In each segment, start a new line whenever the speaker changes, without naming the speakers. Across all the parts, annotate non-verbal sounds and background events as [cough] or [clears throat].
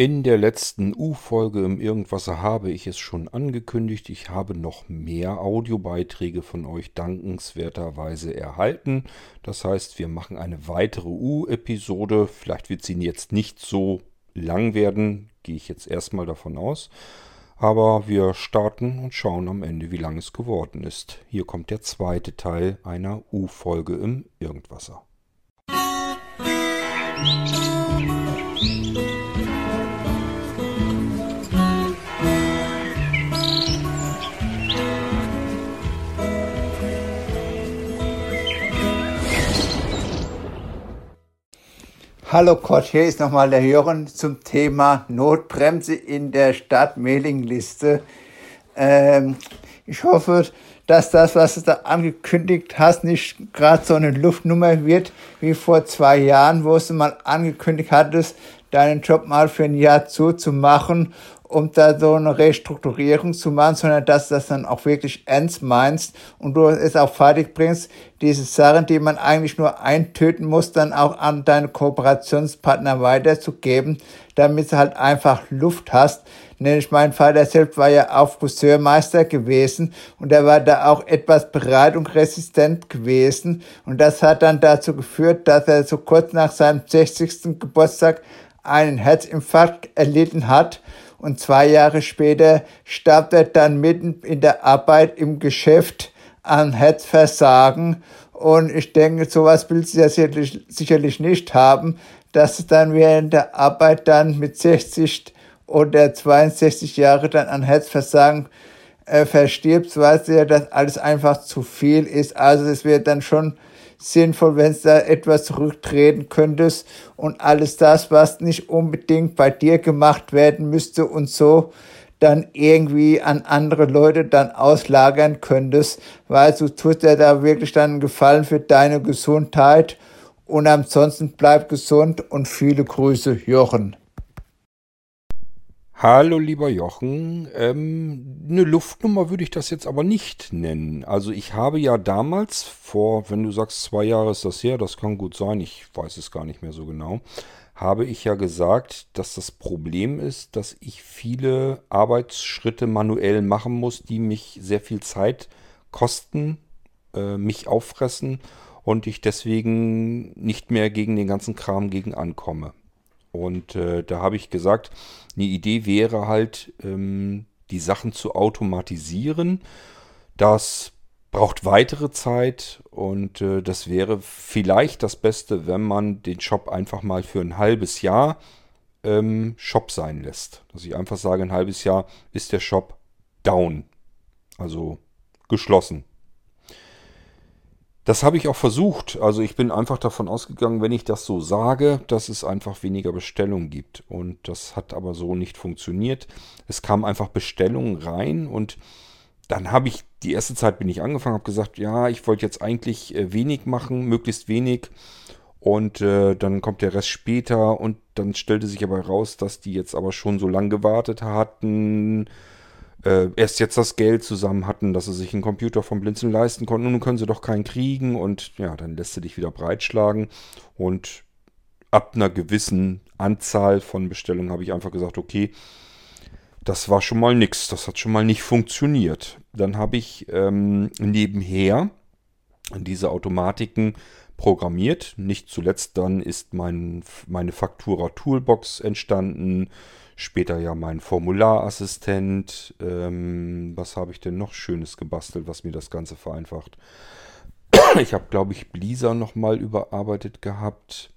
In der letzten U-Folge im Irgendwasser habe ich es schon angekündigt. Ich habe noch mehr Audiobeiträge von euch dankenswerterweise erhalten. Das heißt, wir machen eine weitere U-Episode. Vielleicht wird sie jetzt nicht so lang werden, gehe ich jetzt erstmal davon aus. Aber wir starten und schauen am Ende, wie lang es geworden ist. Hier kommt der zweite Teil einer U-Folge im Irgendwasser. Musik
Hallo Kurt, hier ist nochmal der Jörn zum Thema Notbremse in der Stadtmailingliste. Ähm, ich hoffe, dass das, was du da angekündigt hast, nicht gerade so eine Luftnummer wird wie vor zwei Jahren, wo du mal angekündigt hattest, deinen Job mal für ein Jahr zuzumachen um da so eine Restrukturierung zu machen, sondern dass du das dann auch wirklich ernst meinst und du es auch fertig bringst, diese Sachen, die man eigentlich nur eintöten muss, dann auch an deine Kooperationspartner weiterzugeben, damit du halt einfach Luft hast. Nämlich mein Vater selbst war ja auch Friseurmeister gewesen und er war da auch etwas bereit und resistent gewesen und das hat dann dazu geführt, dass er so kurz nach seinem 60. Geburtstag einen Herzinfarkt erlitten hat und zwei Jahre später starb er dann mitten in der Arbeit im Geschäft an Herzversagen. Und ich denke, sowas willst du ja sicherlich, sicherlich nicht haben, dass du dann während der Arbeit dann mit 60 oder 62 Jahre dann an Herzversagen äh, verstirbst, weißt du ja, dass alles einfach zu viel ist. Also es wird dann schon sinnvoll, wenn du da etwas zurücktreten könntest und alles das, was nicht unbedingt bei dir gemacht werden müsste und so dann irgendwie an andere Leute dann auslagern könntest, weil du tust dir da wirklich dann einen Gefallen für deine Gesundheit und ansonsten bleib gesund und viele Grüße, Jochen.
Hallo lieber Jochen, ähm, eine Luftnummer würde ich das jetzt aber nicht nennen. Also ich habe ja damals vor, wenn du sagst zwei Jahre ist das her, das kann gut sein, ich weiß es gar nicht mehr so genau, habe ich ja gesagt, dass das Problem ist, dass ich viele Arbeitsschritte manuell machen muss, die mich sehr viel Zeit kosten, äh, mich auffressen und ich deswegen nicht mehr gegen den ganzen Kram gegen ankomme. Und äh, da habe ich gesagt, eine Idee wäre halt, ähm, die Sachen zu automatisieren. Das braucht weitere Zeit und äh, das wäre vielleicht das Beste, wenn man den Shop einfach mal für ein halbes Jahr ähm, Shop sein lässt. Dass ich einfach sage, ein halbes Jahr ist der Shop down. Also geschlossen. Das habe ich auch versucht. Also ich bin einfach davon ausgegangen, wenn ich das so sage, dass es einfach weniger Bestellungen gibt. Und das hat aber so nicht funktioniert. Es kamen einfach Bestellungen rein und dann habe ich, die erste Zeit bin ich angefangen, habe gesagt, ja, ich wollte jetzt eigentlich äh, wenig machen, möglichst wenig. Und äh, dann kommt der Rest später und dann stellte sich aber heraus, dass die jetzt aber schon so lange gewartet hatten äh, erst jetzt das Geld zusammen hatten, dass sie sich einen Computer vom Blinzeln leisten konnten. Und nun können sie doch keinen kriegen. Und ja, dann lässt du dich wieder breitschlagen. Und ab einer gewissen Anzahl von Bestellungen habe ich einfach gesagt, okay, das war schon mal nichts. Das hat schon mal nicht funktioniert. Dann habe ich ähm, nebenher diese Automatiken programmiert. Nicht zuletzt dann ist mein, meine Faktura Toolbox entstanden Später ja mein Formularassistent. Ähm, was habe ich denn noch Schönes gebastelt, was mir das Ganze vereinfacht? [clears throat] ich habe, glaube ich, Blisa nochmal überarbeitet gehabt.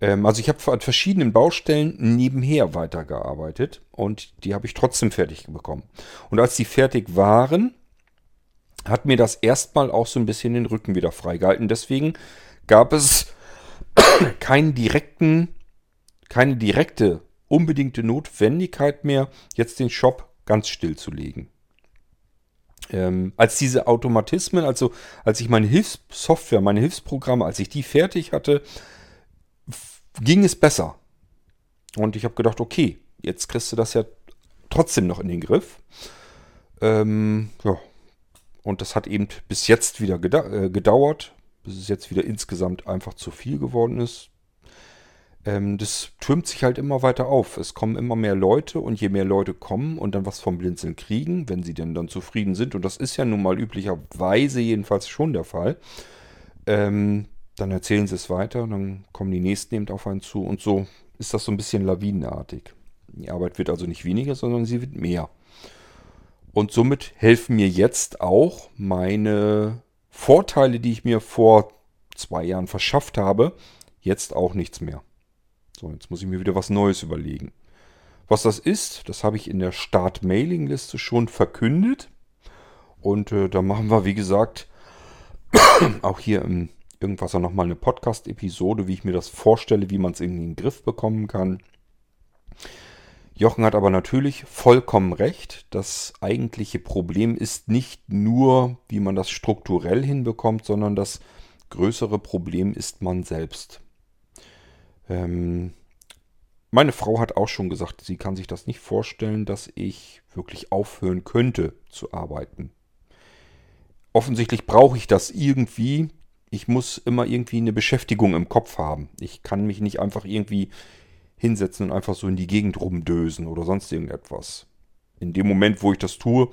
Ähm, also ich habe an verschiedenen Baustellen nebenher weitergearbeitet und die habe ich trotzdem fertig bekommen. Und als die fertig waren, hat mir das erstmal auch so ein bisschen den Rücken wieder freigehalten. Deswegen gab es [clears throat] keinen direkten, keine direkte unbedingte Notwendigkeit mehr, jetzt den Shop ganz still zu legen. Ähm, als diese Automatismen, also als ich meine Hilfssoftware, meine Hilfsprogramme, als ich die fertig hatte, ging es besser. Und ich habe gedacht, okay, jetzt kriegst du das ja trotzdem noch in den Griff. Ähm, ja. Und das hat eben bis jetzt wieder äh, gedauert, bis es jetzt wieder insgesamt einfach zu viel geworden ist. Ähm, das türmt sich halt immer weiter auf. Es kommen immer mehr Leute und je mehr Leute kommen und dann was vom Blinzeln kriegen, wenn sie denn dann zufrieden sind, und das ist ja nun mal üblicherweise jedenfalls schon der Fall, ähm, dann erzählen sie es weiter, dann kommen die nächsten eben auf einen zu und so ist das so ein bisschen lawinenartig. Die Arbeit wird also nicht weniger, sondern sie wird mehr. Und somit helfen mir jetzt auch meine Vorteile, die ich mir vor zwei Jahren verschafft habe, jetzt auch nichts mehr. So, jetzt muss ich mir wieder was Neues überlegen. Was das ist, das habe ich in der Start-Mailing-Liste schon verkündet. Und äh, da machen wir, wie gesagt, [clears throat] auch hier im Irgendwas nochmal eine Podcast-Episode, wie ich mir das vorstelle, wie man es in den Griff bekommen kann. Jochen hat aber natürlich vollkommen recht. Das eigentliche Problem ist nicht nur, wie man das strukturell hinbekommt, sondern das größere Problem ist man selbst. Ähm, meine Frau hat auch schon gesagt, sie kann sich das nicht vorstellen, dass ich wirklich aufhören könnte zu arbeiten. Offensichtlich brauche ich das irgendwie. Ich muss immer irgendwie eine Beschäftigung im Kopf haben. Ich kann mich nicht einfach irgendwie hinsetzen und einfach so in die Gegend rumdösen oder sonst irgendetwas. In dem Moment, wo ich das tue,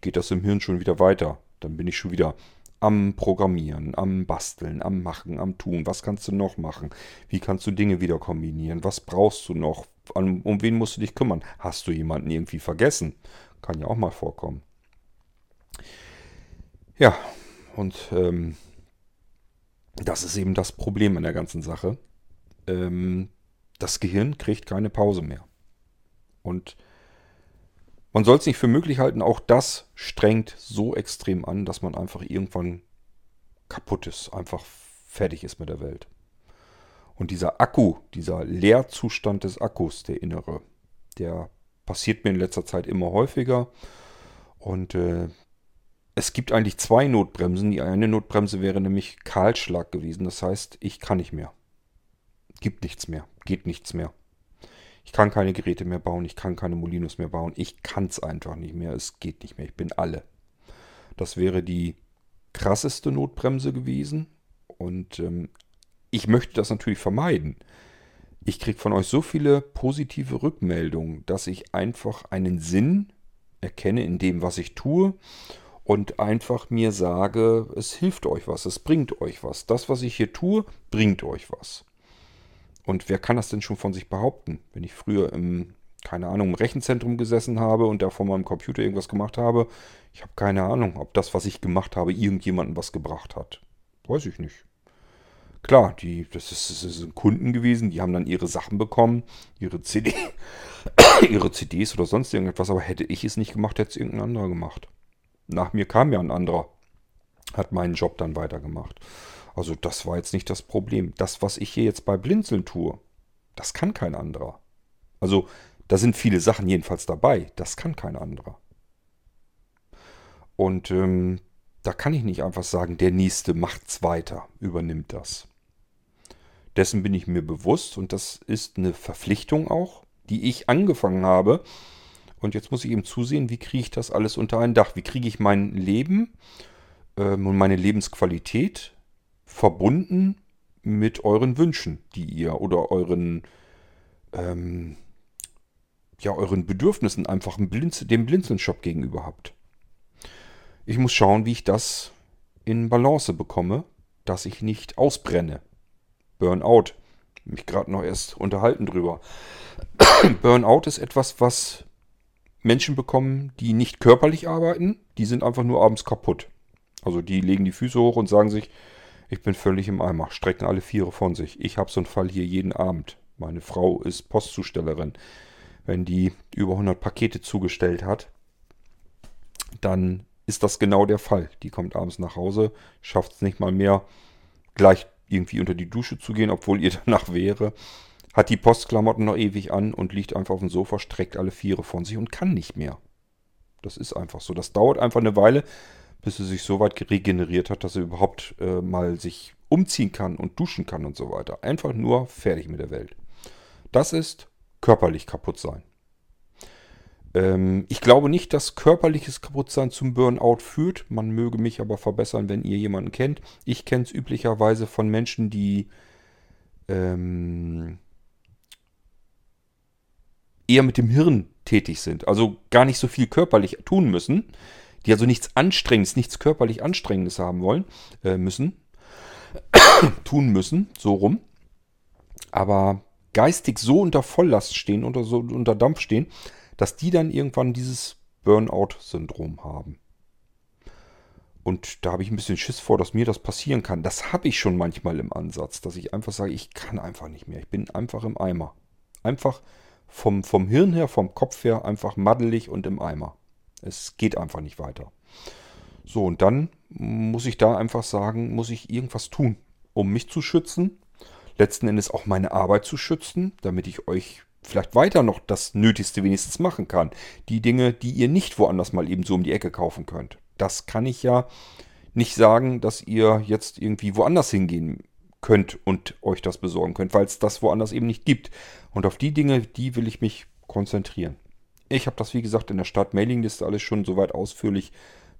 geht das im Hirn schon wieder weiter. Dann bin ich schon wieder am Programmieren, am Basteln, am Machen, am Tun. Was kannst du noch machen? Wie kannst du Dinge wieder kombinieren? Was brauchst du noch? Um, wen musst du dich kümmern? Hast du jemanden irgendwie vergessen? Kann ja auch mal vorkommen. Ja, und ähm, das ist eben das Problem an der ganzen Sache. Ähm, das Gehirn kriegt keine Pause mehr. Und man soll es nicht für möglich halten, auch das strengt so extrem an, dass man einfach irgendwann kaputt ist, einfach fertig ist mit der Welt. Und dieser Akku, dieser Leerzustand des Akkus, der innere, der passiert mir in letzter Zeit immer häufiger. Und äh, es gibt eigentlich zwei Notbremsen. Die eine Notbremse wäre nämlich Kahlschlag gewesen. Das heißt, ich kann nicht mehr. Gibt nichts mehr. Geht nichts mehr. Ich kann keine Geräte mehr bauen, ich kann keine Molinos mehr bauen, ich kann es einfach nicht mehr, es geht nicht mehr, ich bin alle. Das wäre die krasseste Notbremse gewesen und ähm, ich möchte das natürlich vermeiden. Ich kriege von euch so viele positive Rückmeldungen, dass ich einfach einen Sinn erkenne in dem, was ich tue und einfach mir sage, es hilft euch was, es bringt euch was. Das, was ich hier tue, bringt euch was. Und wer kann das denn schon von sich behaupten? Wenn ich früher im, keine Ahnung, im Rechenzentrum gesessen habe und da vor meinem Computer irgendwas gemacht habe, ich habe keine Ahnung, ob das, was ich gemacht habe, irgendjemandem was gebracht hat. Weiß ich nicht. Klar, die, das, ist, das sind Kunden gewesen, die haben dann ihre Sachen bekommen, ihre CD, [coughs] ihre CDs oder sonst irgendetwas, aber hätte ich es nicht gemacht, hätte es irgendein anderer gemacht. Nach mir kam ja ein anderer, hat meinen Job dann weitergemacht. Also das war jetzt nicht das Problem. Das, was ich hier jetzt bei Blinzeln tue, das kann kein anderer. Also da sind viele Sachen jedenfalls dabei. Das kann kein anderer. Und ähm, da kann ich nicht einfach sagen, der nächste macht's weiter, übernimmt das. Dessen bin ich mir bewusst und das ist eine Verpflichtung auch, die ich angefangen habe. Und jetzt muss ich eben zusehen, wie kriege ich das alles unter ein Dach? Wie kriege ich mein Leben ähm, und meine Lebensqualität verbunden mit euren Wünschen, die ihr oder euren, ähm, ja, euren Bedürfnissen einfach dem Blinzeln-Shop gegenüber habt. Ich muss schauen, wie ich das in Balance bekomme, dass ich nicht ausbrenne. Burnout. Mich gerade noch erst unterhalten drüber. [coughs] Burnout ist etwas, was Menschen bekommen, die nicht körperlich arbeiten. Die sind einfach nur abends kaputt. Also die legen die Füße hoch und sagen sich, ich bin völlig im Eimer, strecken alle Viere von sich. Ich habe so einen Fall hier jeden Abend. Meine Frau ist Postzustellerin. Wenn die über 100 Pakete zugestellt hat, dann ist das genau der Fall. Die kommt abends nach Hause, schafft es nicht mal mehr, gleich irgendwie unter die Dusche zu gehen, obwohl ihr [laughs] danach wäre. Hat die Postklamotten noch ewig an und liegt einfach auf dem Sofa, streckt alle Viere von sich und kann nicht mehr. Das ist einfach so. Das dauert einfach eine Weile, bis er sich so weit regeneriert hat, dass er überhaupt äh, mal sich umziehen kann und duschen kann und so weiter. Einfach nur fertig mit der Welt. Das ist körperlich kaputt sein. Ähm, ich glaube nicht, dass körperliches Kaputtsein zum Burnout führt. Man möge mich aber verbessern, wenn ihr jemanden kennt. Ich kenne es üblicherweise von Menschen, die ähm, eher mit dem Hirn tätig sind, also gar nicht so viel körperlich tun müssen, die also nichts Anstrengendes, nichts körperlich Anstrengendes haben wollen, äh, müssen, [coughs] tun müssen, so rum, aber geistig so unter Volllast stehen, unter, so unter Dampf stehen, dass die dann irgendwann dieses Burnout-Syndrom haben. Und da habe ich ein bisschen Schiss vor, dass mir das passieren kann. Das habe ich schon manchmal im Ansatz, dass ich einfach sage, ich kann einfach nicht mehr. Ich bin einfach im Eimer. Einfach vom, vom Hirn her, vom Kopf her einfach maddelig und im Eimer. Es geht einfach nicht weiter. So, und dann muss ich da einfach sagen, muss ich irgendwas tun, um mich zu schützen. Letzten Endes auch meine Arbeit zu schützen, damit ich euch vielleicht weiter noch das Nötigste wenigstens machen kann. Die Dinge, die ihr nicht woanders mal eben so um die Ecke kaufen könnt. Das kann ich ja nicht sagen, dass ihr jetzt irgendwie woanders hingehen könnt und euch das besorgen könnt, weil es das woanders eben nicht gibt. Und auf die Dinge, die will ich mich konzentrieren. Ich habe das, wie gesagt, in der Start-Mailing-Liste alles schon soweit ausführlich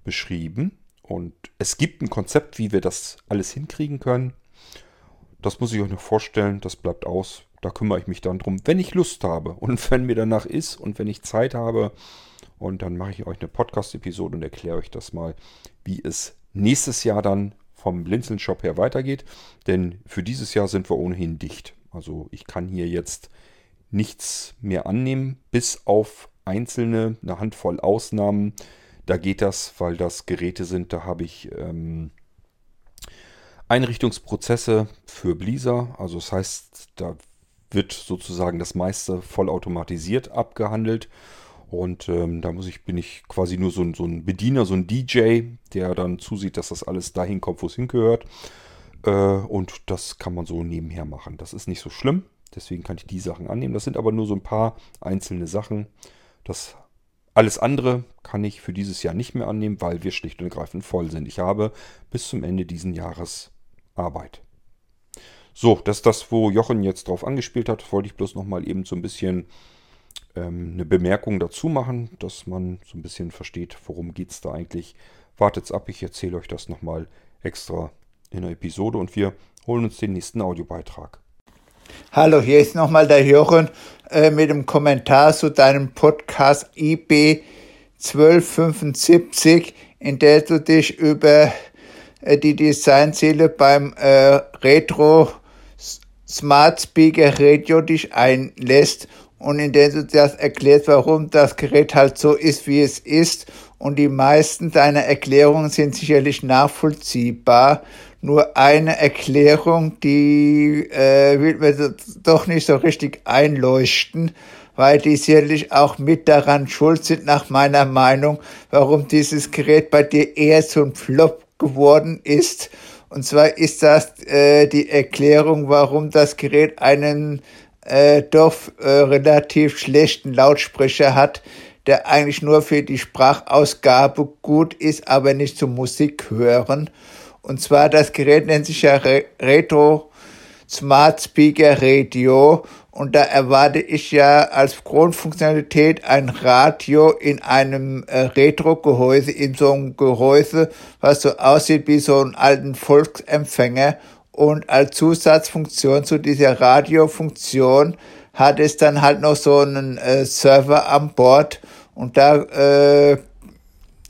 beschrieben. Und es gibt ein Konzept, wie wir das alles hinkriegen können. Das muss ich euch noch vorstellen. Das bleibt aus. Da kümmere ich mich dann drum, wenn ich Lust habe und [laughs] wenn mir danach ist und wenn ich Zeit habe. Und dann mache ich euch eine Podcast-Episode und erkläre euch das mal, wie es nächstes Jahr dann vom Blinzeln-Shop her weitergeht. Denn für dieses Jahr sind wir ohnehin dicht. Also ich kann hier jetzt nichts mehr annehmen, bis auf einzelne, eine Handvoll Ausnahmen. Da geht das, weil das Geräte sind, da habe ich ähm, Einrichtungsprozesse für Blizzard. Also das heißt, da wird sozusagen das meiste vollautomatisiert abgehandelt. Und ähm, da muss ich, bin ich quasi nur so ein, so ein Bediener, so ein DJ, der dann zusieht, dass das alles dahin kommt, wo es hingehört. Äh, und das kann man so nebenher machen. Das ist nicht so schlimm. Deswegen kann ich die Sachen annehmen. Das sind aber nur so ein paar einzelne Sachen. Das alles andere kann ich für dieses Jahr nicht mehr annehmen, weil wir schlicht und ergreifend voll sind. Ich habe bis zum Ende diesen Jahres Arbeit. So, das ist das, wo Jochen jetzt drauf angespielt hat. Wollte ich bloß nochmal eben so ein bisschen ähm, eine Bemerkung dazu machen, dass man so ein bisschen versteht, worum geht es da eigentlich. Wartet's ab, ich erzähle euch das nochmal extra in der Episode und wir holen uns den nächsten Audiobeitrag.
Hallo, hier ist nochmal der Jochen äh, mit dem Kommentar zu deinem Podcast IB 1275, in der du dich über äh, die Designziele beim äh, Retro Smart Speaker Radio dich einlässt und in der du das erklärst, warum das Gerät halt so ist, wie es ist. Und die meisten deiner Erklärungen sind sicherlich nachvollziehbar. Nur eine Erklärung, die äh, will mir doch nicht so richtig einleuchten, weil die sicherlich auch mit daran schuld sind, nach meiner Meinung, warum dieses Gerät bei dir eher ein Flop geworden ist. Und zwar ist das äh, die Erklärung, warum das Gerät einen äh, doch äh, relativ schlechten Lautsprecher hat, der eigentlich nur für die Sprachausgabe gut ist, aber nicht zum Musik hören. Und zwar das Gerät nennt sich ja Re Retro Smart Speaker Radio und da erwarte ich ja als Grundfunktionalität ein Radio in einem äh, Retro-Gehäuse, in so einem Gehäuse, was so aussieht wie so einen alten Volksempfänger. Und als Zusatzfunktion zu dieser Radiofunktion hat es dann halt noch so einen äh, Server an Bord. Und da äh,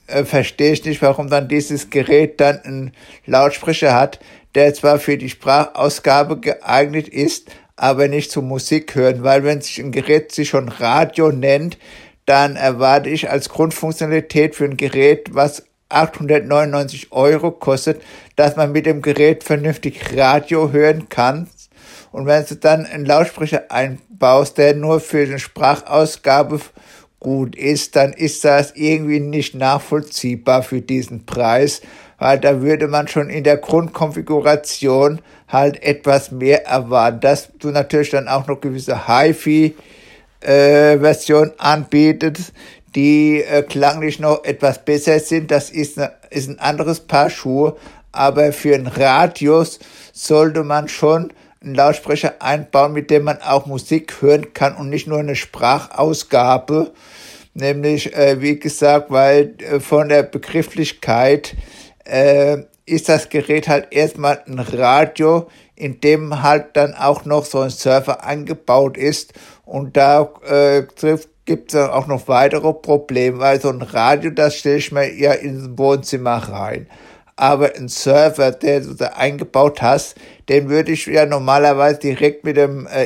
äh, verstehe ich nicht, warum dann dieses Gerät dann einen Lautsprecher hat, der zwar für die Sprachausgabe geeignet ist, aber nicht zur Musik hören, weil wenn sich ein Gerät sich schon Radio nennt, dann erwarte ich als Grundfunktionalität für ein Gerät, was 899 Euro kostet, dass man mit dem Gerät vernünftig Radio hören kann. Und wenn du dann einen Lautsprecher einbaust, der nur für eine Sprachausgabe gut ist, dann ist das irgendwie nicht nachvollziehbar für diesen Preis, weil da würde man schon in der Grundkonfiguration halt etwas mehr erwarten, dass du natürlich dann auch noch gewisse HiFi-Version äh, anbietest, die äh, klanglich noch etwas besser sind. Das ist, ne, ist ein anderes Paar Schuhe, aber für einen Radius sollte man schon einen Lautsprecher einbauen, mit dem man auch Musik hören kann und nicht nur eine Sprachausgabe. Nämlich, äh, wie gesagt, weil äh, von der Begrifflichkeit äh, ist das Gerät halt erstmal ein Radio, in dem halt dann auch noch so ein Server eingebaut ist. Und da äh, gibt es auch noch weitere Probleme, weil so ein Radio, das stelle ich mir ja ins Wohnzimmer rein. Aber ein Server, der du da eingebaut hast, den würde ich ja normalerweise direkt mit dem äh,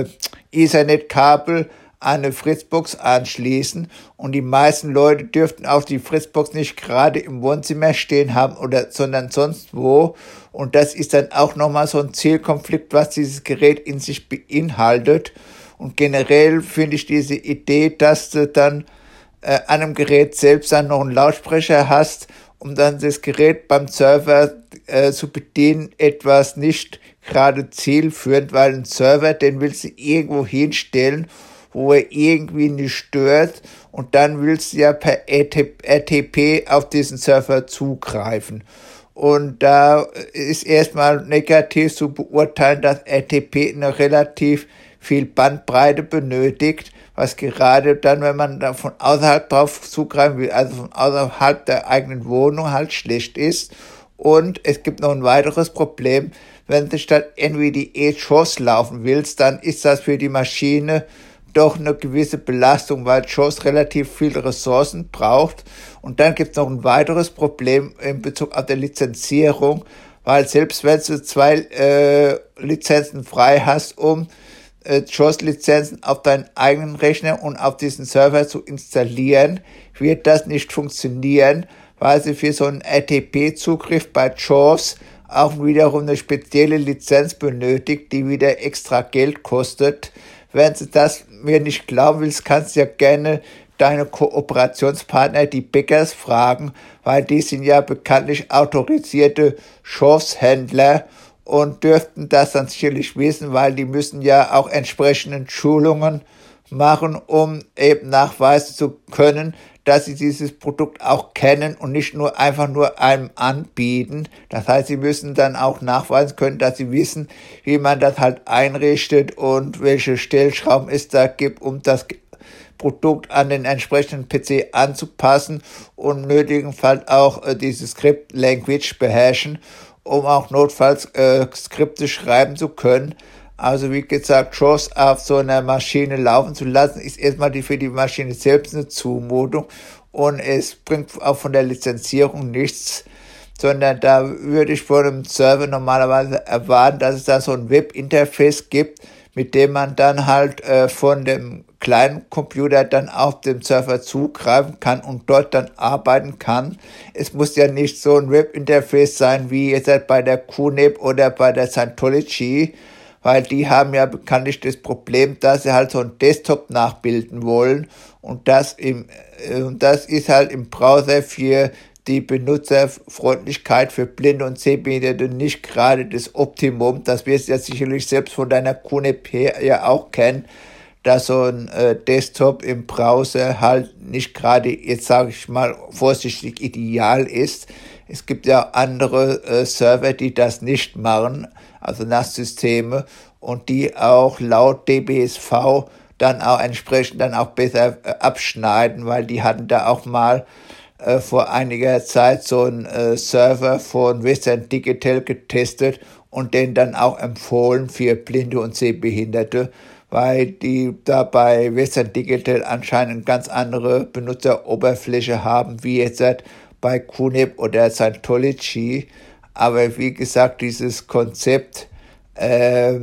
äh, Ethernet-Kabel eine Fritzbox anschließen. Und die meisten Leute dürften auch die Fritzbox nicht gerade im Wohnzimmer stehen haben oder sondern sonst wo. Und das ist dann auch nochmal so ein Zielkonflikt, was dieses Gerät in sich beinhaltet. Und generell finde ich diese Idee, dass du dann äh, an einem Gerät selbst dann noch einen Lautsprecher hast, um dann das Gerät beim Server äh, zu bedienen, etwas nicht gerade zielführend, weil ein Server, den willst du irgendwo hinstellen wo er irgendwie nicht stört und dann willst du ja per RTP auf diesen Server zugreifen. Und da ist erstmal negativ zu beurteilen, dass RTP eine relativ viel Bandbreite benötigt, was gerade dann, wenn man da von außerhalb drauf zugreifen will, also von außerhalb der eigenen Wohnung halt schlecht ist. Und es gibt noch ein weiteres Problem, wenn du statt NVDE-JOS laufen willst, dann ist das für die Maschine doch eine gewisse Belastung, weil JAWS relativ viele Ressourcen braucht. Und dann gibt es noch ein weiteres Problem in Bezug auf die Lizenzierung, weil selbst wenn du zwei äh, Lizenzen frei hast, um äh, JAWS-Lizenzen auf deinen eigenen Rechner und auf diesen Server zu installieren, wird das nicht funktionieren, weil sie für so einen RTP-Zugriff bei JAWS auch wiederum eine spezielle Lizenz benötigt, die wieder extra Geld kostet. Wenn du das mir nicht glauben willst, kannst du ja gerne deine Kooperationspartner, die Bäckers, fragen, weil die sind ja bekanntlich autorisierte Schafshändler und dürften das dann sicherlich wissen, weil die müssen ja auch entsprechende Schulungen machen, um eben nachweisen zu können, dass sie dieses Produkt auch kennen und nicht nur einfach nur einem anbieten. Das heißt, sie müssen dann auch nachweisen können, dass sie wissen, wie man das halt einrichtet und welche Stellschrauben es da gibt, um das Produkt an den entsprechenden PC anzupassen und nötigenfalls auch äh, diese Script Language beherrschen, um auch notfalls äh, Skripte schreiben zu können. Also wie gesagt, Shows auf so einer Maschine laufen zu lassen, ist erstmal die für die Maschine selbst eine Zumutung und es bringt auch von der Lizenzierung nichts, sondern da würde ich von einem Server normalerweise erwarten, dass es da so ein Webinterface gibt, mit dem man dann halt äh, von dem kleinen Computer dann auf dem Server zugreifen kann und dort dann arbeiten kann. Es muss ja nicht so ein Webinterface sein wie jetzt bei der QNAP oder bei der Scientology, weil die haben ja bekanntlich das Problem, dass sie halt so ein Desktop nachbilden wollen und das im, äh, und das ist halt im Browser für die Benutzerfreundlichkeit für Blinde und Sehbehinderte nicht gerade das Optimum. Das wirst du ja sicherlich selbst von deiner QNEP ja auch kennen, dass so ein äh, Desktop im Browser halt nicht gerade, jetzt sage ich mal vorsichtig, ideal ist. Es gibt ja andere äh, Server, die das nicht machen also NAS-Systeme, und die auch laut DBSV dann auch entsprechend dann auch besser äh, abschneiden, weil die hatten da auch mal äh, vor einiger Zeit so einen äh, Server von Western Digital getestet und den dann auch empfohlen für Blinde und Sehbehinderte, weil die da bei Western Digital anscheinend ganz andere Benutzeroberfläche haben, wie jetzt bei QNAP oder Scientology. Aber wie gesagt, dieses Konzept, äh,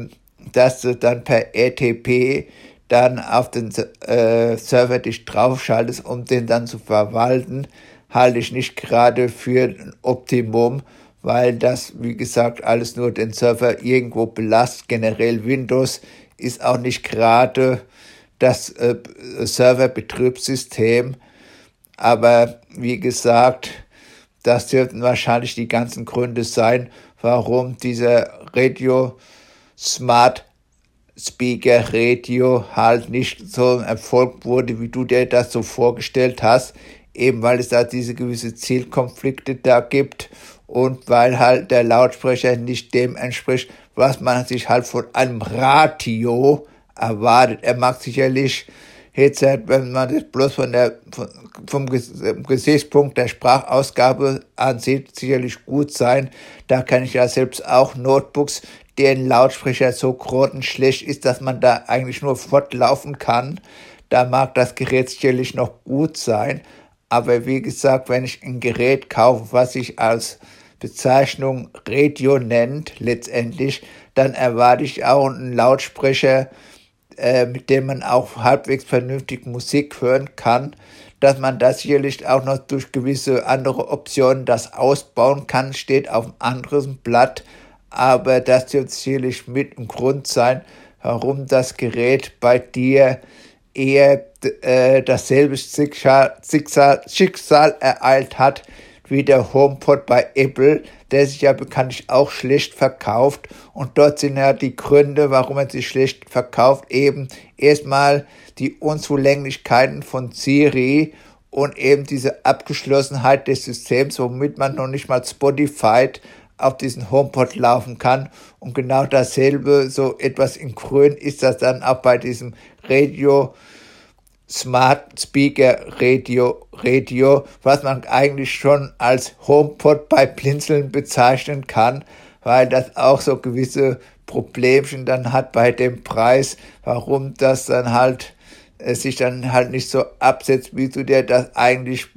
dass du dann per RTP dann auf den äh, Server dich draufschaltest, um den dann zu verwalten, halte ich nicht gerade für ein Optimum, weil das, wie gesagt, alles nur den Server irgendwo belastet. Generell Windows ist auch nicht gerade das äh, Serverbetriebssystem. Aber wie gesagt, das dürften wahrscheinlich die ganzen Gründe sein, warum dieser Radio Smart Speaker Radio halt nicht so ein Erfolg wurde, wie du dir das so vorgestellt hast, eben weil es da diese gewisse Zielkonflikte da gibt und weil halt der Lautsprecher nicht dem entspricht, was man sich halt von einem Radio erwartet. Er mag sicherlich jetzt, wenn man das bloß von der, vom Gesichtspunkt der Sprachausgabe ansieht, sicherlich gut sein. Da kann ich ja selbst auch Notebooks, deren Lautsprecher so grottenschlecht ist, dass man da eigentlich nur fortlaufen kann. Da mag das Gerät sicherlich noch gut sein, aber wie gesagt, wenn ich ein Gerät kaufe, was sich als Bezeichnung Radio nennt, letztendlich, dann erwarte ich auch einen Lautsprecher, äh, mit dem man auch halbwegs vernünftig Musik hören kann, dass man das sicherlich auch noch durch gewisse andere Optionen das ausbauen kann, steht auf einem anderen Blatt, aber das wird sicherlich mit ein Grund sein, warum das Gerät bei dir eher äh, dasselbe Schicksal, Schicksal ereilt hat wie der HomePod bei Apple, der sich ja bekanntlich auch schlecht verkauft. Und dort sind ja die Gründe, warum er sich schlecht verkauft, eben erstmal die Unzulänglichkeiten von Siri und eben diese Abgeschlossenheit des Systems, womit man noch nicht mal Spotify auf diesen HomePod laufen kann. Und genau dasselbe, so etwas in Grün, ist das dann auch bei diesem Radio Smart Speaker Radio, Radio, was man eigentlich schon als HomePod bei Blinzeln bezeichnen kann, weil das auch so gewisse Problemchen dann hat bei dem Preis, warum das dann halt äh, sich dann halt nicht so absetzt, wie du dir das eigentlich,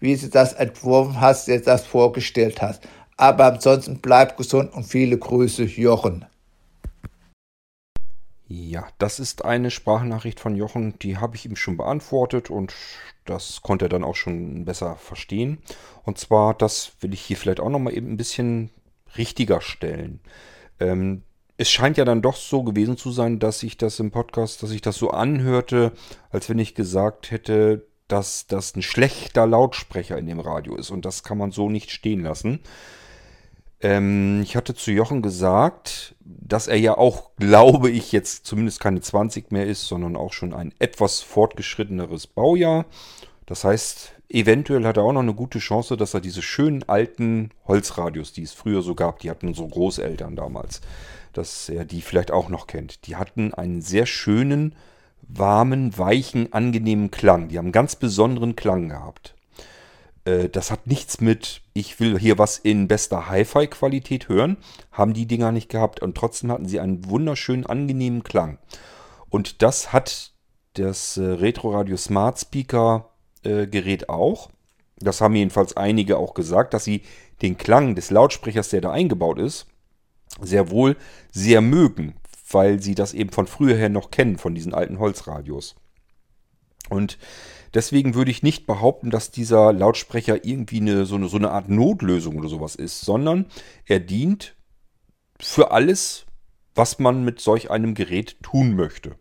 wie du das entworfen hast, dir das vorgestellt hast. Aber ansonsten bleib gesund und viele Grüße, Jochen.
Ja, das ist eine Sprachnachricht von Jochen, die habe ich ihm schon beantwortet und das konnte er dann auch schon besser verstehen. Und zwar, das will ich hier vielleicht auch nochmal eben ein bisschen richtiger stellen. Ähm, es scheint ja dann doch so gewesen zu sein, dass ich das im Podcast, dass ich das so anhörte, als wenn ich gesagt hätte, dass das ein schlechter Lautsprecher in dem Radio ist. Und das kann man so nicht stehen lassen. Ähm, ich hatte zu Jochen gesagt, dass er ja auch, glaube ich, jetzt zumindest keine 20 mehr ist, sondern auch schon ein etwas fortgeschritteneres Baujahr. Das heißt, eventuell hat er auch noch eine gute Chance, dass er diese schönen alten Holzradios, die es früher so gab, die hatten unsere Großeltern damals, dass er die vielleicht auch noch kennt. Die hatten einen sehr schönen, warmen, weichen, angenehmen Klang. Die haben einen ganz besonderen Klang gehabt. Äh, das hat nichts mit, ich will hier was in bester Hi-Fi-Qualität hören, haben die Dinger nicht gehabt. Und trotzdem hatten sie einen wunderschönen, angenehmen Klang. Und das hat das äh, Retro Radio Smart Speaker äh, Gerät auch. Das haben jedenfalls einige auch gesagt, dass sie den Klang des Lautsprechers, der da eingebaut ist, sehr wohl sehr mögen, weil sie das eben von früher her noch kennen, von diesen alten Holzradios. Und Deswegen würde ich nicht behaupten, dass dieser Lautsprecher irgendwie eine, so, eine, so eine Art Notlösung oder sowas ist, sondern er dient für alles, was man mit solch einem Gerät tun möchte.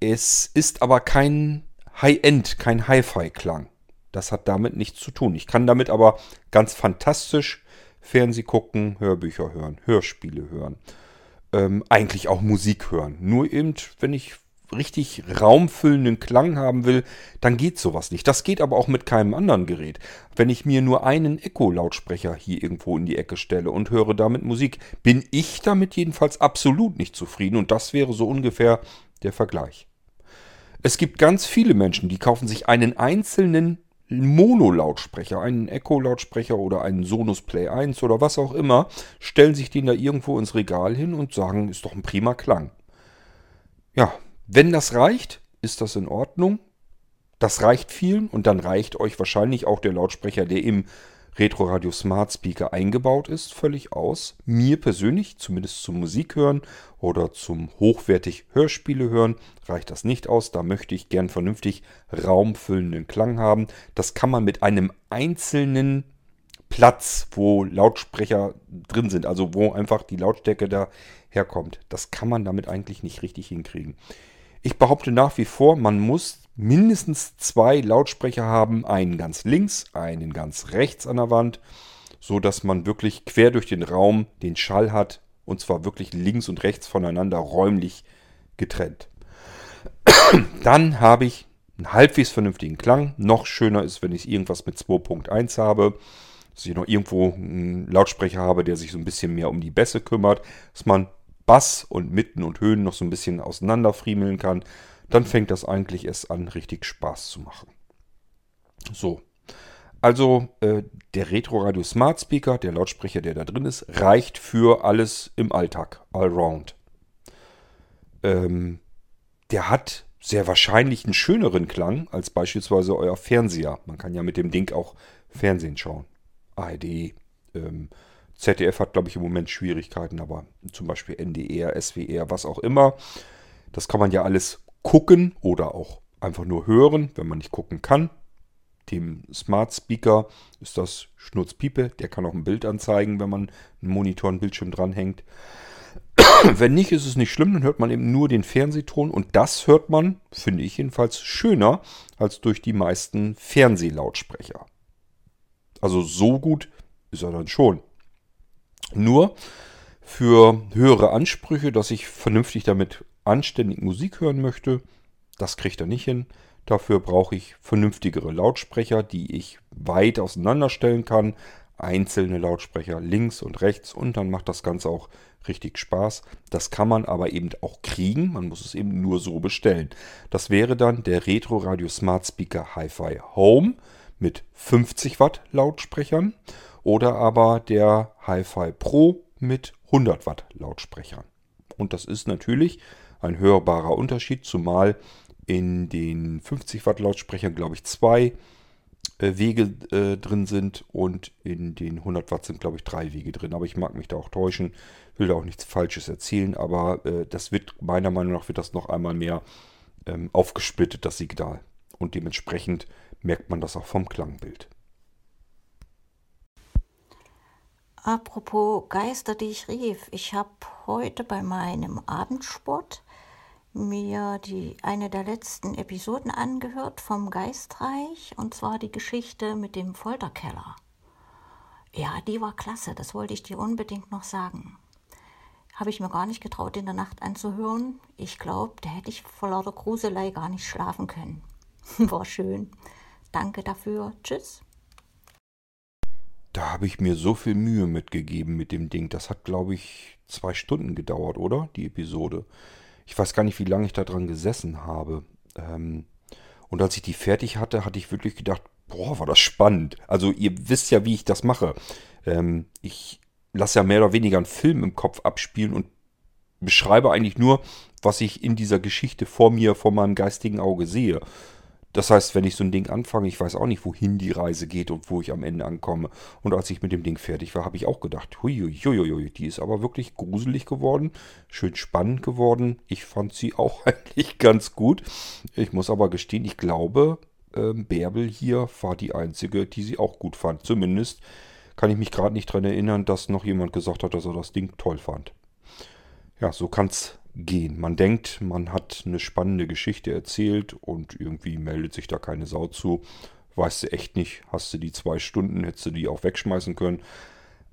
Es ist aber kein High-End, kein Hi-Fi-Klang. Das hat damit nichts zu tun. Ich kann damit aber ganz fantastisch Fernseh gucken, Hörbücher hören, Hörspiele hören. Ähm, eigentlich auch Musik hören. Nur eben, wenn ich richtig raumfüllenden Klang haben will, dann geht sowas nicht. Das geht aber auch mit keinem anderen Gerät. Wenn ich mir nur einen Echo-Lautsprecher hier irgendwo in die Ecke stelle und höre damit Musik, bin ich damit jedenfalls absolut nicht zufrieden und das wäre so ungefähr der Vergleich. Es gibt ganz viele Menschen, die kaufen sich einen einzelnen Mono-Lautsprecher, einen Echo-Lautsprecher oder einen Sonus Play 1 oder was auch immer, stellen sich den da irgendwo ins Regal hin und sagen, ist doch ein prima Klang. Ja, wenn das reicht, ist das in Ordnung. Das reicht vielen und dann reicht euch wahrscheinlich auch der Lautsprecher, der im Retro Radio Smart Speaker eingebaut ist, völlig aus. Mir persönlich, zumindest zum Musik hören oder zum hochwertig Hörspiele hören, reicht das nicht aus. Da möchte ich gern vernünftig raumfüllenden Klang haben. Das kann man mit einem einzelnen Platz, wo Lautsprecher drin sind, also wo einfach die Lautstärke da herkommt. Das kann man damit eigentlich nicht richtig hinkriegen. Ich behaupte nach wie vor, man muss mindestens zwei Lautsprecher haben, einen ganz links, einen ganz rechts an der Wand, so dass man wirklich quer durch den Raum den Schall hat und zwar wirklich links und rechts voneinander räumlich getrennt. [coughs] Dann habe ich einen halbwegs vernünftigen Klang. Noch schöner ist, wenn ich irgendwas mit 2.1 habe, dass ich noch irgendwo einen Lautsprecher habe, der sich so ein bisschen mehr um die Bässe kümmert, dass man Bass und Mitten und Höhen noch so ein bisschen auseinanderfriemeln kann, dann fängt das eigentlich erst an, richtig Spaß zu machen. So. Also äh, der Retro Radio Smart Speaker, der Lautsprecher, der da drin ist, reicht für alles im Alltag, allround. Ähm, der hat sehr wahrscheinlich einen schöneren Klang als beispielsweise euer Fernseher. Man kann ja mit dem Ding auch Fernsehen schauen. ARD, ähm, ZDF hat, glaube ich, im Moment Schwierigkeiten, aber zum Beispiel NDR, SWR, was auch immer. Das kann man ja alles gucken oder auch einfach nur hören, wenn man nicht gucken kann. Dem Smart Speaker ist das Schnurzpiepe. Der kann auch ein Bild anzeigen, wenn man einen Monitor, einen Bildschirm dranhängt. [clears throat] wenn nicht, ist es nicht schlimm, dann hört man eben nur den Fernsehton und das hört man, finde ich jedenfalls, schöner als durch die meisten Fernsehlautsprecher. Also so gut ist er dann schon. Nur für höhere Ansprüche, dass ich vernünftig damit anständig Musik hören möchte, das kriegt er nicht hin. Dafür brauche ich vernünftigere Lautsprecher, die ich weit auseinanderstellen kann. Einzelne Lautsprecher links und rechts und dann macht das Ganze auch richtig Spaß. Das kann man aber eben auch kriegen. Man muss es eben nur so bestellen. Das wäre dann der Retro Radio Smart Speaker Hi-Fi Home mit 50 Watt Lautsprechern oder aber der Hi-Fi Pro mit 100 Watt Lautsprechern. Und das ist natürlich ein hörbarer Unterschied, zumal in den 50 Watt Lautsprechern, glaube ich, zwei äh, Wege äh, drin sind und in den 100 Watt sind, glaube ich, drei Wege drin. Aber ich mag mich da auch täuschen, will da auch nichts Falsches erzählen, aber äh, das wird, meiner Meinung nach, wird das noch einmal mehr ähm, aufgesplittet, das Signal. Und dementsprechend merkt man das auch vom Klangbild.
Apropos Geister, die ich rief. Ich habe heute bei meinem Abendsport mir die eine der letzten Episoden angehört vom Geistreich und zwar die Geschichte mit dem Folterkeller. Ja, die war klasse, das wollte ich dir unbedingt noch sagen. Habe ich mir gar nicht getraut, in der Nacht anzuhören. Ich glaube, da hätte ich vor lauter Gruselei gar nicht schlafen können. [laughs] War schön. Danke dafür. Tschüss.
Da habe ich mir so viel Mühe mitgegeben mit dem Ding. Das hat, glaube ich, zwei Stunden gedauert, oder? Die Episode. Ich weiß gar nicht, wie lange ich da dran gesessen habe. Ähm, und als ich die fertig hatte, hatte ich wirklich gedacht, boah, war das spannend. Also ihr wisst ja, wie ich das mache. Ähm, ich lasse ja mehr oder weniger einen Film im Kopf abspielen und beschreibe eigentlich nur, was ich in dieser Geschichte vor mir, vor meinem geistigen Auge sehe. Das heißt, wenn ich so ein Ding anfange, ich weiß auch nicht, wohin die Reise geht und wo ich am Ende ankomme. Und als ich mit dem Ding fertig war, habe ich auch gedacht, huiuiuiui, die ist aber wirklich gruselig geworden, schön spannend geworden. Ich fand sie auch [laughs] eigentlich ganz gut. Ich muss aber gestehen, ich glaube, ähm, Bärbel hier war die einzige, die sie auch gut fand. Zumindest kann ich mich gerade nicht daran erinnern, dass noch jemand gesagt hat, dass er das Ding toll fand. Ja, so kann es gehen. Man denkt, man hat eine spannende Geschichte erzählt und irgendwie meldet sich da keine Sau zu. Weißt du echt nicht, hast du die zwei Stunden, hättest du die auch wegschmeißen können.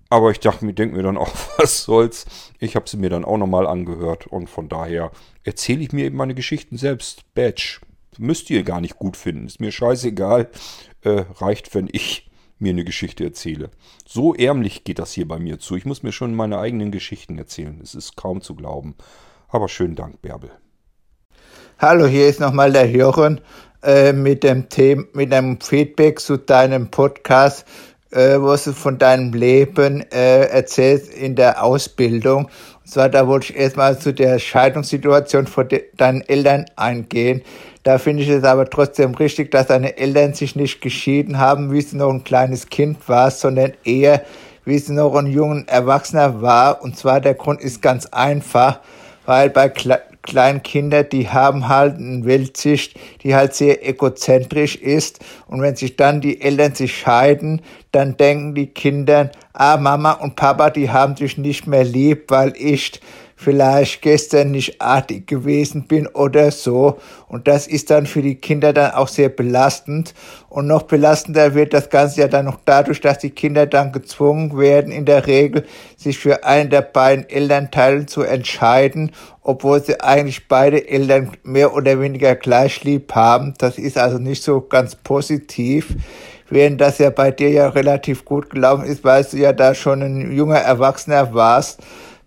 Aber ich dachte mir, denke mir dann auch, [laughs] was soll's. Ich habe sie mir dann auch nochmal angehört und von daher erzähle ich mir eben meine Geschichten selbst. Badge. Müsst ihr gar nicht gut finden. Ist mir scheißegal. Äh, reicht, wenn ich mir eine Geschichte erzähle. So ärmlich geht das hier bei mir zu. Ich muss mir schon meine eigenen Geschichten erzählen. Es ist kaum zu glauben. Aber schönen Dank, Bärbel.
Hallo, hier ist nochmal der Jochen äh, mit dem Thema, mit einem Feedback zu deinem Podcast, äh, wo du von deinem Leben äh, erzählst in der Ausbildung. Und zwar, da wollte ich erstmal zu der Scheidungssituation von de deinen Eltern eingehen. Da finde ich es aber trotzdem richtig, dass deine Eltern sich nicht geschieden haben, wie du noch ein kleines Kind warst, sondern eher, wie es noch ein junger Erwachsener war. Und zwar der Grund ist ganz einfach weil bei Kle kleinen Kindern, die haben halt eine Weltsicht, die halt sehr egozentrisch ist. Und wenn sich dann die Eltern sich scheiden, dann denken die Kinder, ah, Mama und Papa, die haben sich nicht mehr lieb, weil ich vielleicht gestern nicht artig gewesen bin oder so. Und das ist dann für die Kinder dann auch sehr belastend. Und noch belastender wird das Ganze ja dann noch dadurch, dass die Kinder dann gezwungen werden, in der Regel sich für einen der beiden Elternteile zu entscheiden, obwohl sie eigentlich beide Eltern mehr oder weniger gleich lieb haben. Das ist also nicht so ganz positiv während das ja bei dir ja relativ gut gelaufen ist, weil du ja da schon ein junger Erwachsener warst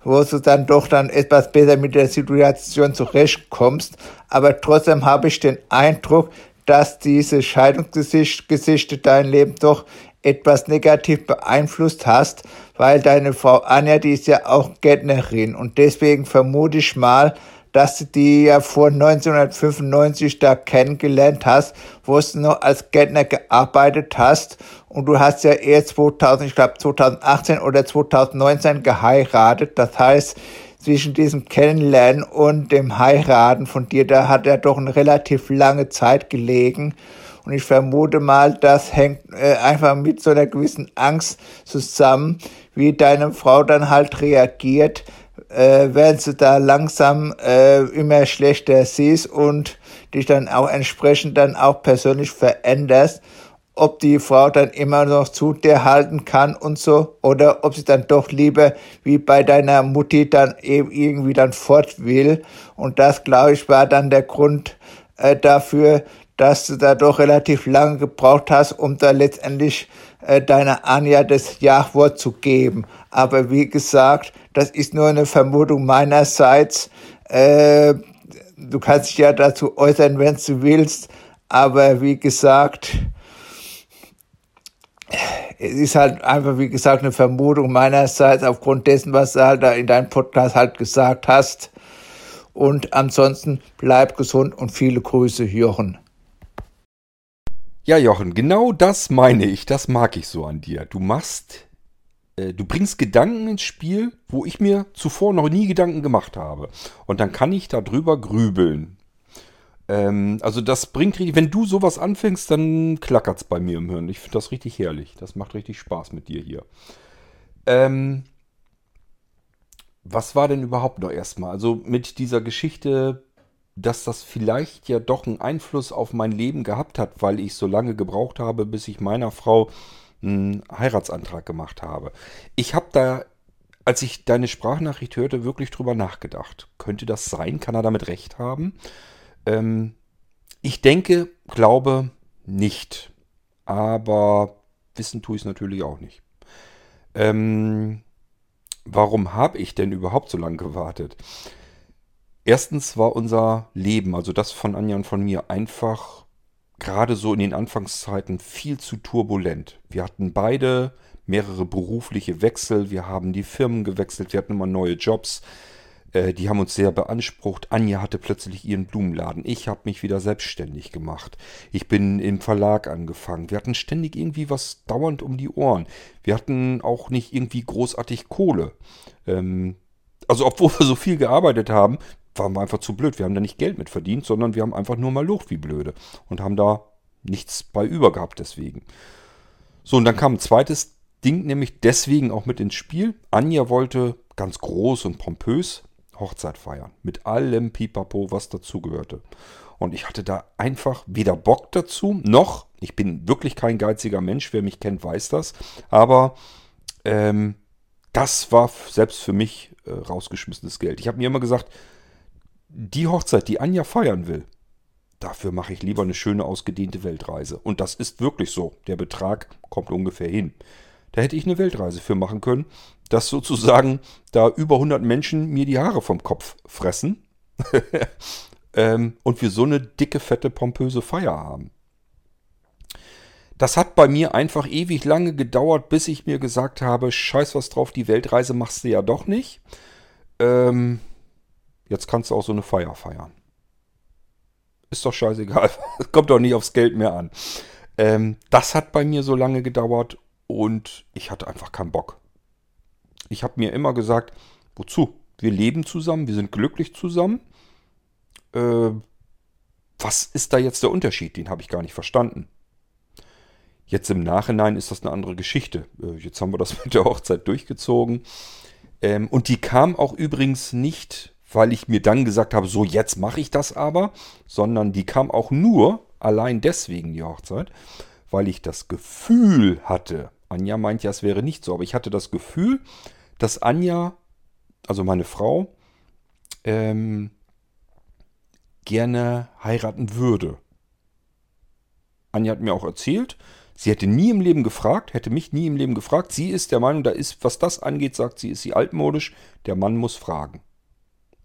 wo du dann doch dann etwas besser mit der Situation zurechtkommst. Aber trotzdem habe ich den Eindruck, dass diese Scheidungsgeschichte dein Leben doch etwas negativ beeinflusst hast, weil deine Frau Anja, die ist ja auch Gärtnerin und deswegen vermute ich mal, dass du die ja vor 1995 da kennengelernt hast, wo du noch als Gärtner gearbeitet hast und du hast ja eher 2000, ich glaube 2018 oder 2019 geheiratet. Das heißt, zwischen diesem Kennenlernen und dem Heiraten von dir, da hat er doch eine relativ lange Zeit gelegen. Und ich vermute mal, das hängt äh, einfach mit so einer gewissen Angst zusammen, wie deine Frau dann halt reagiert, äh, wenn du da langsam äh, immer schlechter siehst und dich dann auch entsprechend dann auch persönlich veränderst ob die Frau dann immer noch zu dir halten kann und so, oder ob sie dann doch lieber wie bei deiner Mutti dann eben irgendwie dann fort will. Und das, glaube ich, war dann der Grund äh, dafür, dass du da doch relativ lange gebraucht hast, um da letztendlich äh, deiner Anja das Jachwort zu geben. Aber wie gesagt, das ist nur eine Vermutung meinerseits. Äh, du kannst dich ja dazu äußern, wenn du willst. Aber wie gesagt, es ist halt einfach, wie gesagt, eine Vermutung meinerseits aufgrund dessen, was du halt da in deinem Podcast halt gesagt hast. Und ansonsten bleib gesund und viele Grüße, Jochen.
Ja, Jochen, genau das meine ich. Das mag ich so an dir. Du machst, äh, du bringst Gedanken ins Spiel, wo ich mir zuvor noch nie Gedanken gemacht habe. Und dann kann ich darüber grübeln. Ähm, also das bringt richtig, wenn du sowas anfängst, dann klackert es bei mir im Hirn. Ich finde das richtig herrlich. Das macht richtig Spaß mit dir hier. Ähm, was war denn überhaupt noch erstmal? Also mit dieser Geschichte, dass das vielleicht ja doch einen Einfluss auf mein Leben gehabt hat, weil ich so lange gebraucht habe, bis ich meiner Frau einen Heiratsantrag gemacht habe. Ich habe da, als ich deine Sprachnachricht hörte, wirklich drüber nachgedacht. Könnte das sein? Kann er damit recht haben? Ähm, ich denke, glaube nicht. Aber wissen tue ich es natürlich auch nicht. Ähm, warum habe ich denn überhaupt so lange gewartet? Erstens war unser Leben, also das von Anja und von mir, einfach gerade so in den Anfangszeiten viel zu turbulent. Wir hatten beide mehrere berufliche Wechsel, wir haben die Firmen gewechselt, wir hatten immer neue Jobs. Äh, die haben uns sehr beansprucht. Anja hatte plötzlich ihren Blumenladen. Ich habe mich wieder selbstständig gemacht. Ich bin im Verlag angefangen. Wir hatten ständig irgendwie was dauernd um die Ohren. Wir hatten auch nicht irgendwie großartig Kohle. Ähm, also obwohl wir so viel gearbeitet haben, waren wir einfach zu blöd. Wir haben da nicht Geld mit verdient, sondern wir haben einfach nur mal Luft wie blöde und haben da nichts bei über gehabt deswegen. So, und dann kam ein zweites Ding, nämlich deswegen auch mit ins Spiel. Anja wollte ganz groß und pompös Hochzeit feiern. Mit allem Pipapo, was dazugehörte. Und ich hatte da einfach weder Bock dazu, noch, ich bin wirklich kein geiziger Mensch, wer mich kennt, weiß das. Aber ähm, das war selbst für mich äh, rausgeschmissenes Geld. Ich habe mir immer gesagt, die Hochzeit, die Anja feiern will, dafür mache ich lieber eine schöne ausgedehnte Weltreise. Und das ist wirklich so. Der Betrag kommt ungefähr hin. Da hätte ich eine Weltreise für machen können dass sozusagen da über 100 Menschen mir die Haare vom Kopf fressen [laughs] ähm, und wir so eine dicke, fette, pompöse Feier haben. Das hat bei mir einfach ewig lange gedauert, bis ich mir gesagt habe, scheiß was drauf, die Weltreise machst du ja doch nicht. Ähm, jetzt kannst du auch so eine Feier feiern. Ist doch scheißegal. [laughs] Kommt doch nicht aufs Geld mehr an. Ähm, das hat bei mir so lange gedauert und ich hatte einfach keinen Bock. Ich habe mir immer gesagt, wozu? Wir leben zusammen, wir sind glücklich zusammen. Äh, was ist da jetzt der Unterschied? Den habe ich gar nicht verstanden. Jetzt im Nachhinein ist das eine andere Geschichte. Äh, jetzt haben wir das [laughs] mit der Hochzeit durchgezogen. Ähm, und die kam auch übrigens nicht, weil ich mir dann gesagt habe, so jetzt mache ich das aber, sondern die kam auch nur allein deswegen die Hochzeit, weil ich das Gefühl hatte, Anja meint ja, es wäre nicht so, aber ich hatte das Gefühl, dass Anja, also meine Frau, ähm, gerne heiraten würde. Anja hat mir auch erzählt, sie hätte nie im Leben gefragt, hätte mich nie im Leben gefragt. Sie ist der Meinung, da ist, was das angeht, sagt sie, ist sie altmodisch, der Mann muss fragen.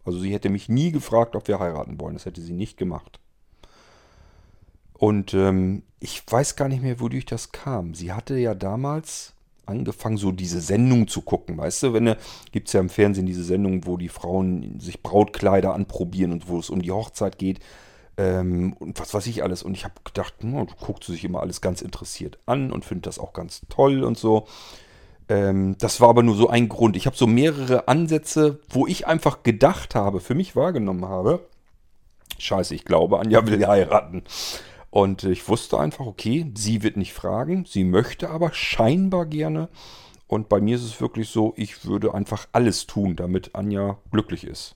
Also sie hätte mich nie gefragt, ob wir heiraten wollen. Das hätte sie nicht gemacht. Und ähm, ich weiß gar nicht mehr, wodurch das kam. Sie hatte ja damals angefangen, so diese Sendung zu gucken. Weißt du, wenn gibt es ja im Fernsehen diese Sendung, wo die Frauen sich Brautkleider anprobieren und wo es um die Hochzeit geht. Ähm, und was weiß ich alles. Und ich habe gedacht, no, du guckst sich immer alles ganz interessiert an und finde das auch ganz toll und so. Ähm, das war aber nur so ein Grund. Ich habe so mehrere Ansätze, wo ich einfach gedacht habe, für mich wahrgenommen habe, scheiße, ich glaube, Anja will heiraten. Und ich wusste einfach, okay, sie wird nicht fragen, sie möchte aber scheinbar gerne. Und bei mir ist es wirklich so, ich würde einfach alles tun, damit Anja glücklich ist.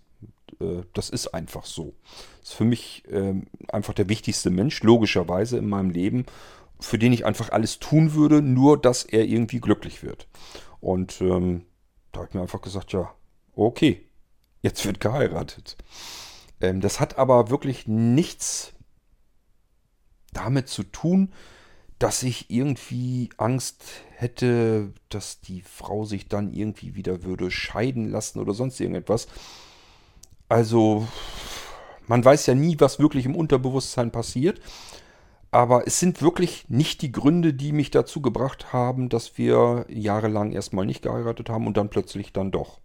Äh, das ist einfach so. Das ist für mich ähm, einfach der wichtigste Mensch, logischerweise in meinem Leben, für den ich einfach alles tun würde, nur dass er irgendwie glücklich wird. Und ähm, da habe ich mir einfach gesagt, ja, okay, jetzt wird geheiratet. Ähm, das hat aber wirklich nichts damit zu tun, dass ich irgendwie Angst hätte, dass die Frau sich dann irgendwie wieder würde scheiden lassen oder sonst irgendetwas. Also, man weiß ja nie, was wirklich im Unterbewusstsein passiert. Aber es sind wirklich nicht die Gründe, die mich dazu gebracht haben, dass wir jahrelang erstmal nicht geheiratet haben und dann plötzlich dann doch.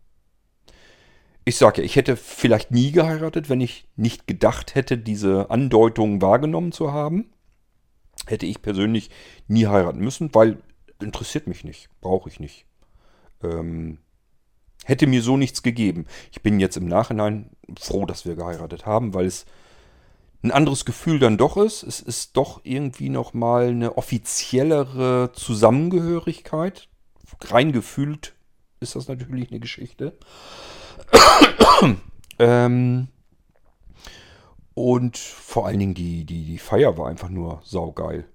Ich sage ja, ich hätte vielleicht nie geheiratet, wenn ich nicht gedacht hätte, diese Andeutungen wahrgenommen zu haben. Hätte ich persönlich nie heiraten müssen, weil interessiert mich nicht, brauche ich nicht. Ähm, hätte mir so nichts gegeben. Ich bin jetzt im Nachhinein froh, dass wir geheiratet haben, weil es ein anderes Gefühl dann doch ist. Es ist doch irgendwie nochmal eine offiziellere Zusammengehörigkeit. Rein gefühlt ist das natürlich eine Geschichte. [coughs] ähm, und vor allen Dingen die, die, die Feier war einfach nur saugeil.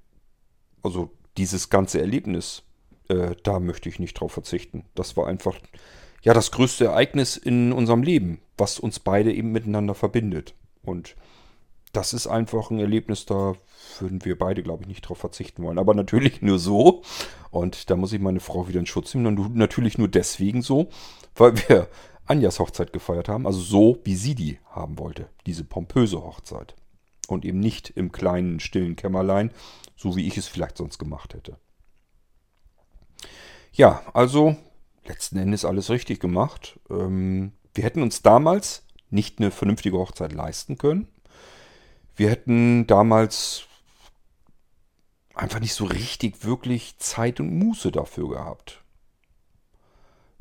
Also dieses ganze Erlebnis, äh, da möchte ich nicht drauf verzichten. Das war einfach ja das größte Ereignis in unserem Leben, was uns beide eben miteinander verbindet. Und das ist einfach ein Erlebnis, da würden wir beide, glaube ich, nicht drauf verzichten wollen. Aber natürlich nur so. Und da muss ich meine Frau wieder in Schutz nehmen. Und natürlich nur deswegen so, weil wir Anjas Hochzeit gefeiert haben. Also so, wie sie die haben wollte. Diese pompöse Hochzeit. Und eben nicht im kleinen, stillen Kämmerlein, so wie ich es vielleicht sonst gemacht hätte. Ja, also letzten Endes alles richtig gemacht. Ähm, wir hätten uns damals nicht eine vernünftige Hochzeit leisten können. Wir hätten damals einfach nicht so richtig wirklich Zeit und Muße dafür gehabt.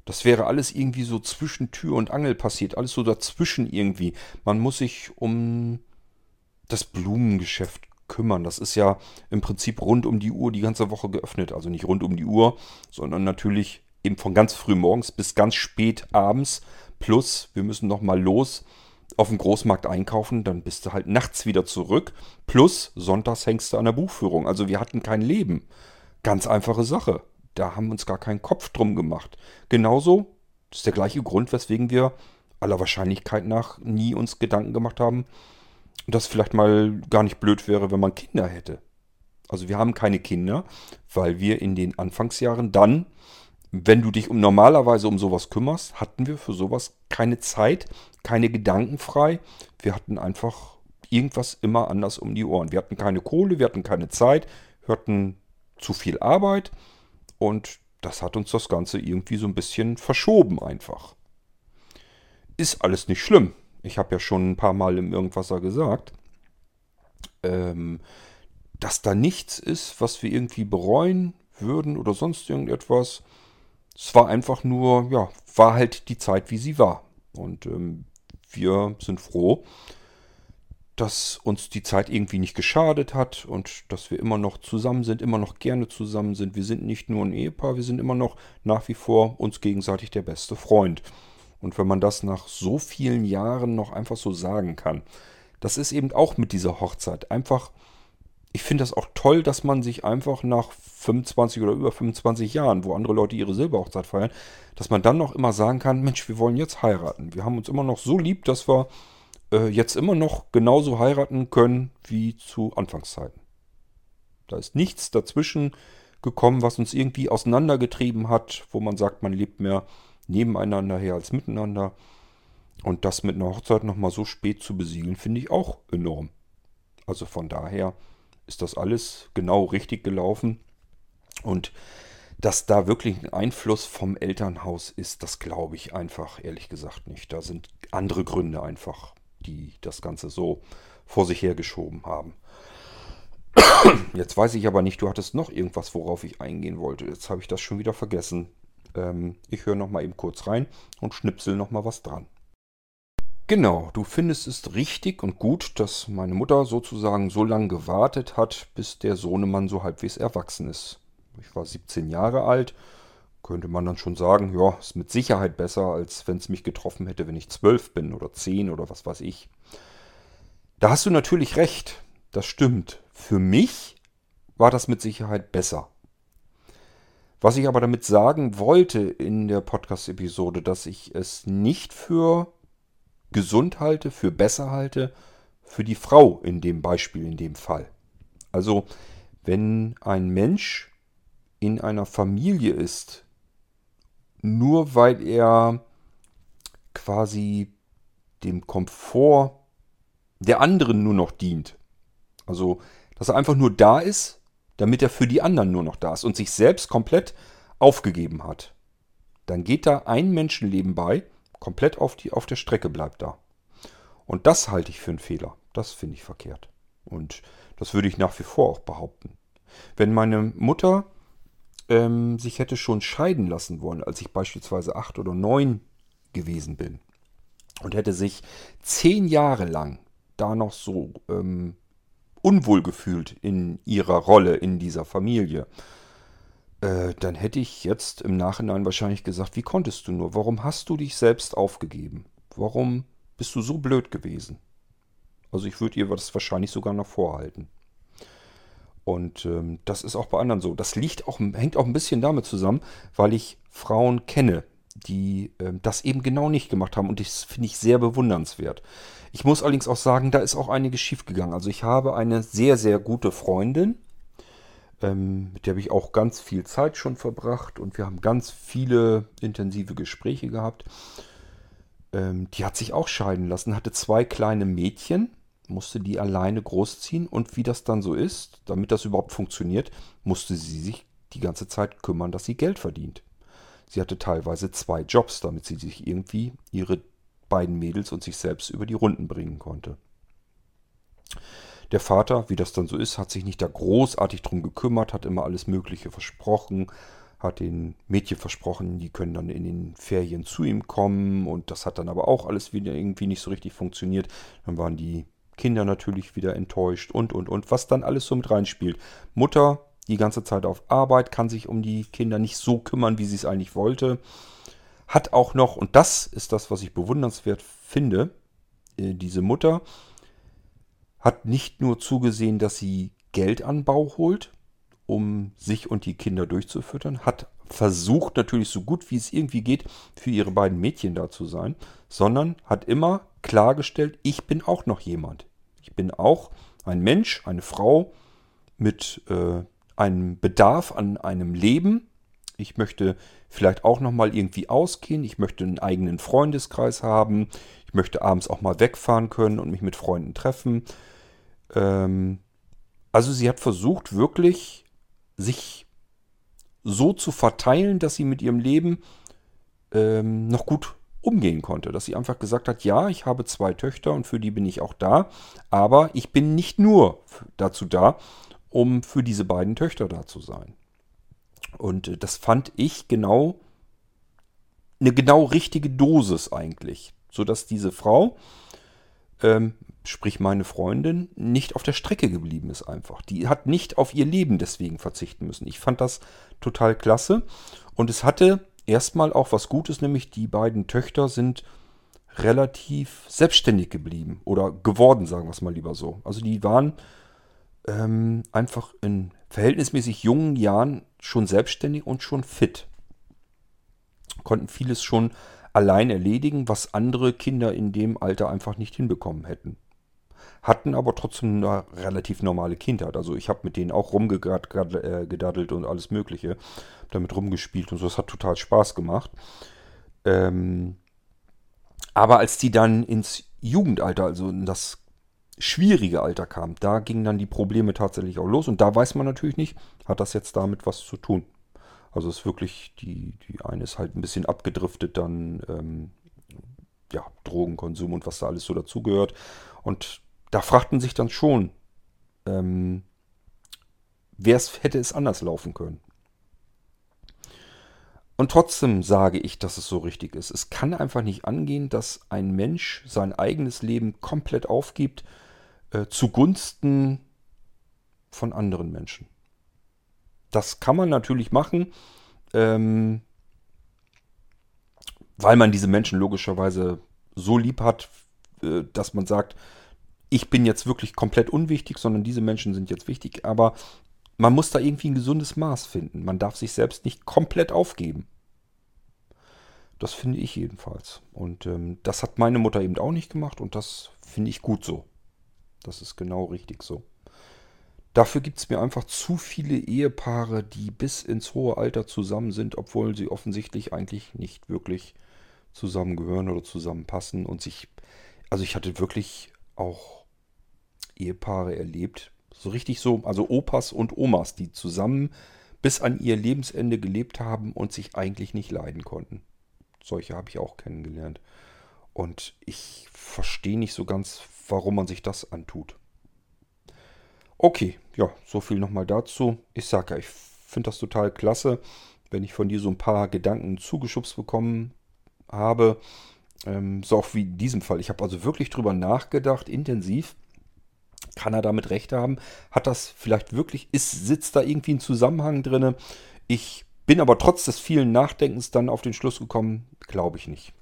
Das wäre alles irgendwie so zwischen Tür und Angel passiert, alles so dazwischen irgendwie. Man muss sich um das Blumengeschäft kümmern. Das ist ja im Prinzip rund um die Uhr die ganze Woche geöffnet. Also nicht rund um die Uhr, sondern natürlich eben von ganz früh morgens bis ganz spät abends. Plus, wir müssen noch mal los auf dem Großmarkt einkaufen, dann bist du halt nachts wieder zurück. Plus, sonntags hängst du an der Buchführung. Also wir hatten kein Leben. Ganz einfache Sache. Da haben wir uns gar keinen Kopf drum gemacht. Genauso, ist der gleiche Grund, weswegen wir aller Wahrscheinlichkeit nach nie uns Gedanken gemacht haben, dass vielleicht mal gar nicht blöd wäre, wenn man Kinder hätte. Also wir haben keine Kinder, weil wir in den Anfangsjahren dann wenn du dich um normalerweise um sowas kümmerst, hatten wir für sowas keine Zeit, keine Gedanken frei. Wir hatten einfach irgendwas immer anders um die Ohren. Wir hatten keine Kohle, wir hatten keine Zeit, hatten zu viel Arbeit und das hat uns das Ganze irgendwie so ein bisschen verschoben einfach. Ist alles nicht schlimm. Ich habe ja schon ein paar Mal im Irgendwasser gesagt, ähm, dass da nichts ist, was wir irgendwie bereuen würden oder sonst irgendetwas. Es war einfach nur, ja, war halt die Zeit, wie sie war. Und ähm, wir sind froh, dass uns die Zeit irgendwie nicht geschadet hat und dass wir immer noch zusammen sind, immer noch gerne zusammen sind. Wir sind nicht nur ein Ehepaar, wir sind immer noch nach wie vor uns gegenseitig der beste Freund. Und wenn man das nach so vielen Jahren noch einfach so sagen kann, das ist eben auch mit dieser Hochzeit einfach ich finde das auch toll, dass man sich einfach nach 25 oder über 25 Jahren, wo andere Leute ihre Silberhochzeit feiern, dass man dann noch immer sagen kann, Mensch, wir wollen jetzt heiraten. Wir haben uns immer noch so lieb, dass wir äh, jetzt immer noch genauso heiraten können wie zu Anfangszeiten. Da ist nichts dazwischen gekommen, was uns irgendwie auseinandergetrieben hat, wo man sagt, man lebt mehr nebeneinander her als miteinander. Und das mit einer Hochzeit nochmal so spät zu besiegeln, finde ich auch enorm. Also von daher ist das alles genau richtig gelaufen. Und dass da wirklich ein Einfluss vom Elternhaus ist, das glaube ich einfach, ehrlich gesagt nicht. Da sind andere Gründe einfach, die das Ganze so vor sich hergeschoben haben. [coughs] Jetzt weiß ich aber nicht, du hattest noch irgendwas, worauf ich eingehen wollte. Jetzt habe ich das schon wieder vergessen. Ähm, ich höre noch mal eben kurz rein und schnipsel noch mal was dran. Genau, du findest es richtig und gut, dass meine Mutter sozusagen so lange gewartet hat, bis der Sohnemann so halbwegs erwachsen ist. Ich war 17 Jahre alt. Könnte man dann schon sagen, ja, ist mit Sicherheit besser, als wenn es mich getroffen hätte, wenn ich 12 bin oder 10 oder was weiß ich. Da hast du natürlich recht. Das stimmt. Für mich war das mit Sicherheit besser. Was ich aber damit sagen wollte in der Podcast-Episode, dass ich es nicht für gesund halte, für besser halte, für die Frau in dem Beispiel, in dem Fall. Also, wenn ein Mensch in einer Familie ist, nur weil er quasi dem Komfort der anderen nur noch dient. Also, dass er einfach nur da ist, damit er für die anderen nur noch da ist und sich selbst komplett aufgegeben hat. Dann geht da ein Menschenleben bei, komplett auf, die, auf der Strecke bleibt da. Und das halte ich für einen Fehler. Das finde ich verkehrt. Und das würde ich nach wie vor auch behaupten. Wenn meine Mutter ähm, sich hätte schon scheiden lassen wollen, als ich beispielsweise acht oder neun gewesen bin. Und hätte sich zehn Jahre lang da noch so ähm, unwohl gefühlt in ihrer Rolle in dieser Familie, äh, dann hätte ich jetzt im Nachhinein wahrscheinlich gesagt, wie konntest du nur? Warum hast du dich selbst aufgegeben? Warum bist du so blöd gewesen? Also ich würde ihr das wahrscheinlich sogar noch vorhalten. Und ähm, das ist auch bei anderen so. Das liegt auch, hängt auch ein bisschen damit zusammen, weil ich Frauen kenne, die ähm, das eben genau nicht gemacht haben. Und das finde ich sehr bewundernswert. Ich muss allerdings auch sagen, da ist auch einiges schiefgegangen. Also ich habe eine sehr, sehr gute Freundin, ähm, mit der habe ich auch ganz viel Zeit schon verbracht und wir haben ganz viele intensive Gespräche gehabt. Ähm, die hat sich auch scheiden lassen, hatte zwei kleine Mädchen musste die alleine großziehen und wie das dann so ist, damit das überhaupt funktioniert, musste sie sich die ganze Zeit kümmern, dass sie Geld verdient. Sie hatte teilweise zwei Jobs, damit sie sich irgendwie ihre beiden Mädels und sich selbst über die Runden bringen konnte. Der Vater, wie das dann so ist, hat sich nicht da großartig drum gekümmert, hat immer alles Mögliche versprochen, hat den Mädchen versprochen, die können dann in den Ferien zu ihm kommen und das hat dann aber auch alles wieder irgendwie nicht so richtig funktioniert. Dann waren die Kinder natürlich wieder enttäuscht und, und, und, was dann alles so mit reinspielt. Mutter die ganze Zeit auf Arbeit, kann sich um die Kinder nicht so kümmern, wie sie es eigentlich wollte. Hat auch noch, und das ist das, was ich bewundernswert finde, äh, diese Mutter hat nicht nur zugesehen, dass sie Geld an Bau holt, um sich und die Kinder durchzufüttern, hat versucht natürlich so gut wie es irgendwie geht, für ihre beiden Mädchen da zu sein, sondern hat immer klargestellt, ich bin auch noch jemand. Ich bin auch ein Mensch, eine Frau mit äh, einem Bedarf an einem Leben. Ich möchte vielleicht auch noch mal irgendwie ausgehen. Ich möchte einen eigenen Freundeskreis haben. Ich möchte abends auch mal wegfahren können und mich mit Freunden treffen. Ähm, also sie hat versucht wirklich sich so zu verteilen, dass sie mit ihrem Leben ähm, noch gut umgehen konnte. Dass sie einfach gesagt hat, ja, ich habe zwei Töchter und für die bin ich auch da, aber ich bin nicht nur dazu da, um für diese beiden Töchter da zu sein. Und äh, das fand ich genau eine genau richtige Dosis eigentlich, sodass diese Frau, ähm, sprich meine Freundin, nicht auf der Strecke geblieben ist einfach. Die hat nicht auf ihr Leben deswegen verzichten müssen. Ich fand das total klasse und es hatte erstmal auch was Gutes, nämlich die beiden Töchter sind relativ selbstständig geblieben oder geworden, sagen wir es mal lieber so. Also die waren ähm, einfach in verhältnismäßig jungen Jahren schon selbstständig und schon fit. Konnten vieles schon allein erledigen, was andere Kinder in dem Alter einfach nicht hinbekommen hätten. Hatten aber trotzdem eine relativ normale Kindheit. Also ich habe mit denen auch rumgedaddelt und alles Mögliche damit rumgespielt und so. Das hat total Spaß gemacht. Ähm, aber als die dann ins Jugendalter, also in das schwierige Alter kam, da gingen dann die Probleme tatsächlich auch los. Und da weiß man natürlich nicht, hat das jetzt damit was zu tun. Also es ist wirklich, die, die eine ist halt ein bisschen abgedriftet, dann ähm, ja, Drogenkonsum und was da alles so dazugehört. Und da fragten sich dann schon, ähm, wer hätte es anders laufen können. Und trotzdem sage ich, dass es so richtig ist. Es kann einfach nicht angehen, dass ein Mensch sein eigenes Leben komplett aufgibt äh, zugunsten von anderen Menschen. Das kann man natürlich machen, ähm, weil man diese Menschen logischerweise so lieb hat, äh, dass man sagt, ich bin jetzt wirklich komplett unwichtig, sondern diese Menschen sind jetzt wichtig. Aber man muss da irgendwie ein gesundes Maß finden. Man darf sich selbst nicht komplett aufgeben. Das finde ich jedenfalls. Und ähm, das hat meine Mutter eben auch nicht gemacht und das finde ich gut so. Das ist genau richtig so. Dafür gibt es mir einfach zu viele Ehepaare, die bis ins hohe Alter zusammen sind, obwohl sie offensichtlich eigentlich nicht wirklich zusammengehören oder zusammenpassen und sich. Also ich hatte wirklich auch Ehepaare erlebt, so richtig so, also Opas und Omas, die zusammen bis an ihr Lebensende gelebt haben und sich eigentlich nicht leiden konnten. Solche habe ich auch kennengelernt. Und ich verstehe nicht so ganz, warum man sich das antut. Okay, ja, so viel nochmal dazu. Ich sage ja, ich finde das total klasse, wenn ich von dir so ein paar Gedanken zugeschubst bekommen habe. Ähm, so auch wie in diesem Fall. Ich habe also wirklich drüber nachgedacht, intensiv kann er damit recht haben? Hat das vielleicht wirklich, ist, sitzt da irgendwie ein Zusammenhang drin? Ich bin aber trotz des vielen Nachdenkens dann auf den Schluss gekommen, glaube ich nicht.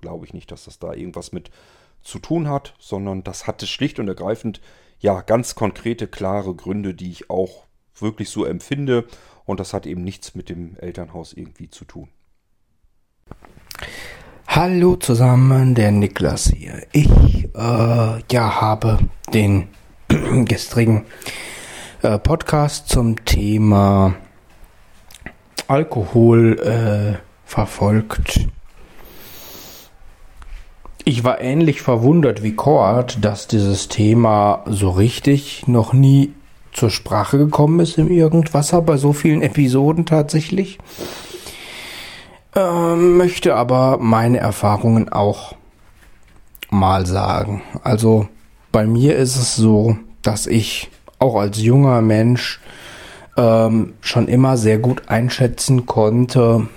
Glaube ich nicht, dass das da irgendwas mit zu tun hat, sondern das hatte schlicht und ergreifend ja ganz konkrete, klare Gründe, die ich auch wirklich so empfinde. Und das hat eben nichts mit dem Elternhaus irgendwie zu tun.
Hallo zusammen, der Niklas hier. Ich äh, ja habe den [clears throat] gestrigen äh, Podcast zum Thema Alkohol äh, verfolgt. Ich war ähnlich verwundert wie Kort, dass dieses Thema so richtig noch nie zur Sprache gekommen ist im Irgendwasser bei so vielen Episoden tatsächlich. Ähm, möchte aber meine Erfahrungen auch mal sagen. Also bei mir ist es so, dass ich auch als junger Mensch ähm, schon immer sehr gut einschätzen konnte,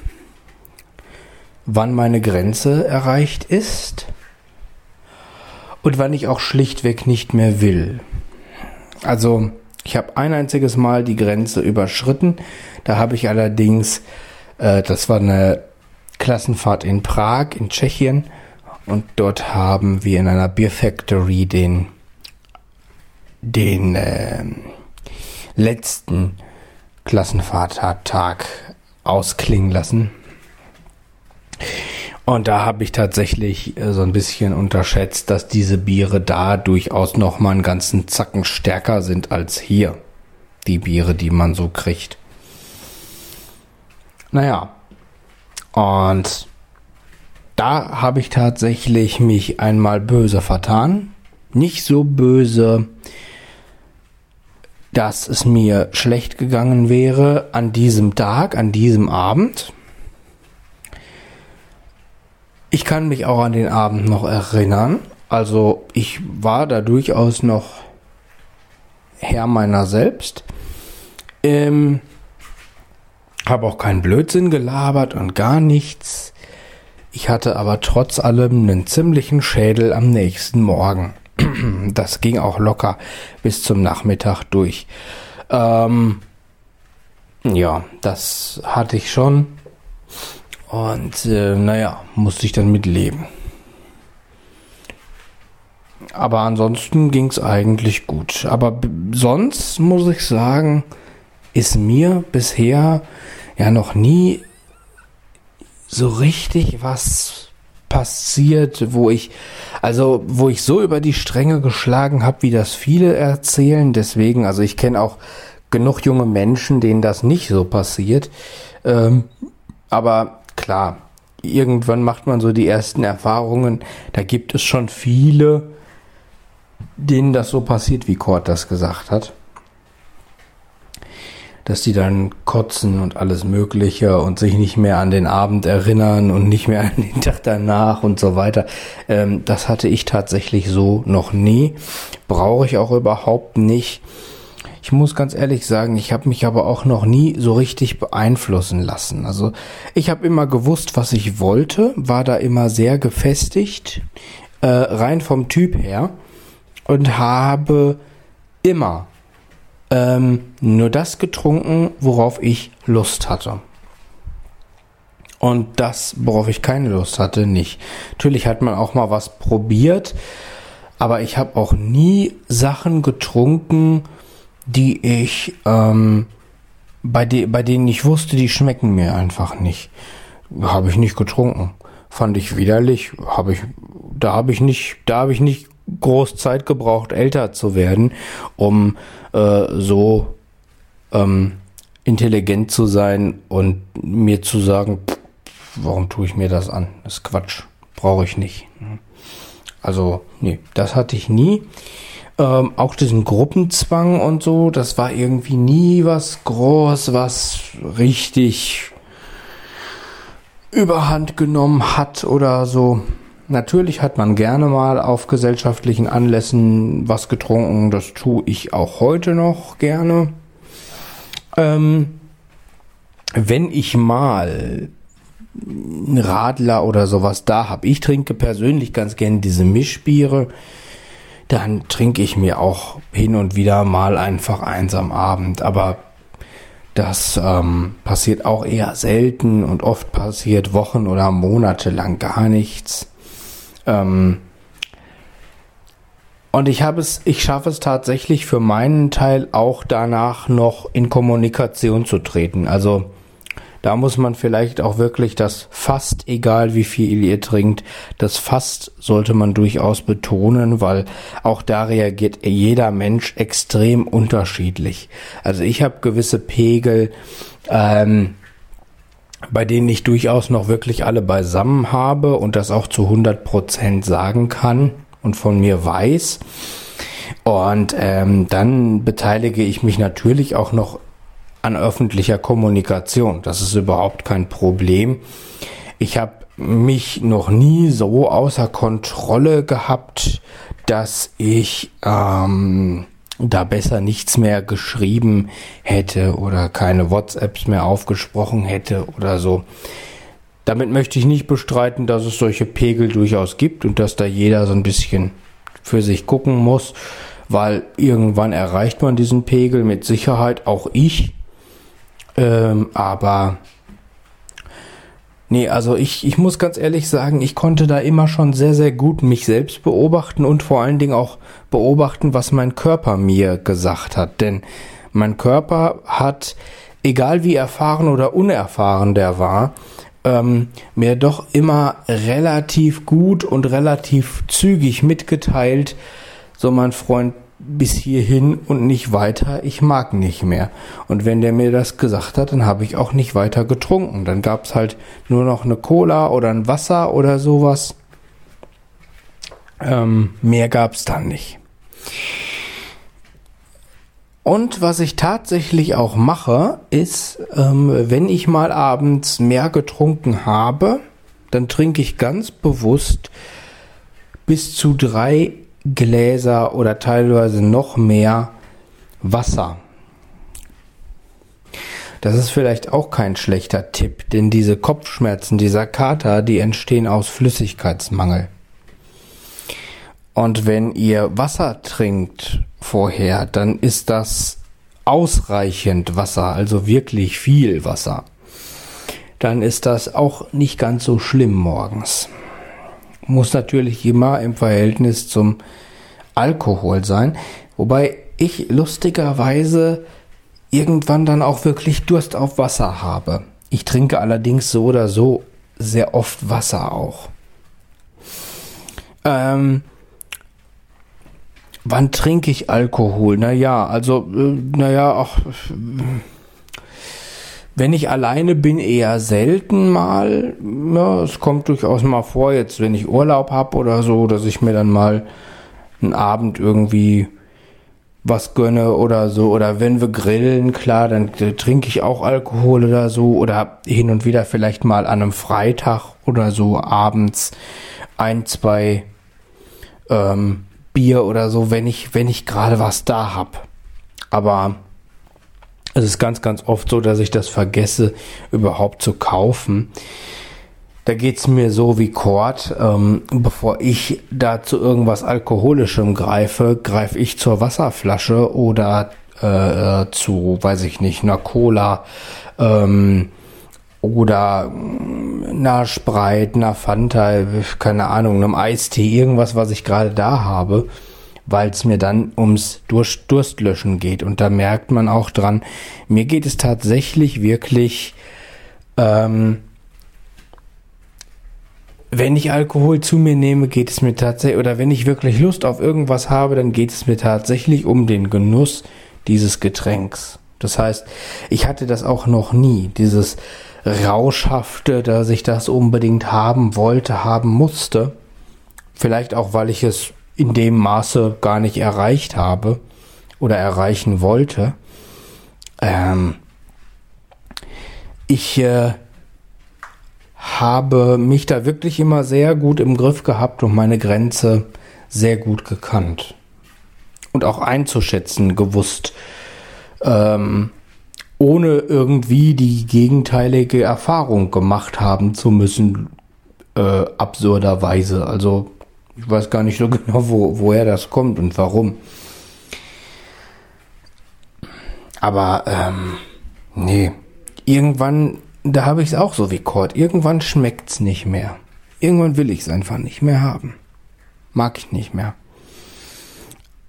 wann meine Grenze erreicht ist und wann ich auch schlichtweg nicht mehr will. Also ich habe ein einziges Mal die Grenze überschritten. Da habe ich allerdings, äh, das war eine Klassenfahrt in Prag in Tschechien und dort haben wir in einer Beer Factory den, den äh, letzten Klassenfahrttag ausklingen lassen. Und da habe ich tatsächlich äh, so ein bisschen unterschätzt, dass diese Biere da durchaus noch mal einen ganzen Zacken stärker sind als hier. Die Biere, die man so kriegt. Naja. Und da habe ich tatsächlich mich einmal böse vertan. Nicht so böse, dass es mir schlecht gegangen wäre an diesem Tag, an diesem Abend. Ich kann mich auch an den Abend noch erinnern. Also ich war da durchaus noch Herr meiner selbst. Ähm, habe auch keinen Blödsinn gelabert und gar nichts. Ich hatte aber trotz allem einen ziemlichen Schädel am nächsten Morgen. [clears throat] Das ging auch locker bis zum Nachmittag durch. Ähm, ja, das hatte ich schon. Und äh, naja, musste ich dann mitleben. Aber ansonsten ging es eigentlich gut. Aber sonst muss ich sagen, ist mir bisher ja noch nie so richtig was passiert, wo ich, also wo ich so über die Stränge geschlagen habe, wie das viele erzählen. Deswegen, also ich kenne auch genug junge Menschen, denen das nicht so passiert. Ähm, aber klar, irgendwann macht man so die ersten Erfahrungen. Da gibt es schon viele, denen das so passiert, wie Kurt das gesagt hat. Dass die dann kotzen und alles Mögliche und sich nicht mehr an den Abend erinnern und nicht mehr [laughs] an den Tag danach und so weiter. Ähm, das hatte ich tatsächlich so noch nie. Brauche ich auch überhaupt nicht. Ich muss ganz ehrlich sagen, ich habe mich aber auch noch nie so richtig beeinflussen lassen. Also ich habe immer gewusst, was ich wollte, war da immer sehr gefestigt, äh, rein vom Typ her und habe immer ähm, nur das getrunken, worauf ich Lust hatte. Und das, worauf ich keine Lust hatte, nicht. Natürlich hat man auch mal was probiert, aber ich habe auch nie Sachen getrunken, die ich, ähm, bei, de bei denen ich wusste, die schmecken mir einfach nicht. Habe ich nicht getrunken. Fand ich widerlich. Habe ich, da habe ich nicht, da habe ich nicht groß Zeit gebraucht, älter zu werden, um äh, so ähm, intelligent zu sein und mir zu sagen, pff, warum tue ich mir das an? Das ist Quatsch. Brauche ich nicht. Also, nee, das hatte ich nie. Ähm, auch diesen Gruppenzwang und so, das war irgendwie nie was groß, was richtig überhand genommen hat oder so. Natürlich hat man gerne mal auf gesellschaftlichen Anlässen was getrunken. Das tue ich auch heute noch gerne. Ähm, wenn ich mal einen Radler oder sowas da habe, ich trinke persönlich ganz gerne diese Mischbiere dann trinke ich mir auch hin und wieder mal einfach eins am Abend. Aber das ähm, passiert auch eher selten und oft passiert Wochen oder Monate lang gar nichts. Ähm, und ich habe es, ich schaffe es tatsächlich für meinen Teil auch danach noch in Kommunikation zu treten. Also da muss man vielleicht auch wirklich das fast egal wie viel ihr trinkt, das fast sollte man durchaus betonen, weil auch da reagiert jeder Mensch extrem unterschiedlich. Also ich habe gewisse Pegel, ähm, bei denen ich durchaus noch wirklich alle beisammen habe und das auch zu 100 Prozent sagen kann und von mir weiß. Und ähm, dann beteilige ich mich natürlich auch noch an öffentlicher Kommunikation. Das ist überhaupt kein Problem. Ich habe mich noch nie so außer Kontrolle gehabt, dass ich ähm, da besser nichts mehr geschrieben hätte oder keine WhatsApps mehr aufgesprochen hätte oder so. Damit möchte ich nicht bestreiten, dass es solche Pegel durchaus gibt und dass da jeder so ein bisschen für sich gucken muss, weil irgendwann erreicht man diesen Pegel mit Sicherheit, auch ich. Ähm, aber nee, also ich, ich muss ganz ehrlich sagen, ich konnte da immer schon sehr, sehr gut mich selbst beobachten und vor allen Dingen auch beobachten, was mein Körper mir gesagt hat. Denn mein Körper hat, egal wie erfahren oder unerfahren der war, ähm, mir doch immer relativ gut und relativ zügig mitgeteilt, so mein Freund, bis hierhin und nicht weiter, ich mag nicht mehr. Und wenn der mir das gesagt hat, dann habe ich auch nicht weiter getrunken. Dann gab es halt nur noch eine Cola oder ein Wasser oder sowas. Ähm, mehr gab es dann nicht. Und was ich tatsächlich auch mache, ist, ähm, wenn ich mal abends mehr getrunken habe, dann trinke ich ganz bewusst bis zu drei Gläser oder teilweise noch mehr Wasser. Das ist vielleicht auch kein schlechter Tipp, denn diese Kopfschmerzen, dieser Kater, die entstehen aus Flüssigkeitsmangel. Und wenn ihr Wasser trinkt vorher, dann ist das ausreichend Wasser, also wirklich viel Wasser. Dann ist das auch nicht ganz so schlimm morgens muss natürlich immer im Verhältnis zum Alkohol sein. Wobei ich lustigerweise irgendwann dann auch wirklich Durst auf Wasser habe. Ich trinke allerdings so oder so sehr oft Wasser auch. Ähm, wann trinke ich Alkohol? Naja, also, äh, naja, auch. Wenn ich alleine bin, eher selten mal. Ja, es kommt durchaus mal vor, jetzt wenn ich Urlaub habe oder so, dass ich mir dann mal einen Abend irgendwie was gönne oder so. Oder wenn wir grillen, klar, dann äh, trinke ich auch Alkohol oder so. Oder hin und wieder vielleicht mal an einem Freitag oder so abends ein, zwei ähm, Bier oder so, wenn ich, wenn ich gerade was da hab. Aber es ist ganz, ganz oft so, dass ich das vergesse, überhaupt zu kaufen. Da geht's mir so wie Kord. Ähm, bevor ich da zu irgendwas Alkoholischem greife, greife ich zur Wasserflasche oder äh, zu, weiß ich nicht, einer Cola ähm, oder einer Sprite, einer Fanta, keine Ahnung, einem Eistee, irgendwas, was ich gerade da habe, weil es mir dann ums Durst Durstlöschen geht. Und da merkt man auch dran, mir geht es tatsächlich wirklich ähm, wenn ich Alkohol zu mir nehme, geht es mir tatsächlich, oder wenn ich wirklich Lust auf irgendwas habe, dann geht es mir tatsächlich um den Genuss dieses Getränks. Das heißt, ich hatte das auch noch nie, dieses Rauschhafte, dass ich das unbedingt haben wollte, haben musste. Vielleicht auch, weil ich es in dem Maße gar nicht erreicht habe oder erreichen wollte. Ähm, ich äh, habe mich da wirklich immer sehr gut im Griff gehabt und meine Grenze sehr gut gekannt. Und auch einzuschätzen gewusst, ähm, ohne irgendwie die gegenteilige Erfahrung gemacht haben zu müssen, äh, absurderweise. Also ich weiß gar nicht so [laughs] genau, wo, woher das kommt und warum. Aber ähm, nee, irgendwann da habe ich es auch so wie Kord. Irgendwann schmeckt's nicht mehr. Irgendwann will ich es einfach nicht mehr haben. Mag ich nicht mehr.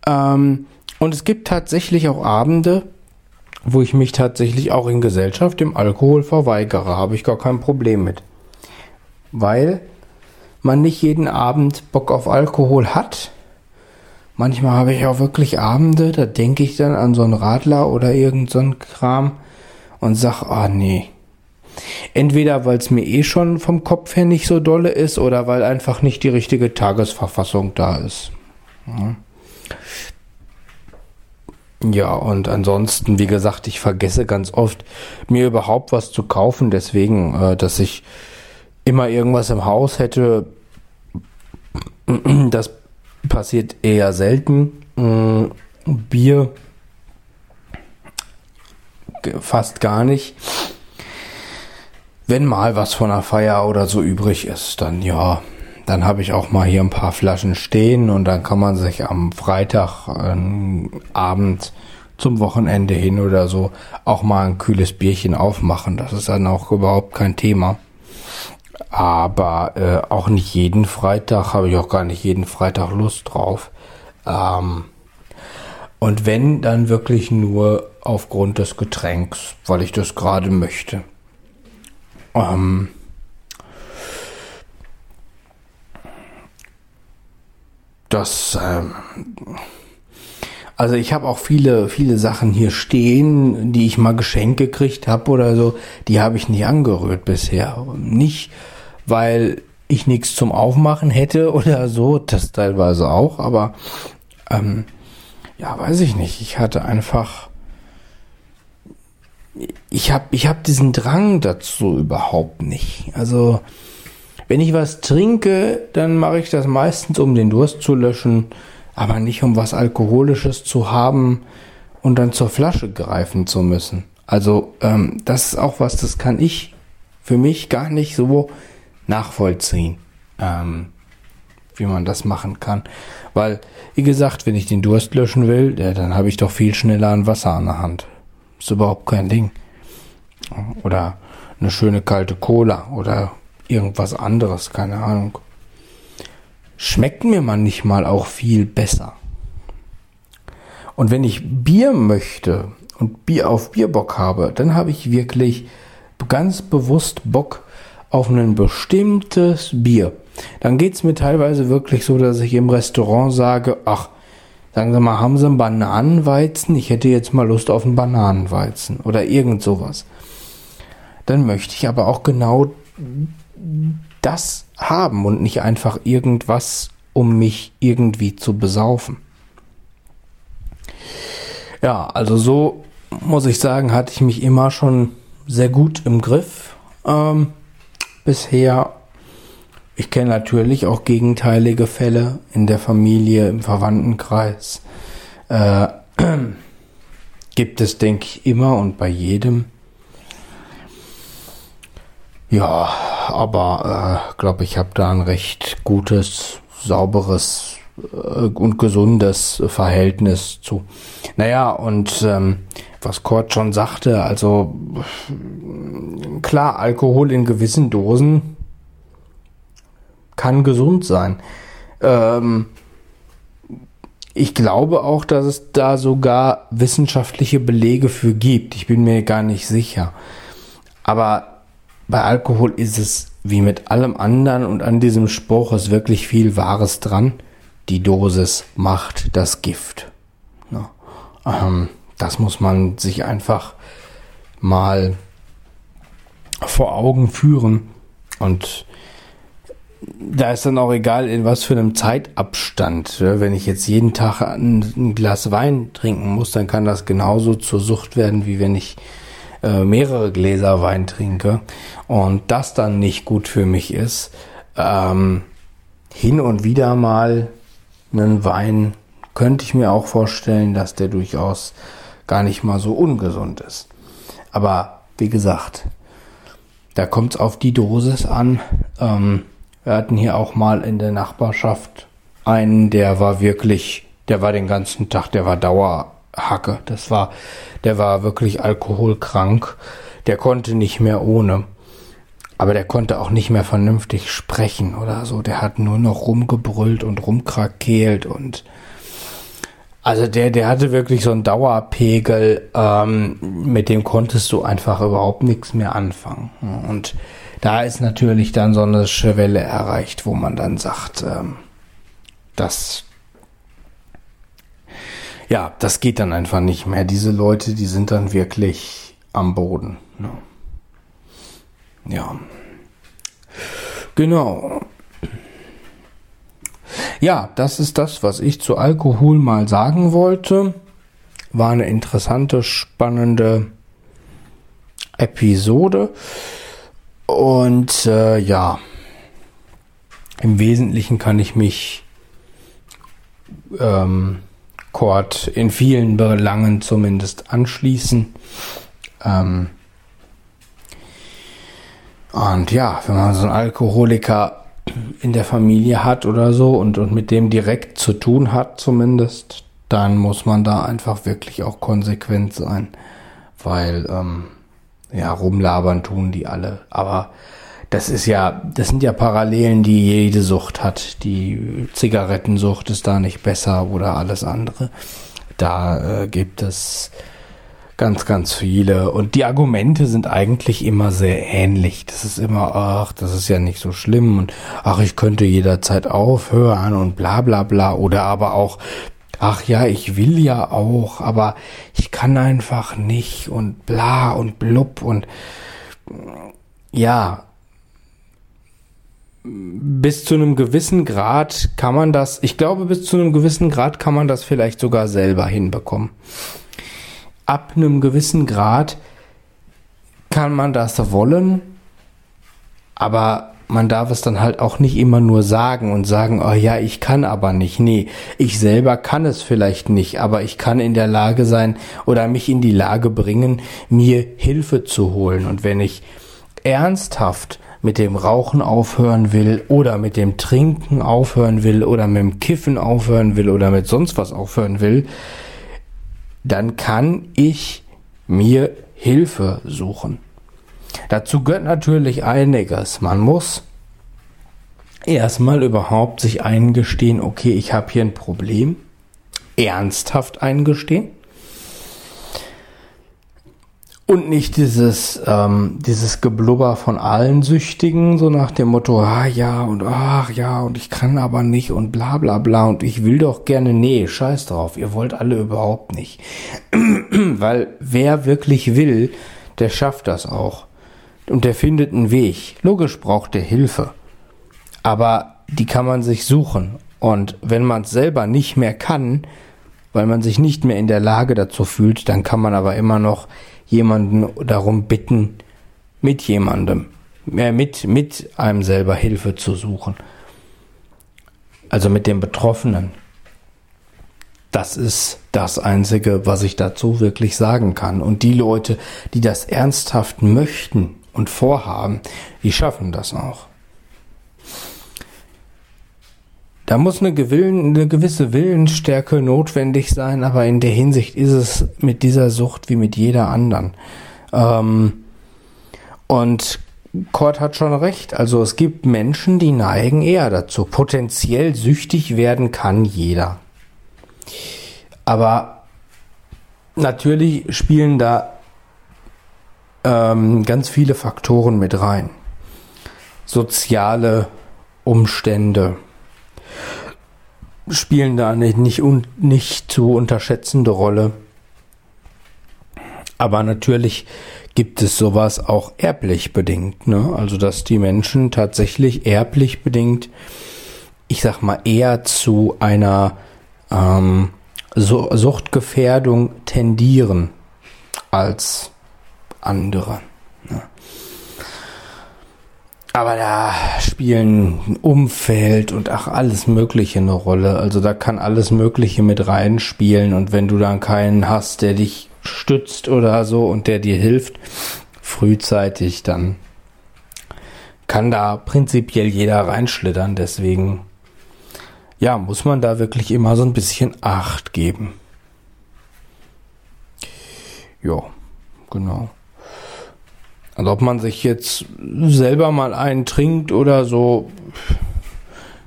Ähm, und es gibt tatsächlich auch Abende, wo ich mich tatsächlich auch in Gesellschaft dem Alkohol verweigere. Habe ich gar kein Problem mit. Weil man nicht jeden Abend Bock auf Alkohol hat. Manchmal habe ich auch wirklich Abende, da denke ich dann an so einen Radler oder irgend so Kram und sag, ah nee, Entweder weil es mir eh schon vom Kopf her nicht so dolle ist oder weil einfach nicht die richtige Tagesverfassung da ist. Ja. Ja, und ansonsten, wie gesagt, ich vergesse ganz oft, mir überhaupt was zu kaufen. Deswegen, äh, dass ich immer irgendwas im Haus hätte, [clears throat] das passiert eher selten. Mm, Bier fast gar nicht. Wenn mal was von einer Feier oder so übrig ist, dann ja, dann habe ich auch mal hier ein paar Flaschen stehen und dann kann man sich am Freitag äh, Abend zum Wochenende hin oder so auch mal ein kühles Bierchen aufmachen. Das ist dann auch überhaupt kein Thema. Aber äh, auch nicht jeden Freitag habe ich auch gar nicht jeden Freitag Lust drauf. Ähm, und wenn, dann wirklich nur aufgrund des Getränks, weil ich das gerade möchte. Ähm, das, ähm, also ich habe auch viele, viele Sachen hier stehen, die ich mal geschenkt gekriegt habe oder so, die habe ich nicht angerührt bisher. Nicht, weil ich nichts zum Aufmachen hätte [laughs] oder so, das teilweise auch, aber ähm, ja, weiß ich nicht. Ich hatte einfach ich habe ich hab diesen Drang dazu überhaupt nicht. Also, wenn ich was trinke, dann mache ich das meistens, um den Durst zu löschen, aber nicht um was Alkoholisches zu haben und dann zur Flasche greifen zu müssen. Also, ähm, das ist auch was, das kann ich für mich gar nicht so nachvollziehen, ähm, wie man das machen kann. Weil, wie gesagt, wenn ich den Durst löschen will, ja, dann habe ich doch viel schneller ein Wasser an der Hand. Ist überhaupt kein Ding. Oder eine schöne kalte Cola oder irgendwas anderes, keine Ahnung. Schmeckt mir manchmal auch viel besser. Und wenn ich Bier möchte und Bier auf Bierbock habe, dann habe ich wirklich ganz bewusst Bock auf ein bestimmtes Bier. Dann geht es mir teilweise wirklich so, dass ich im Restaurant sage, ach, Sagen Sie mal, haben Sie einen Bananenweizen? Ich hätte jetzt mal Lust auf einen Bananenweizen oder irgend sowas. Dann möchte ich aber auch genau das haben und nicht einfach irgendwas um mich irgendwie zu besaufen. Ja, also so muss ich sagen, hatte ich mich immer schon sehr gut im Griff ähm, bisher. Ich kenne natürlich auch gegenteilige Fälle in der Familie, im Verwandtenkreis. Äh, [clears throat] gibt es, denke ich, immer und bei jedem. Ja, aber äh, glaube ich, habe da ein recht gutes, sauberes und gesundes Verhältnis zu. Naja, und ähm, was Kurt schon sagte, also klar, Alkohol in gewissen Dosen kann gesund sein. Ähm, ich glaube auch, dass es da sogar wissenschaftliche Belege für gibt. Ich bin mir gar nicht sicher. Aber bei Alkohol ist es wie mit allem anderen und an diesem Spruch ist wirklich viel Wahres dran. Die Dosis macht das Gift. Ja. Ähm, das muss man sich einfach mal vor Augen führen. Und da ist dann auch egal, in was für einem Zeitabstand. Wenn ich jetzt jeden Tag ein, Glas Wein trinken muss, dann kann das genauso zur Sucht werden, wie wenn ich äh, mehrere Gläser Wein trinke und das dann nicht gut für mich ist. Ähm, hin und wieder mal einen Wein könnte ich mir auch vorstellen, dass der durchaus gar nicht mal so ungesund ist. Aber wie gesagt, da kommt es auf die Dosis an. Ähm, wir hatten hier auch mal in der Nachbarschaft einen, der war wirklich, der war den ganzen Tag, der war Dauerhacke. Das war, der war wirklich alkoholkrank. Der konnte nicht mehr ohne. Aber der konnte auch nicht mehr vernünftig sprechen oder so. Der hat nur noch rumgebrüllt und rumkrakeelt und also der, der hatte wirklich so einen Dauerpegel, ähm, mit dem konntest du einfach überhaupt nichts mehr anfangen. Und da ist natürlich dann so eine Schwelle erreicht, wo man dann sagt, ähm, das ja, das geht dann einfach nicht mehr. Diese Leute, die sind dann wirklich am Boden. Ne? Ja. Genau. Ja, das ist das, was ich zu Alkohol mal sagen wollte. War eine interessante, spannende Episode. Und äh, ja, im Wesentlichen kann ich mich ähm, Kord in vielen Belangen zumindest anschließen. Ähm, und ja, wenn man so einen Alkoholiker in der Familie hat oder so und, und mit dem direkt zu tun hat zumindest, dann muss man da einfach wirklich auch konsequent sein. Weil ähm, ja, rumlabern tun die alle. Aber das ist ja, das sind ja Parallelen, die jede Sucht hat. Die Zigarettensucht ist da nicht besser oder alles andere. Da äh, gibt es ganz, ganz viele. Und die Argumente sind eigentlich immer sehr ähnlich. Das ist immer, ach, das ist ja nicht so schlimm und ach, ich könnte jederzeit aufhören und bla bla bla. Oder aber auch, ach ja, ich will ja auch, aber ich kann einfach nicht und bla und blub und ja, bis zu einem gewissen Grad kann man das, ich glaube, bis zu einem gewissen Grad kann man das vielleicht sogar selber hinbekommen. Ab einem gewissen Grad kann man das wollen, aber man darf es dann halt auch nicht immer nur sagen und sagen, oh ja, ich kann aber nicht. Nee, ich selber kann es vielleicht nicht, aber ich kann in der Lage sein oder mich in die Lage bringen, mir Hilfe zu holen. Und wenn ich ernsthaft mit dem Rauchen aufhören will oder mit dem Trinken aufhören will oder mit dem Kiffen aufhören will oder mit sonst was aufhören will, dann kann ich mir Hilfe suchen. Dazu gehört natürlich einiges. Man muss erstmal überhaupt sich eingestehen, okay, ich habe hier ein Problem. Ernsthaft eingestehen. Und nicht dieses, ähm, dieses Geblubber von allen Süchtigen, so nach dem Motto, ah ja und ach ja und ich kann aber nicht und bla bla bla und ich will doch gerne, nee, scheiß drauf, ihr wollt alle überhaupt nicht. [clears throat] Weil wer wirklich will, der schafft das auch und der findet einen Weg. Logisch braucht er Hilfe. Aber die kann man sich suchen. Und wenn man es selber nicht mehr kann, weil man sich nicht mehr in der Lage dazu fühlt, dann kann man aber immer noch jemanden darum bitten, mit jemandem, äh, mit, mit einem selber Hilfe zu suchen. Also mit dem Betroffenen. Das ist das Einzige, was ich dazu wirklich sagen kann. Und die Leute, die das ernsthaft möchten und vorhaben, die schaffen das auch. Da muss eine, Gewillen, eine gewisse Willensstärke notwendig sein, aber in der Hinsicht ist es mit dieser Sucht wie mit jeder anderen. Ähm, und Kurt hat schon recht. Also es gibt Menschen, die neigen eher dazu. Potenziell süchtig werden kann jeder. Aber natürlich spielen da ähm, ganz viele Faktoren mit rein. Soziale Umstände spielen da nicht, nicht, nicht zu unterschätzende Rolle. Aber natürlich gibt es sowas auch erblich bedingt. Ne? Also dass die Menschen tatsächlich erblich bedingt, ich sag mal, eher zu einer ähm, Suchtgefährdung tendieren als andere. Aber da spielen Umfeld und ach alles Mögliche eine Rolle. Also da kann alles Mögliche mit reinspielen und wenn du dann keinen hast, der dich stützt oder so und der dir hilft, frühzeitig, dann kann da prinzipiell jeder reinschlittern. Deswegen, ja, muss man da wirklich immer so ein bisschen Acht geben. Ja, genau. Also ob man sich jetzt selber mal einen trinkt oder so,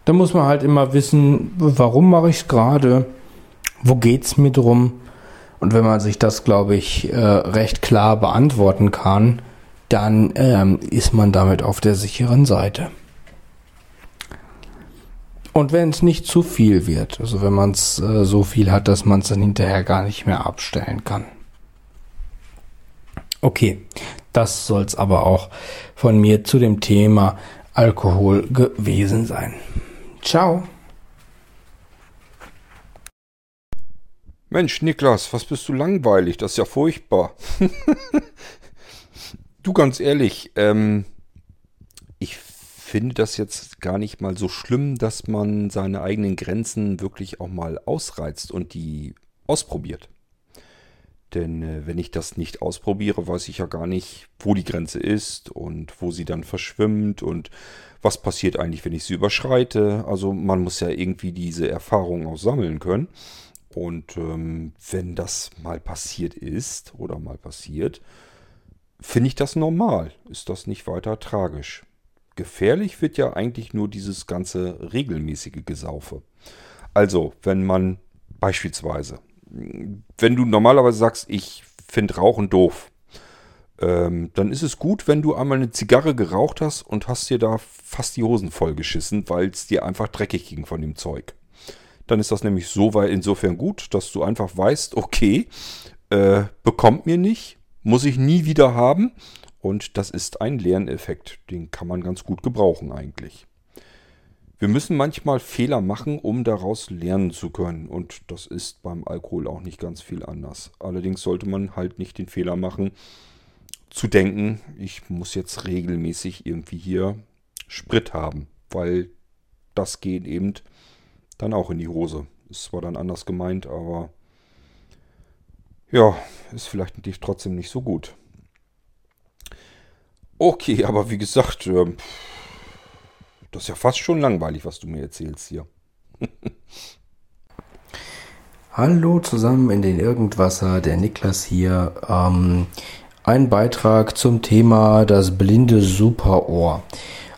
da muss man halt immer wissen, warum mache ich es gerade, wo geht's mir drum und wenn man sich das, glaube ich, äh, recht klar beantworten kann, dann ähm, ist man damit auf der sicheren Seite. Und wenn es nicht zu viel wird, also wenn man es äh, so viel hat, dass man es dann hinterher gar nicht mehr abstellen kann. Okay, das soll es aber auch von mir zu dem Thema Alkohol gewesen sein. Ciao.
Mensch, Niklas, was bist du langweilig? Das ist ja furchtbar. [laughs] du ganz ehrlich, ähm, ich finde das jetzt gar nicht mal so schlimm, dass man seine eigenen Grenzen wirklich auch mal ausreizt und die ausprobiert. Denn äh, wenn ich das nicht ausprobiere, weiß ich ja gar nicht, wo die Grenze ist und wo sie dann verschwimmt und was passiert eigentlich, wenn ich sie überschreite. Also man muss ja irgendwie diese Erfahrung auch sammeln können. Und ähm, wenn das mal passiert ist oder mal passiert, finde ich das normal. Ist das nicht weiter tragisch. Gefährlich wird ja eigentlich nur dieses ganze regelmäßige Gesaufe. Also, wenn man beispielsweise, wenn du normalerweise sagst, ich finde Rauchen doof, ähm, dann ist es gut, wenn du einmal eine Zigarre geraucht hast und hast dir da fast die Hosen vollgeschissen, weil es dir einfach dreckig ging von dem Zeug. Dann ist das nämlich so weit insofern gut, dass du einfach weißt, okay, äh, bekommt mir nicht, muss ich nie wieder haben. Und das ist ein Lerneffekt. Den kann man ganz gut gebrauchen eigentlich. Wir müssen manchmal Fehler machen, um daraus lernen zu können. Und das ist beim Alkohol auch nicht ganz viel anders. Allerdings sollte man halt nicht den Fehler machen, zu denken, ich muss jetzt regelmäßig irgendwie hier Sprit haben. Weil das geht eben dann auch in die Hose. Ist zwar dann anders gemeint, aber ja, ist vielleicht trotzdem nicht so gut. Okay, aber wie gesagt, äh, das ist ja fast schon langweilig, was du mir erzählst hier. [laughs]
Hallo zusammen in den Irgendwasser, der Niklas hier. Ähm, ein Beitrag zum Thema das blinde Superohr.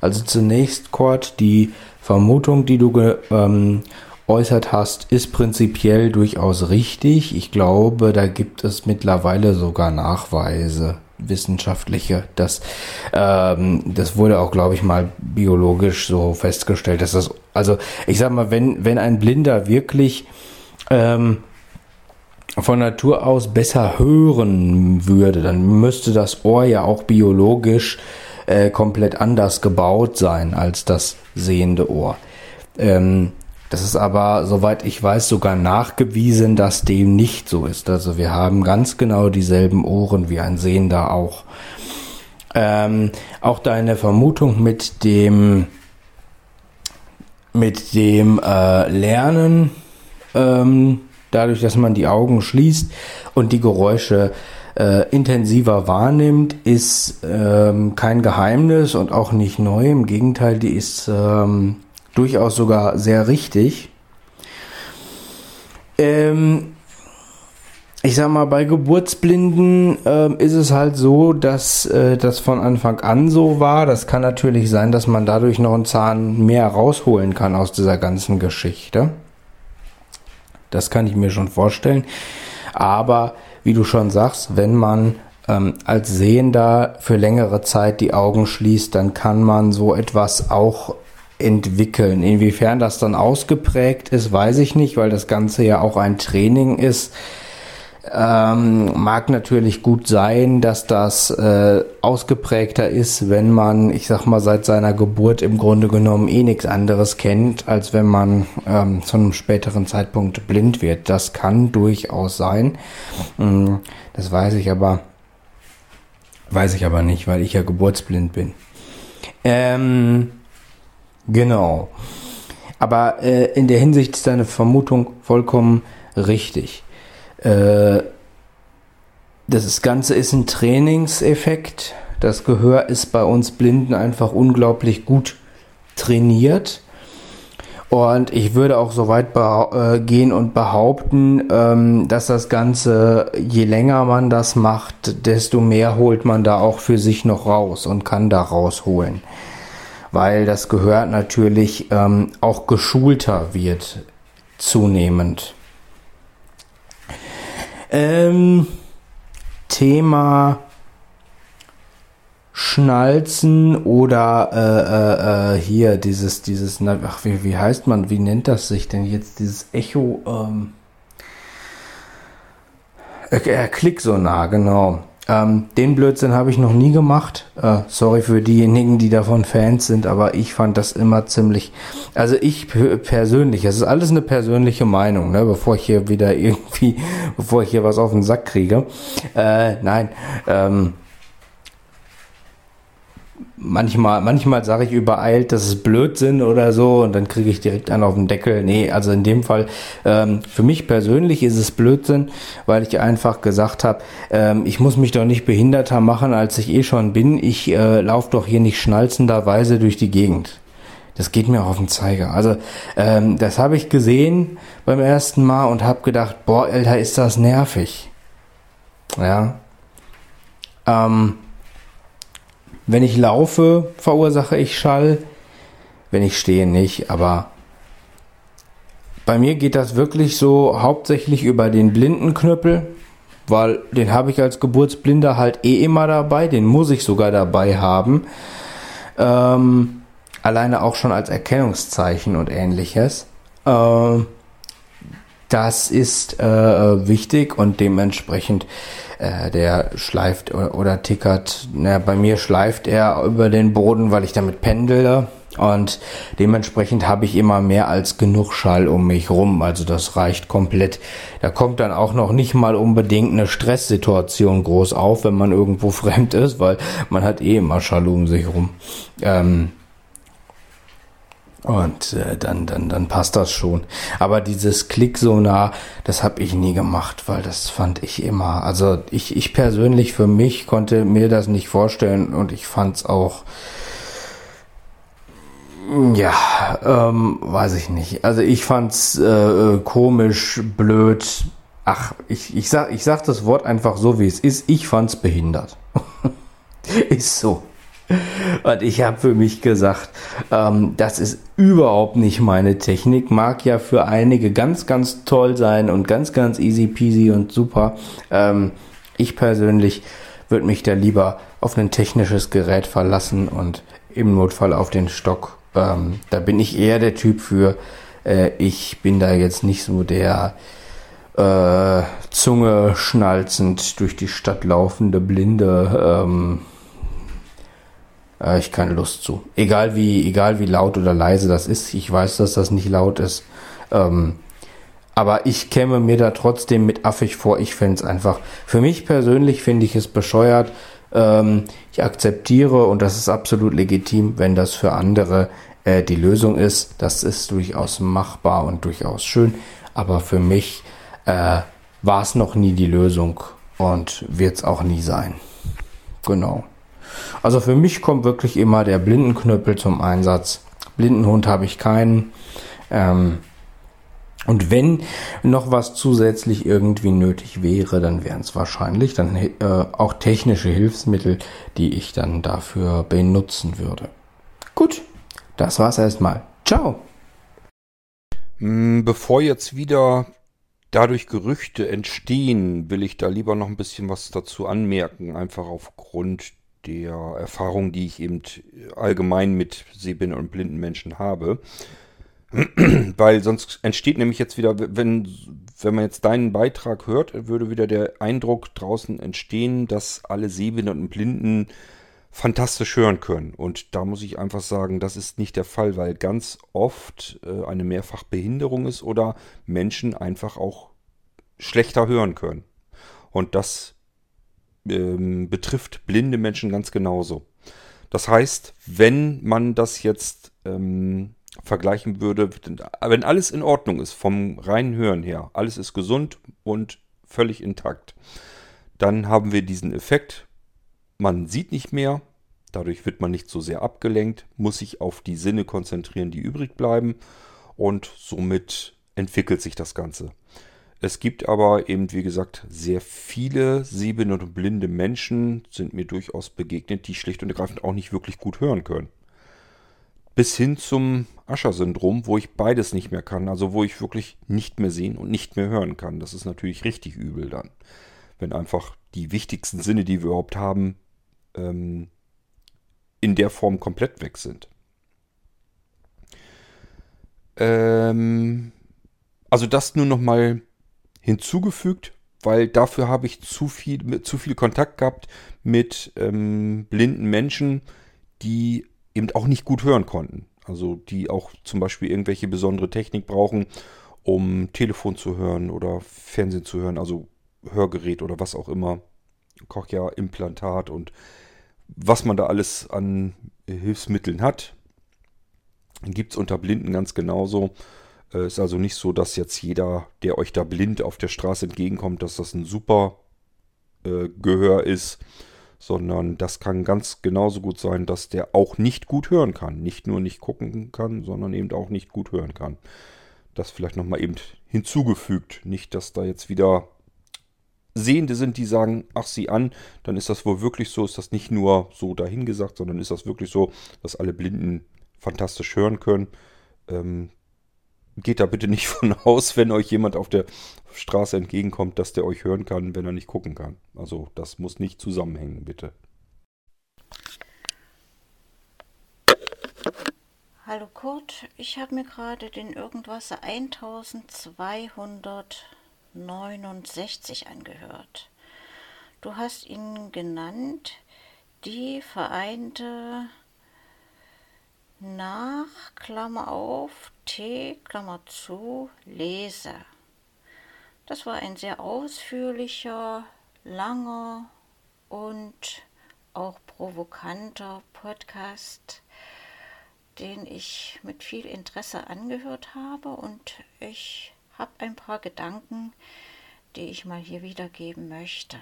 Also zunächst, Kurt, die Vermutung, die du ähm, geäußert hast, ist prinzipiell durchaus richtig. Ich glaube, da gibt es mittlerweile sogar Nachweise wissenschaftliche. Das, ähm, das wurde auch, glaube ich, mal biologisch so festgestellt, dass das, also ich sag mal, wenn, wenn ein Blinder wirklich ähm, von Natur aus besser hören würde, dann müsste das Ohr ja auch biologisch äh, komplett anders gebaut sein als das sehende Ohr. Ähm, Das ist aber, soweit ich weiß, sogar nachgewiesen, dass dem nicht so ist. Also wir haben ganz genau dieselben Ohren wie ein Sehender auch. Ähm, auch deine Vermutung mit dem mit dem äh, Lernen, ähm, dadurch, dass man die Augen schließt und die Geräusche äh, intensiver wahrnimmt, ist ähm, kein Geheimnis und auch nicht neu. Im Gegenteil, die ist ähm, durchaus sogar sehr richtig. Ähm, ich sag mal, bei Geburtsblinden äh, ist es halt so, dass äh, das von Anfang an so war. Das kann natürlich sein, dass man dadurch noch einen Zahn mehr rausholen kann aus dieser ganzen Geschichte. Das kann ich mir schon vorstellen. Aber wie du schon sagst, wenn man ähm, als Sehender für längere Zeit die Augen schließt, dann kann man so etwas auch entwickeln. Inwiefern das dann ausgeprägt ist, weiß ich nicht, weil das Ganze ja auch ein Training ist. Ähm, mag natürlich gut sein, dass das äh, ausgeprägter ist, wenn man, ich sag mal, seit seiner Geburt im Grunde genommen eh nichts anderes kennt, als wenn man ähm, zu einem späteren Zeitpunkt blind wird. Das kann durchaus sein. Ähm, das weiß ich aber, weiß ich aber nicht, weil ich ja geburtsblind bin. Ähm, Genau. Aber äh, in der Hinsicht ist deine Vermutung vollkommen richtig. Äh, das Ganze ist ein Trainingseffekt. Das Gehör ist bei uns Blinden einfach unglaublich gut trainiert. Und ich würde auch so weit äh, gehen und behaupten, ähm, dass das Ganze, je länger man das macht, desto mehr holt man da auch für sich noch raus und kann da rausholen weil das Gehör natürlich ähm, auch geschulter wird zunehmend. Ähm, Thema Schnalzen oder äh, äh, äh, hier dieses, dieses, ach, wie, wie heißt man, wie nennt das sich denn jetzt, dieses Echo, ähm, äh, äh Klicksonar, genau. Ähm, den Blödsinn habe ich noch nie gemacht. Äh, sorry für diejenigen, die davon Fans sind, aber ich fand das immer ziemlich. Also ich persönlich, es ist alles eine persönliche Meinung, ne, bevor ich hier wieder [laughs] irgendwie, bevor ich hier was auf den Sack kriege. Äh, nein, ähm, manchmal, manchmal sage ich übereilt, das ist Blödsinn oder so und dann kriege ich direkt einen auf den Deckel. Nee, also in dem Fall, ähm, für mich persönlich ist es Blödsinn, weil ich einfach gesagt habe, ähm, ich muss mich doch nicht behinderter machen, als ich eh schon bin. Ich äh, laufe doch hier nicht schnalzenderweise durch die Gegend. Das geht mir auch auf den Zeiger. Also ähm, das habe ich gesehen beim ersten Mal und habe gedacht, boah, Alter, ist das nervig. Ja. Ähm, wenn ich laufe, verursache ich Schall. Wenn ich stehe, nicht. Aber bei mir geht das wirklich so hauptsächlich über den Blindenknüppel, weil den habe ich als Geburtsblinder halt eh immer dabei. Den muss ich sogar dabei haben. Ähm, alleine auch schon als Erkennungszeichen und ähnliches. Ähm, das ist äh, wichtig und dementsprechend äh, der schleift oder, oder tickert. Na, bei mir schleift er über den Boden, weil ich damit pendele. Und dementsprechend habe ich immer mehr als genug Schall um mich rum. Also das reicht komplett. Da kommt dann auch noch nicht mal unbedingt eine Stresssituation groß auf, wenn man irgendwo [laughs] fremd ist, weil man hat eh immer Schall um sich rum. Ähm, und äh, dann, dann, dann passt das schon. Aber dieses Klicksonar, das habe ich nie gemacht, weil das fand ich immer. Also ich, ich persönlich für mich konnte mir das nicht vorstellen und ich fand's auch. Ja, ähm, weiß ich nicht. Also ich fand's äh, komisch, blöd. Ach, ich, ich, sag, ich sag das Wort einfach so, wie es ist. Ich fand's behindert. [laughs] ist so. Und ich habe für mich gesagt, ähm, das ist überhaupt nicht meine Technik. Mag ja für einige ganz, ganz toll sein und ganz, ganz easy peasy und super. Ähm, ich persönlich würde mich da lieber auf ein technisches Gerät verlassen und im Notfall auf den Stock. Ähm, da bin ich eher der Typ für. Äh, ich bin da jetzt nicht so der äh, Zunge schnalzend durch die Stadt laufende Blinde. Ähm, äh, ich keine Lust zu. Egal wie, egal wie laut oder leise das ist. Ich weiß, dass das nicht laut ist. Ähm, aber ich käme mir da trotzdem mit affig vor. Ich fände es einfach, für mich persönlich finde ich es bescheuert. Ähm, ich akzeptiere und das ist absolut legitim, wenn das für andere äh, die Lösung ist. Das ist durchaus machbar und durchaus schön. Aber für mich äh, war es noch nie die Lösung und wird es auch nie sein. Genau. Also für mich kommt wirklich immer der Blindenknüppel zum Einsatz. Blindenhund habe ich keinen. Ähm, und wenn noch was zusätzlich irgendwie nötig wäre, dann wären es wahrscheinlich dann äh, auch technische Hilfsmittel, die ich dann dafür benutzen würde. Gut, das war's erstmal. Ciao.
Hm, bevor jetzt wieder dadurch Gerüchte entstehen, will ich da lieber noch ein bisschen was dazu anmerken, einfach aufgrund der Erfahrung, die ich eben allgemein mit sehbehinderten und blinden Menschen habe. [clears throat] Weil sonst entsteht nämlich jetzt wieder, wenn, wenn man jetzt deinen Beitrag hört, würde wieder der Eindruck draußen entstehen, dass alle Sehbehinderten und Blinden fantastisch hören können. Und da muss ich einfach sagen, das ist nicht der Fall, weil ganz oft äh, eine Mehrfachbehinderung ist oder Menschen einfach auch schlechter hören können. Und das ähm, betrifft blinde Menschen ganz genauso. Das heißt, wenn man das jetzt ähm, vergleichen würde, wenn alles in Ordnung ist, vom reinen Hören her, alles ist gesund und völlig intakt, dann haben wir diesen Effekt, man sieht nicht mehr, dadurch wird man nicht so sehr abgelenkt, muss sich auf die Sinne konzentrieren, die übrig bleiben und somit entwickelt sich das Ganze. Es gibt aber eben, wie gesagt, sehr viele sehbehinderte und blinde Menschen, sind mir durchaus begegnet, die schlicht und ergreifend auch nicht wirklich gut hören können. Bis hin zum Ascher-Syndrom, wo ich beides nicht mehr kann, also wo ich wirklich nicht mehr sehen und nicht mehr hören kann. Das ist natürlich richtig übel dann, wenn einfach die wichtigsten Sinne, die wir überhaupt haben, ähm, in der Form komplett weg sind. Ähm, also das nur noch mal hinzugefügt, weil dafür habe ich zu viel, zu viel Kontakt gehabt mit ähm, blinden Menschen, die eben auch nicht gut hören konnten. Also die auch zum Beispiel irgendwelche besondere Technik brauchen, um Telefon zu hören oder Fernsehen zu hören, also Hörgerät oder was auch immer. Cochlear-Implantat und was man da alles an Hilfsmitteln hat. Gibt es unter Blinden ganz genauso. Äh, ist also nicht so, dass jetzt jeder, der euch da blind auf der Straße entgegenkommt, dass das ein super äh, Gehör ist, sondern das kann ganz genauso gut sein, dass der auch nicht gut hören kann. Nicht nur nicht gucken kann, sondern eben auch nicht gut hören kann. Das vielleicht nochmal eben hinzugefügt. Nicht, dass da jetzt wieder Sehende sind, die sagen, ach sieh an, dann ist das wohl wirklich so, ist das nicht nur so dahingesagt, sondern ist das wirklich so, dass alle Blinden fantastisch hören können. Ähm, geht da bitte nicht [laughs] von aus, wenn euch jemand auf der Straße entgegenkommt, dass der euch hören kann, wenn er nicht gucken kann. Also das muss nicht zusammenhängen, bitte.
Hallo Kurt, ich habe mir gerade den Irgendwasser 1269 angehört. Du hast ihn genannt, die Vereinte nach, Klammer auf, T, Klammer zu, lese. Das war ein sehr ausführlicher, langer und auch provokanter Podcast, den ich mit viel Interesse angehört habe und ich habe ein paar Gedanken, die ich mal hier wiedergeben möchte.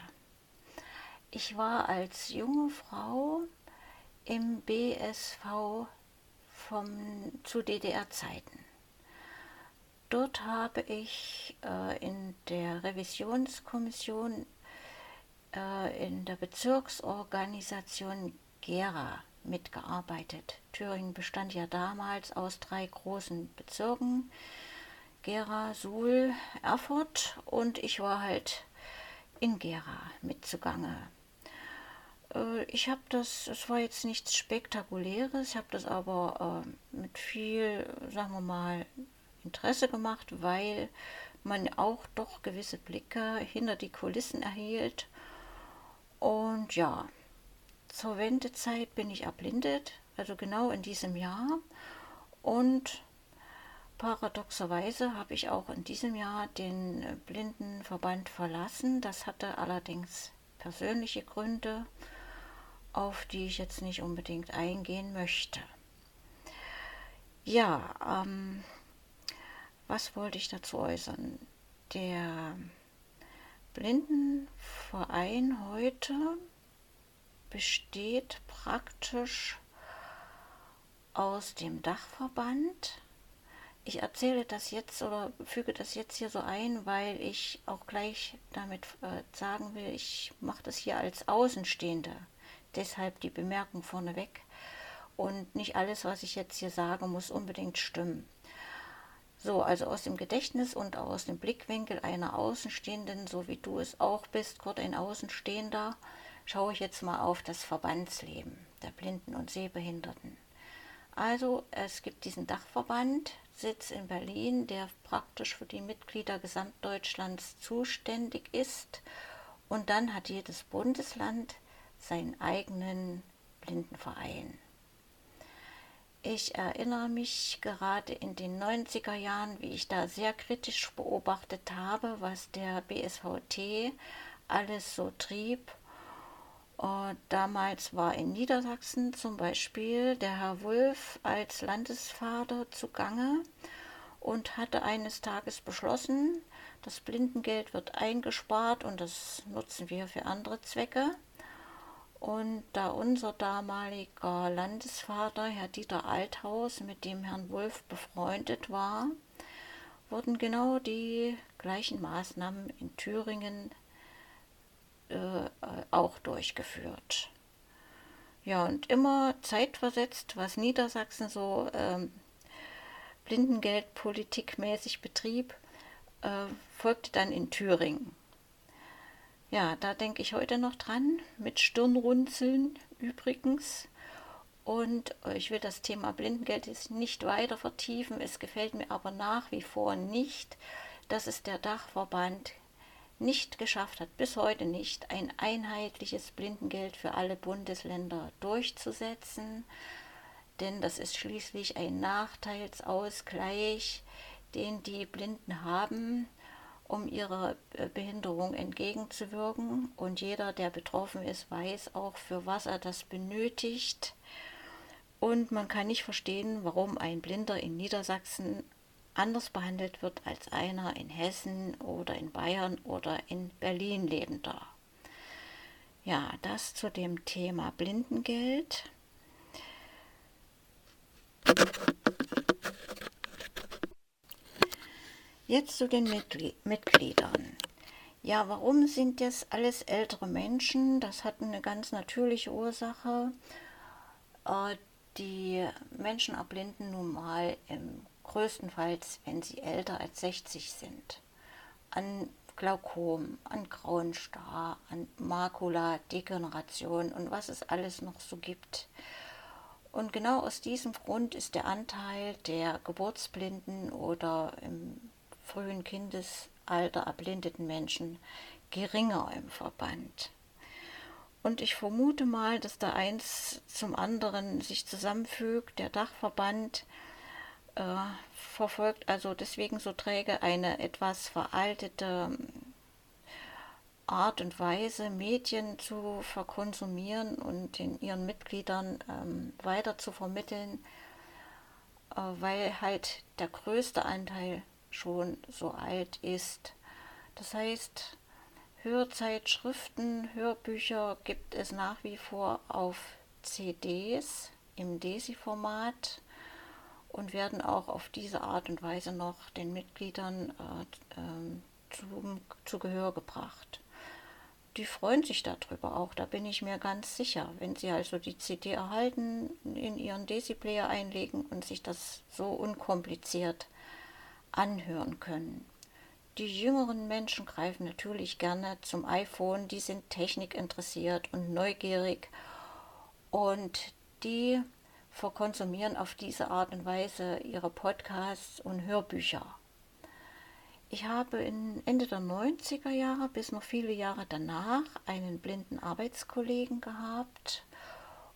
Ich war als junge Frau im BSV vom, zu DDR-Zeiten. Dort habe ich äh, in der Revisionskommission äh, in der Bezirksorganisation Gera mitgearbeitet. Thüringen bestand ja damals aus drei großen Bezirken, Gera, Suhl, Erfurt und ich war halt in Gera mit zugange. Äh, ich habe das, es war jetzt nichts Spektakuläres, ich habe das aber äh, mit viel, sagen wir mal, Interesse gemacht, weil man auch doch gewisse Blicke hinter die Kulissen erhielt. Und ja, zur Wendezeit bin ich erblindet, also genau in diesem Jahr. Und paradoxerweise habe ich auch in diesem Jahr den Blindenverband verlassen. Das hatte allerdings persönliche Gründe, auf die ich jetzt nicht unbedingt eingehen möchte. Ja, ähm, was wollte ich dazu äußern? Der Blindenverein heute besteht praktisch aus dem Dachverband. Ich erzähle das jetzt oder füge das jetzt hier so ein, weil ich auch gleich damit äh, sagen will, ich mache das hier als Außenstehende. Deshalb die Bemerkung vorneweg. Und nicht alles, was ich jetzt hier sage, muss unbedingt stimmen. So, also aus dem Gedächtnis und aus dem Blickwinkel einer Außenstehenden, so wie du es auch bist, Kurt, ein Außenstehender, schaue ich jetzt mal auf das Verbandsleben der Blinden und Sehbehinderten. Also es gibt diesen Dachverband, Sitz in Berlin, der praktisch für die Mitglieder Gesamtdeutschlands zuständig ist. Und dann hat jedes Bundesland seinen eigenen Blindenverein. Ich erinnere mich gerade in den 90er Jahren, wie ich da sehr kritisch beobachtet habe, was der BSVT alles so trieb und damals war in Niedersachsen zum Beispiel der Herr Wulff als Landesvater zugange und hatte eines Tages beschlossen, das Blindengeld wird eingespart und das nutzen wir für andere Zwecke. Und da unser damaliger Landesvater, Herr Dieter Althaus, mit dem Herrn Wulff befreundet war, wurden genau die gleichen Maßnahmen in Thüringen äh, auch durchgeführt. Ja, und immer zeitversetzt, was Niedersachsen so ähm, Blindengeldpolitikmäßig betrieb, äh, folgte dann in Thüringen. Ja, da denke ich heute noch dran, mit Stirnrunzeln übrigens. Und ich will das Thema Blindengeld jetzt nicht weiter vertiefen. Es gefällt mir aber nach wie vor nicht, dass es der Dachverband nicht geschafft hat, bis heute nicht, ein einheitliches Blindengeld für alle Bundesländer durchzusetzen, denn das ist schließlich ein Nachteilsausgleich, den die Blinden haben, um ihrer äh, Behinderung entgegenzuwirken. Und jeder, der betroffen ist, weiß auch, für was er das benötigt. Und man kann nicht verstehen, warum ein Blinder in Niedersachsen anders behandelt wird als einer in Hessen oder in Bayern oder in Berlin lebender. Ja, das zu dem Thema Blindengeld. Jetzt zu den Mitgliedern. Ja, warum sind das alles ältere Menschen? Das hat eine ganz natürliche Ursache. Äh, die Menschen erblinden nun mal im größtenteils, wenn sie älter als 60 sind, an Glaukom, an grauen Star, an Makula, Degeneration und was es alles noch so gibt. Und genau aus diesem Grund ist der Anteil der Geburtsblinden oder im frühen Kindesalter erblindeten Menschen geringer im Verband. Und ich vermute mal, dass da eins zum anderen sich zusammenfügt. Der Dachverband äh, verfolgt also deswegen so träge eine etwas veraltete ähm, Art und Weise, Medien zu verkonsumieren und in ihren Mitgliedern ähm, weiter zu vermitteln, äh, weil halt der größte Anteil schon so alt ist. Das heißt, Hörzeitschriften, Hörbücher gibt es nach wie vor auf CDs im DESI-Format und werden auch auf diese Art und Weise noch den Mitgliedern äh, äh, zu, zu Gehör gebracht. Die freuen sich darüber auch, da bin ich mir ganz sicher, wenn sie also die CD erhalten, in ihren Desi-Player einlegen und sich das so unkompliziert anhören können. Die jüngeren Menschen greifen natürlich gerne zum iPhone, die sind technikinteressiert und neugierig und die verkonsumieren auf diese Art und Weise ihre Podcasts und Hörbücher. Ich habe in Ende der 90er Jahre bis noch viele Jahre danach einen blinden Arbeitskollegen gehabt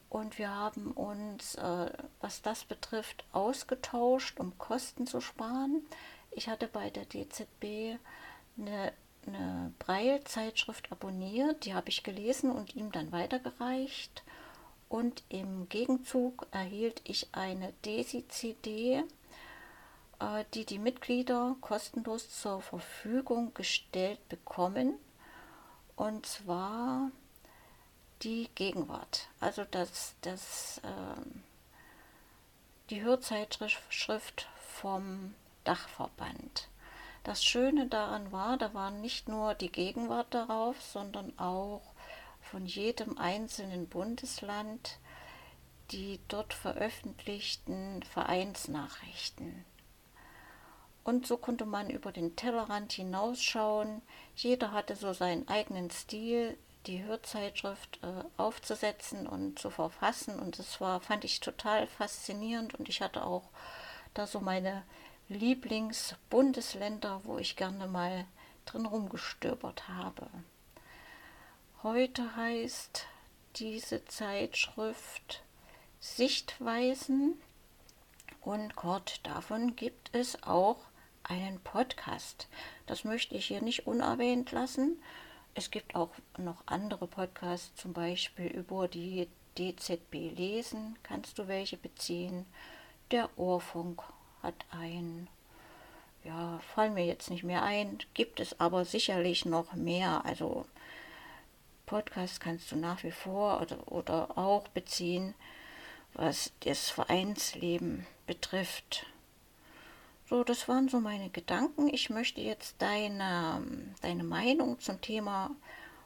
Und wir haben uns, äh, was das betrifft, ausgetauscht, um Kosten zu sparen. Ich hatte bei der DZB eine, eine Breil-Zeitschrift abonniert, die habe ich gelesen und ihm dann weitergereicht. Und im Gegenzug erhielt ich eine DESI-CD, äh, die die Mitglieder kostenlos zur Verfügung gestellt bekommen. Und zwar die Gegenwart. Also das, das, äh, die Hörzeitschrift vom Dachverband. Das Schöne daran war, da war nicht nur die Gegenwart darauf, sondern auch von jedem einzelnen Bundesland die dort veröffentlichten Vereinsnachrichten. Und so konnte man über den Tellerrand hinausschauen. Jeder hatte so seinen eigenen Stil, die Hörzeitschrift äh, aufzusetzen und zu verfassen. Und das war, fand ich total faszinierend. Und ich hatte auch da so meine Lieblingsbundesländer, wo ich gerne mal drin rumgestöbert habe. Heute heißt diese Zeitschrift Sichtweisen und Gott, davon gibt es auch einen Podcast. Das möchte ich hier nicht unerwähnt lassen. Es gibt auch noch andere Podcasts, zum Beispiel über die DZB lesen, kannst du welche beziehen. Der Ohrfunk hat einen. Ja, fallen mir jetzt nicht mehr ein, gibt es aber sicherlich noch mehr. Also Podcasts kannst du nach wie vor oder, oder auch beziehen, was das Vereinsleben betrifft. So, das waren so meine Gedanken. Ich möchte jetzt deine, deine Meinung zum Thema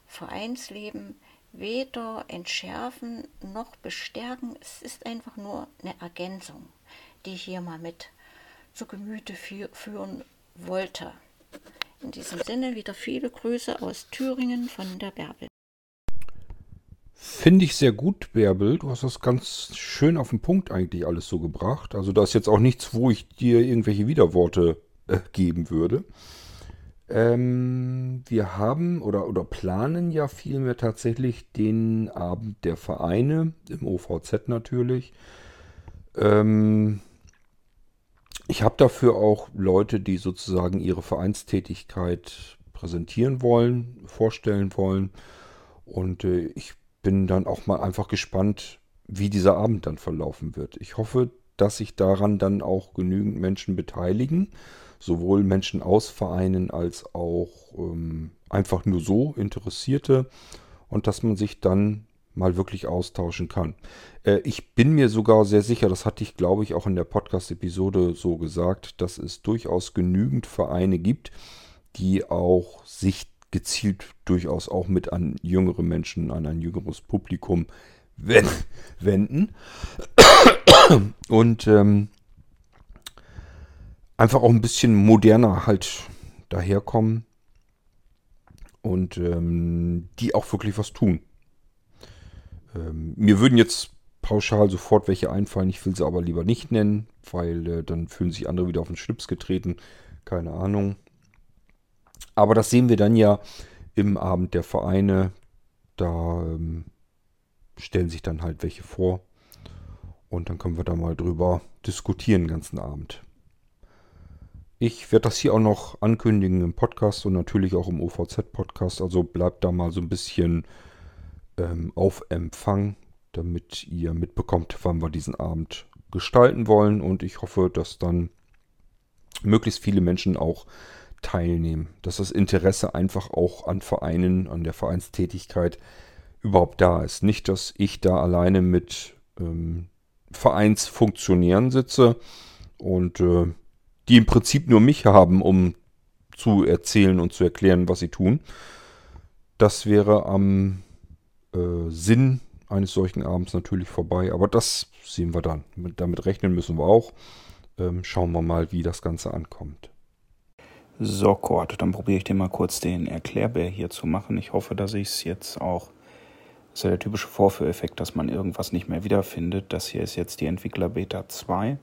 Vereinsleben weder entschärfen noch bestärken. Es ist einfach nur eine Ergänzung, die ich hier mal mit zu Gemüte führen wollte. In diesem Sinne wieder viele Grüße aus Thüringen von der Bärbel.
Finde ich sehr gut, Bärbel. Du hast das ganz schön auf den Punkt eigentlich alles so gebracht. Also da ist jetzt auch nichts, wo ich dir irgendwelche Widerworte äh, geben würde. Ähm, wir haben oder, oder planen ja vielmehr tatsächlich den Abend der Vereine, im OVZ natürlich. Ähm, ich habe dafür auch Leute, die sozusagen ihre Vereinstätigkeit präsentieren wollen, vorstellen wollen. Und äh, ich bin dann auch mal einfach gespannt, wie dieser Abend dann verlaufen wird. Ich hoffe, dass sich daran dann auch genügend Menschen beteiligen, sowohl Menschen aus Vereinen als auch ähm, einfach nur so Interessierte und dass man sich dann mal wirklich austauschen kann. Äh, ich bin mir sogar sehr sicher, das hatte ich glaube ich auch in der Podcast-Episode so gesagt, dass es durchaus genügend Vereine gibt, die auch sich gezielt durchaus auch mit an jüngere Menschen, an ein jüngeres Publikum wenden. Und ähm, einfach auch ein bisschen moderner halt daherkommen. Und ähm, die auch wirklich was tun. Ähm, mir würden jetzt pauschal sofort welche einfallen. Ich will sie aber lieber nicht nennen, weil äh, dann fühlen sich andere wieder auf den Schlips getreten. Keine Ahnung. Aber das sehen wir dann ja im Abend der Vereine. Da ähm, stellen sich dann halt welche vor. Und dann können wir da mal drüber diskutieren den ganzen Abend. Ich werde das hier auch noch ankündigen im Podcast und natürlich auch im OVZ-Podcast. Also bleibt da mal so ein bisschen ähm, auf Empfang, damit ihr mitbekommt, wann wir diesen Abend gestalten wollen. Und ich hoffe, dass dann möglichst viele Menschen auch teilnehmen. Dass das Interesse einfach auch an Vereinen, an der Vereinstätigkeit überhaupt da ist. Nicht, dass ich da alleine mit ähm, Vereinsfunktionären sitze und äh, die im Prinzip nur mich haben, um zu erzählen und zu erklären, was sie tun. Das wäre am äh, Sinn eines solchen Abends natürlich vorbei, aber das sehen wir dann. Damit rechnen müssen wir auch. Ähm, schauen wir mal, wie das Ganze ankommt.
So, Kurt, dann probiere ich dir mal kurz den Erklärbär hier zu machen. Ich hoffe, dass ich es jetzt auch. Das ist ja der typische Vorführeffekt, dass man irgendwas nicht mehr wiederfindet. Das hier ist jetzt die Entwickler Beta 2.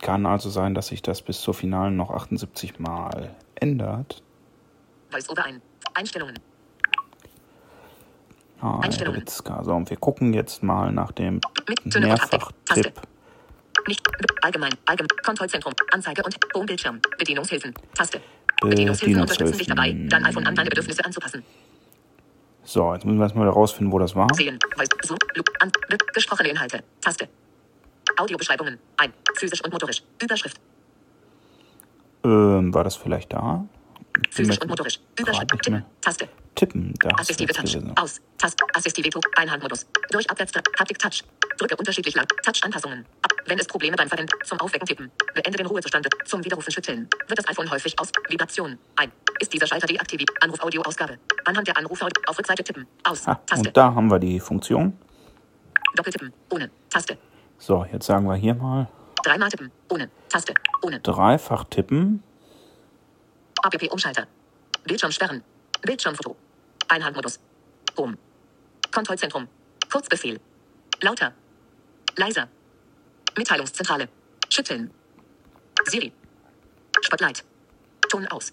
Kann also sein, dass sich das bis zur finalen noch 78 Mal ändert. Voice-over ein. Einstellungen. Ah,
Einstellungen.
So, und wir gucken jetzt mal nach dem. Mehrfach-Tipp.
Nicht allgemein. Allgemein. Kontrollzentrum. Anzeige und Homebildschirm. Bedienungshilfen. Taste.
Äh,
Bedienungshilfen unterstützen dich dabei, dein iPhone an deine Bedürfnisse anzupassen.
So, jetzt müssen wir erstmal herausfinden, wo das war.
Sehen. Weiß. Zoom. Loop. An. Gesprochene Inhalte. Taste. Audiobeschreibungen. Ein. Physisch und motorisch. Überschrift.
Ähm, war das vielleicht da?
Physisch und motorisch. Überschrift. Tippen. Taste.
Tippen, da ist
Assistive Touch. Aus. Taste. Assistive Touch. Einhandmodus. Durch Abwärts. Haptik Touch. Drücke unterschiedlich lang. Touch-Anpassungen. Ab. Wenn es Probleme beim Verwenden. Zum Aufwecken tippen. Beende den Ruhezustand. Zum Widerrufen schütteln. Wird das iPhone häufig aus. Vibration. Ein. Ist dieser Schalter deaktiviert. Anruf Audio Ausgabe. Anhand der Anrufe auf Rückseite tippen. Aus.
Ah,
Taste.
und da haben wir die Funktion.
Doppeltippen. Ohne. Taste.
So, jetzt sagen wir hier mal
Dreimal tippen. Ohne. Taste. Ohne.
dreifach tippen.
APP Umschalter. Bildschirm sperren. Bildschirmfoto. Einhandmodus. Home. Kontrollzentrum. Kurzbefehl. Lauter. Leiser. Mitteilungszentrale. Schütteln. Siri. Spotlight. Ton aus.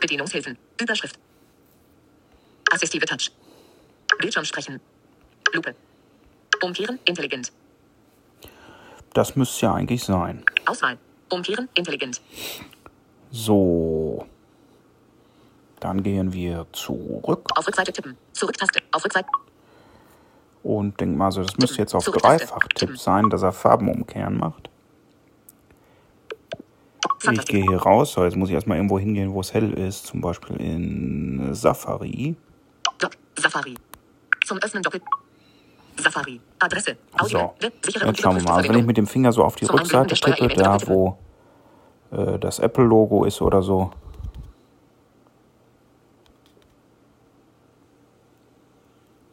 Bedienungshilfen. Überschrift. Assistive Touch. Bildschirm sprechen. Lupe. Umkehren. Intelligent.
Das müsste ja eigentlich sein.
Auswahl. Umkehren. Intelligent.
So. Dann gehen wir zurück
Auf Rückseite tippen. Zurücktaste. Auf Rückseite.
Und denken mal so, das müsste jetzt auf. Dreifach-Tipp sein, dass er Farben umkehren macht. Ich gehe hier raus, so jetzt muss ich erstmal irgendwo hingehen, wo es hell ist, zum Beispiel in Safari.
Safari. Zum Öffnen Doppel. Safari. Adresse. Audio.
So, jetzt schauen wir mal. Also wenn ich mit dem Finger so auf die Rückseite tippe, da wo äh, das Apple-Logo ist oder so,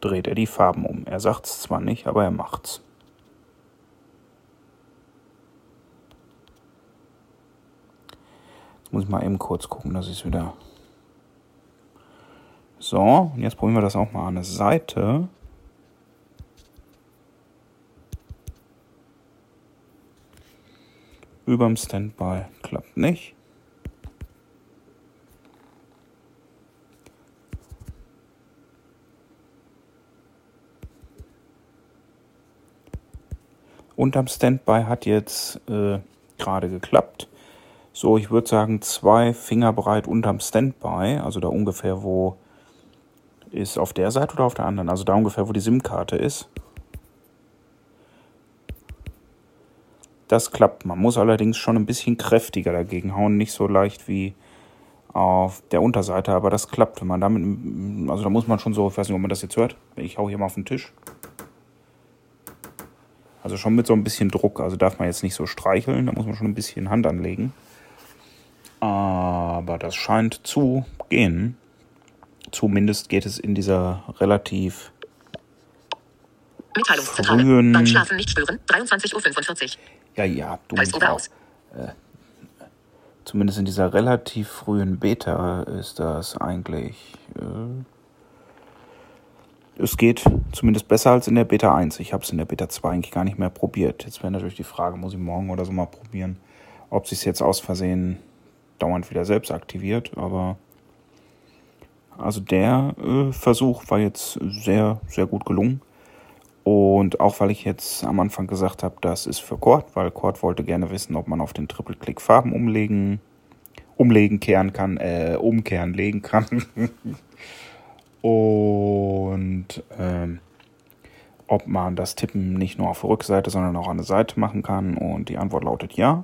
dreht er die Farben um. Er sagt es zwar nicht, aber er macht's. Jetzt muss ich mal eben kurz gucken, dass ich es wieder. So, und jetzt probieren wir das auch mal an der Seite. Überm Standby klappt nicht. Unterm Standby hat jetzt äh, gerade geklappt. So, ich würde sagen, zwei Finger breit unterm Standby, also da ungefähr, wo ist auf der Seite oder auf der anderen, also da ungefähr, wo die SIM-Karte ist. Das klappt. Man muss allerdings schon ein bisschen kräftiger dagegen hauen, nicht so leicht wie auf der Unterseite, aber das klappt, wenn man damit, also da muss man schon so, ich weiß nicht, ob man das jetzt hört, ich hau hier mal auf den Tisch. Also schon mit so ein bisschen Druck, also darf man jetzt nicht so streicheln, da muss man schon ein bisschen Hand anlegen. Aber das scheint zu gehen. Zumindest geht es in dieser relativ
Mitteilungszentrale.
frühen-
Beim Schlafen nicht stören. 23.45 Uhr.
Ja, ja, du mich
oder
auch.
aus.
Zumindest in dieser relativ frühen Beta ist das eigentlich. Äh, es geht zumindest besser als in der Beta 1. Ich habe es in der Beta 2 eigentlich gar nicht mehr probiert. Jetzt wäre natürlich die Frage, muss ich morgen oder so mal probieren, ob sich jetzt aus Versehen dauernd wieder selbst aktiviert. Aber also der äh, Versuch war jetzt sehr, sehr gut gelungen. Und auch weil ich jetzt am Anfang gesagt habe, das ist für Cord, weil Cord wollte gerne wissen, ob man auf den Triple-Click Farben umlegen, umlegen, kehren kann, äh, umkehren, legen kann. [laughs] Und ähm, ob man das Tippen nicht nur auf der Rückseite, sondern auch an der Seite machen kann. Und die Antwort lautet ja.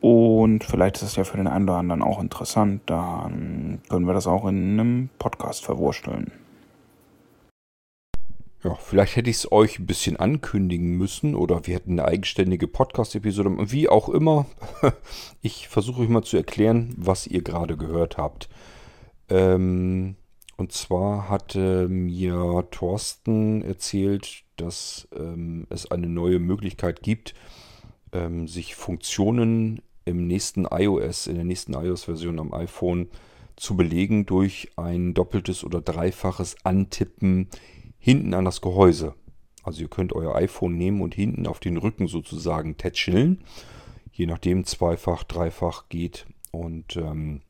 Und vielleicht ist es ja für den einen oder anderen auch interessant. Dann können wir das auch in einem Podcast verwursteln.
Ja, vielleicht hätte ich es euch ein bisschen ankündigen müssen oder wir hätten eine eigenständige Podcast-Episode. Wie auch immer, [laughs] ich versuche euch mal zu erklären, was ihr gerade gehört habt. Ähm, und zwar hatte mir Thorsten erzählt, dass ähm, es eine neue Möglichkeit gibt, ähm, sich Funktionen im nächsten iOS, in der nächsten iOS-Version am iPhone zu belegen durch ein doppeltes oder dreifaches Antippen hinten an das Gehäuse. Also ihr könnt euer iPhone nehmen und hinten auf den Rücken sozusagen tätscheln. Je nachdem zweifach, dreifach geht. Und ähm,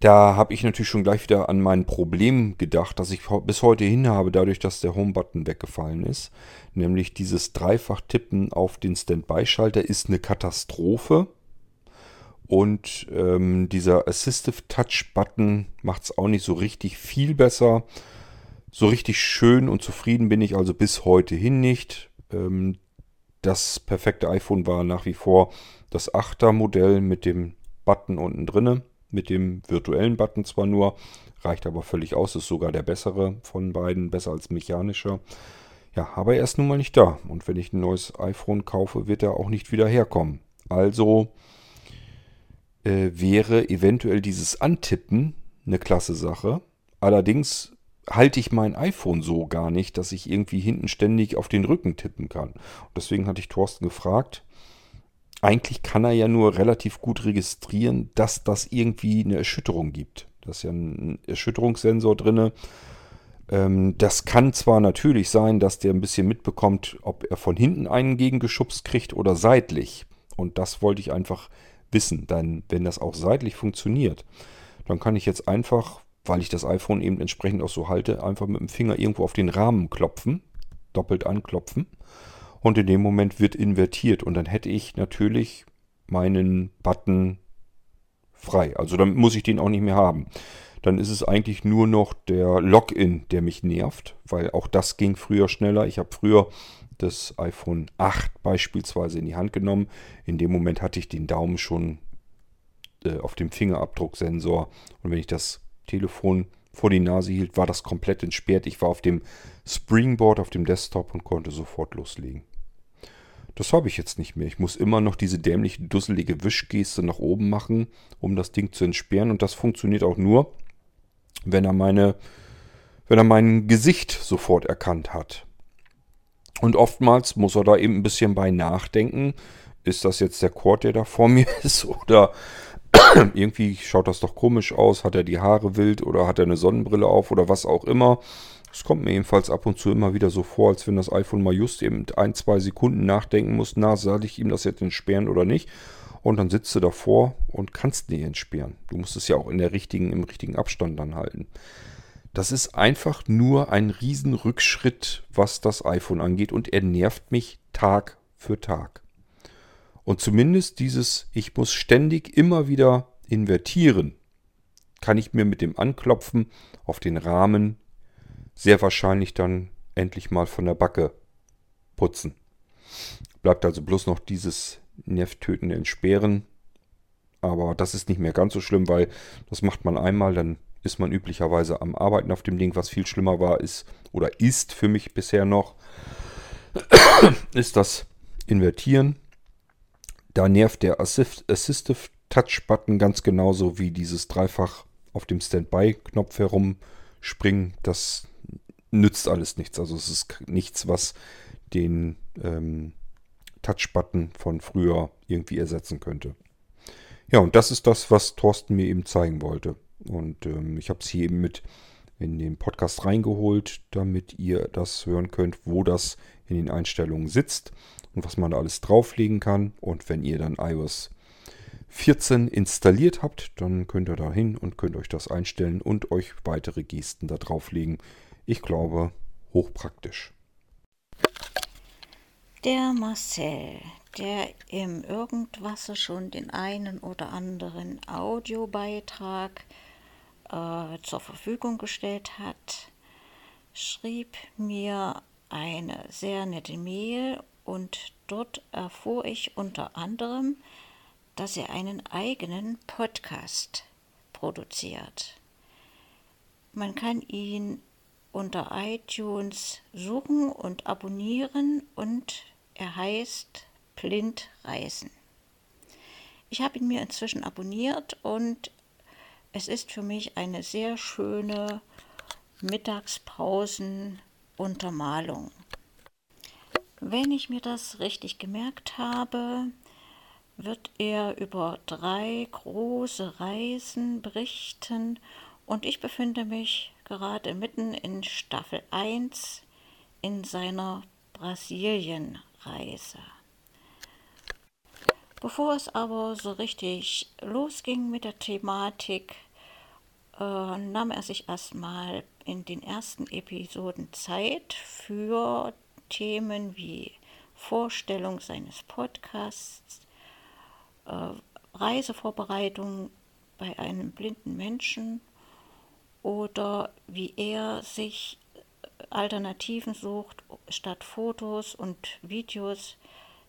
Da habe ich natürlich schon gleich wieder an mein Problem gedacht, das ich bis heute hin habe, dadurch, dass der Home-Button weggefallen ist. Nämlich dieses Dreifach-Tippen auf den Standby-Schalter ist eine Katastrophe. Und ähm, dieser Assistive Touch-Button macht es auch nicht so richtig viel besser. So richtig schön und zufrieden bin ich also bis heute hin nicht. Ähm, das perfekte iPhone war nach wie vor das 8er Modell mit dem Button unten drinne mit dem virtuellen Button zwar nur, reicht aber völlig aus, ist sogar der bessere von beiden, besser als mechanischer. Ja, aber er ist nun mal nicht da. Und wenn ich ein neues iPhone kaufe, wird er auch nicht wieder herkommen. Also äh, wäre eventuell dieses Antippen eine klasse Sache. Allerdings halte ich mein iPhone so gar nicht, dass ich irgendwie hinten ständig auf den Rücken tippen kann. Und deswegen hatte ich Thorsten gefragt, eigentlich kann er ja nur relativ gut registrieren, dass das irgendwie eine Erschütterung gibt. Da ist ja ein Erschütterungssensor drin. Ähm, das kann zwar natürlich sein, dass der ein bisschen mitbekommt, ob er von hinten einen gegengeschubst kriegt oder seitlich. Und das wollte ich einfach wissen. Dann, wenn das auch seitlich funktioniert, dann kann ich jetzt einfach, weil ich das iPhone eben entsprechend auch so halte, einfach mit dem Finger irgendwo auf den Rahmen klopfen, doppelt anklopfen und in dem Moment wird invertiert und dann hätte ich natürlich meinen Button frei. Also dann muss ich den auch nicht mehr haben. Dann ist es eigentlich nur noch der Login, der mich nervt, weil auch das ging früher schneller. Ich habe früher das iPhone 8 beispielsweise in die Hand genommen. In dem Moment hatte ich den Daumen schon äh, auf dem Fingerabdrucksensor und wenn ich das Telefon vor die Nase hielt, war das komplett entsperrt. Ich war auf dem Springboard auf dem Desktop und konnte sofort loslegen. Das habe ich jetzt nicht mehr. Ich muss immer noch diese dämliche, dusselige Wischgeste nach oben machen, um das Ding zu entsperren. Und das funktioniert auch nur, wenn er meine, wenn er mein Gesicht sofort erkannt hat. Und oftmals muss er da eben ein bisschen bei nachdenken. Ist das jetzt der Cord, der da vor [laughs] mir ist? Oder [clears throat] irgendwie schaut das doch komisch aus. Hat er die Haare wild oder hat er eine Sonnenbrille auf oder was auch immer. Es kommt mir jedenfalls ab und zu immer wieder so vor, als wenn das iPhone mal just eben ein, zwei Sekunden nachdenken muss, na, soll ich ihm das jetzt entsperren oder nicht? Und dann sitzt du davor und kannst nicht entsperren. Du musst es ja auch in der richtigen, im richtigen Abstand dann halten. Das ist einfach nur ein Riesenrückschritt, was das iPhone angeht und er nervt mich Tag für Tag. Und zumindest dieses, ich muss ständig immer wieder invertieren, kann ich mir mit dem Anklopfen auf den Rahmen sehr wahrscheinlich dann endlich mal von der Backe putzen. Bleibt also bloß noch dieses nervtötende Entsperren. Aber das ist nicht mehr ganz so schlimm, weil das macht man einmal, dann ist man üblicherweise am Arbeiten auf dem Ding. Was viel schlimmer war, ist oder ist für mich bisher noch, [coughs] ist das Invertieren. Da nervt der Assistive Touch Button ganz genauso wie dieses Dreifach auf dem Standby-Knopf herumspringen. Das nützt alles nichts. Also es ist nichts, was den ähm, Touch-Button von früher irgendwie ersetzen könnte. Ja, und das ist das, was Thorsten mir eben zeigen wollte. Und ähm, ich habe es hier eben mit in den Podcast reingeholt, damit ihr das hören könnt, wo das in den Einstellungen sitzt und was man da alles drauflegen kann. Und wenn ihr dann iOS 14 installiert habt, dann könnt ihr da hin und könnt euch das einstellen und euch weitere Gesten da drauflegen, ich glaube, hochpraktisch.
Der Marcel, der im Irgendwas schon den einen oder anderen Audiobeitrag äh, zur Verfügung gestellt hat, schrieb mir eine sehr nette Mail und dort erfuhr ich unter anderem, dass er einen eigenen Podcast produziert. Man kann ihn unter iTunes suchen und abonnieren und er heißt Blind Reisen. Ich habe ihn mir inzwischen abonniert und es ist für mich eine sehr schöne Mittagspausenuntermalung. Wenn ich mir das richtig gemerkt habe, wird er über drei große Reisen berichten und ich befinde mich gerade mitten in Staffel 1 in seiner Brasilienreise. Bevor es aber so richtig losging mit der Thematik, äh, nahm er sich erstmal in den ersten Episoden Zeit für Themen wie Vorstellung seines Podcasts, Reisevorbereitung bei einem blinden Menschen oder wie er sich Alternativen sucht, statt Fotos und Videos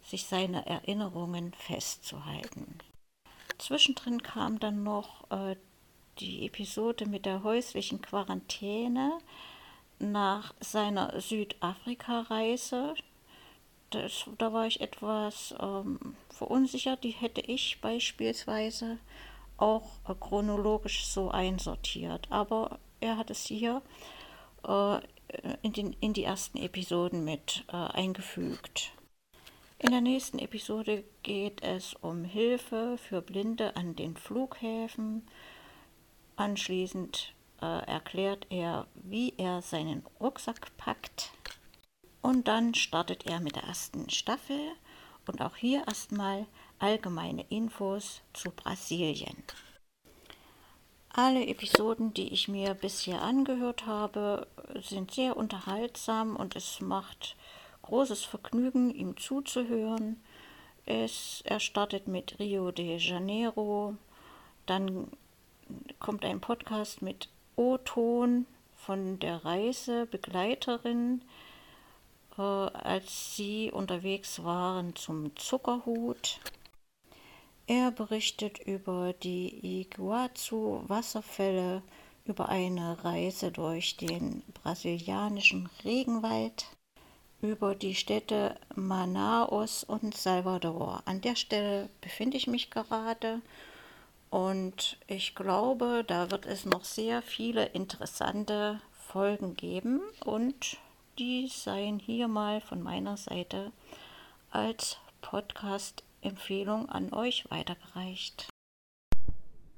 sich seine Erinnerungen festzuhalten. Zwischendrin kam dann noch äh, die Episode mit der häuslichen Quarantäne nach seiner Südafrika-Reise. Da war ich etwas ähm, verunsichert. Die hätte ich beispielsweise auch äh, chronologisch so einsortiert. Aber er hat es hier äh, in, den, in die ersten Episoden mit äh, eingefügt. In der nächsten Episode geht es um Hilfe für Blinde an den Flughäfen. Anschließend äh, erklärt er, wie er seinen Rucksack packt. Und dann startet er mit der ersten Staffel und auch hier erstmal allgemeine Infos zu Brasilien. Alle Episoden, die ich mir bisher angehört habe, sind sehr unterhaltsam und es macht großes Vergnügen, ihm zuzuhören. Es, er startet mit Rio de Janeiro, dann kommt ein Podcast mit O-Ton von der Reisebegleiterin, als sie unterwegs waren zum Zuckerhut. Er berichtet über die Iguazu-Wasserfälle, über eine Reise durch den brasilianischen Regenwald über die Städte Manaus und Salvador. An der Stelle befinde ich mich gerade und ich glaube, da wird es noch sehr viele interessante Folgen geben und die seien hier mal von meiner Seite als Podcast-Empfehlung an euch weitergereicht.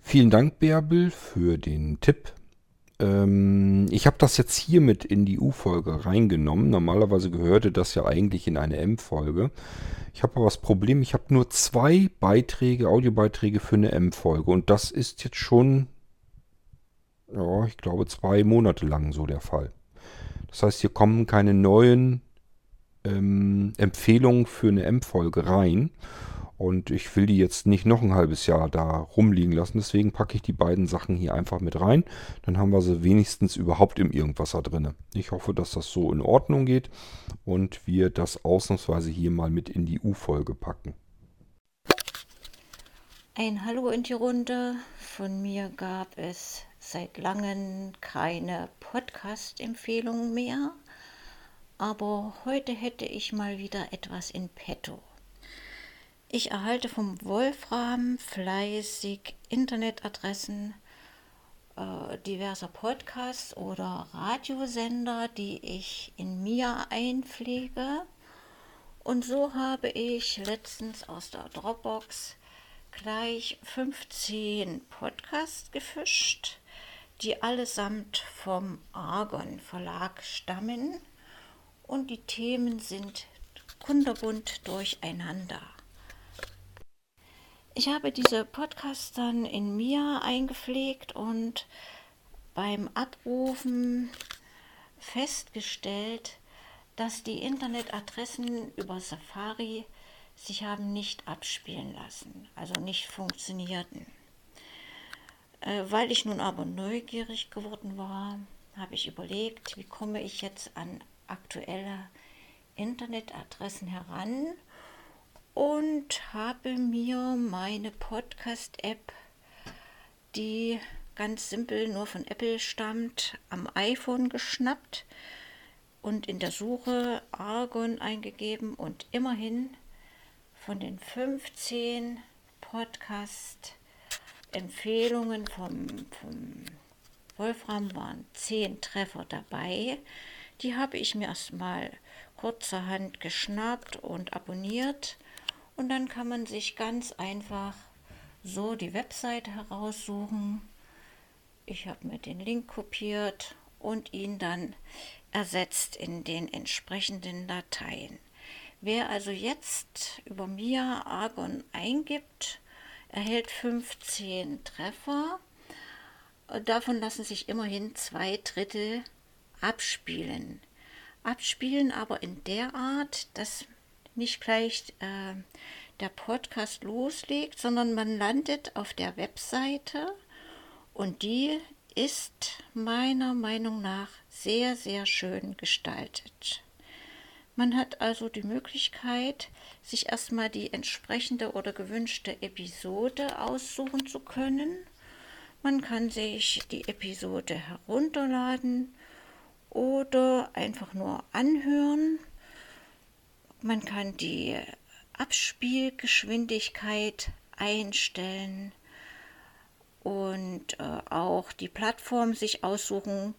Vielen Dank, Bärbel, für den Tipp. Ähm, ich habe das jetzt hier mit in die U-Folge reingenommen. Normalerweise gehörte das ja eigentlich in eine M-Folge. Ich habe aber das Problem, ich habe nur zwei Beiträge, Audiobeiträge für eine M-Folge. Und das ist jetzt schon, ja, ich glaube, zwei Monate lang so der Fall. Das heißt, hier kommen keine neuen ähm, Empfehlungen für eine M-Folge rein. Und ich will die jetzt nicht noch ein halbes Jahr da rumliegen lassen. Deswegen packe ich die beiden Sachen hier einfach mit rein. Dann haben wir sie wenigstens überhaupt im Irgendwasser drin. Ich hoffe, dass das so in Ordnung geht und wir das ausnahmsweise hier mal mit in die U-Folge packen.
Ein Hallo in die Runde. Von mir gab es seit langem keine Podcast-Empfehlungen mehr. Aber heute hätte ich mal wieder etwas in petto. Ich erhalte vom Wolfram fleißig Internetadressen äh, diverser Podcasts oder Radiosender, die ich in mir einpflege. Und so habe ich letztens aus der Dropbox gleich 15 Podcasts gefischt, die allesamt vom Argon Verlag stammen und die Themen sind kunderbunt durcheinander. Ich habe diese Podcasts dann in mir eingepflegt und beim Abrufen festgestellt, dass die Internetadressen über Safari sich haben nicht abspielen lassen, also nicht funktionierten. Äh, weil ich nun aber neugierig geworden war, habe ich überlegt, wie komme ich jetzt an aktuelle Internetadressen heran und habe mir meine Podcast-App, die ganz simpel nur von Apple stammt, am iPhone geschnappt und in der Suche Argon eingegeben und immerhin von den 15 Podcast-Empfehlungen vom, vom Wolfram waren 10 Treffer dabei. Die habe ich mir erstmal kurzerhand geschnappt und abonniert und dann kann man sich ganz einfach so die Website heraussuchen. Ich habe mir den Link kopiert und ihn dann ersetzt in den entsprechenden Dateien. Wer also jetzt über mir Argon eingibt, erhält 15 Treffer. davon lassen sich immerhin zwei Drittel abspielen. Abspielen aber in der Art, dass nicht gleich äh, der Podcast loslegt, sondern man landet auf der Webseite und die ist meiner Meinung nach sehr, sehr schön gestaltet. Man hat also die Möglichkeit, sich erstmal die entsprechende oder gewünschte Episode aussuchen zu können. Man kann sich die Episode herunterladen oder einfach nur anhören. Man kann die Abspielgeschwindigkeit einstellen und äh, auch die Plattform sich aussuchen,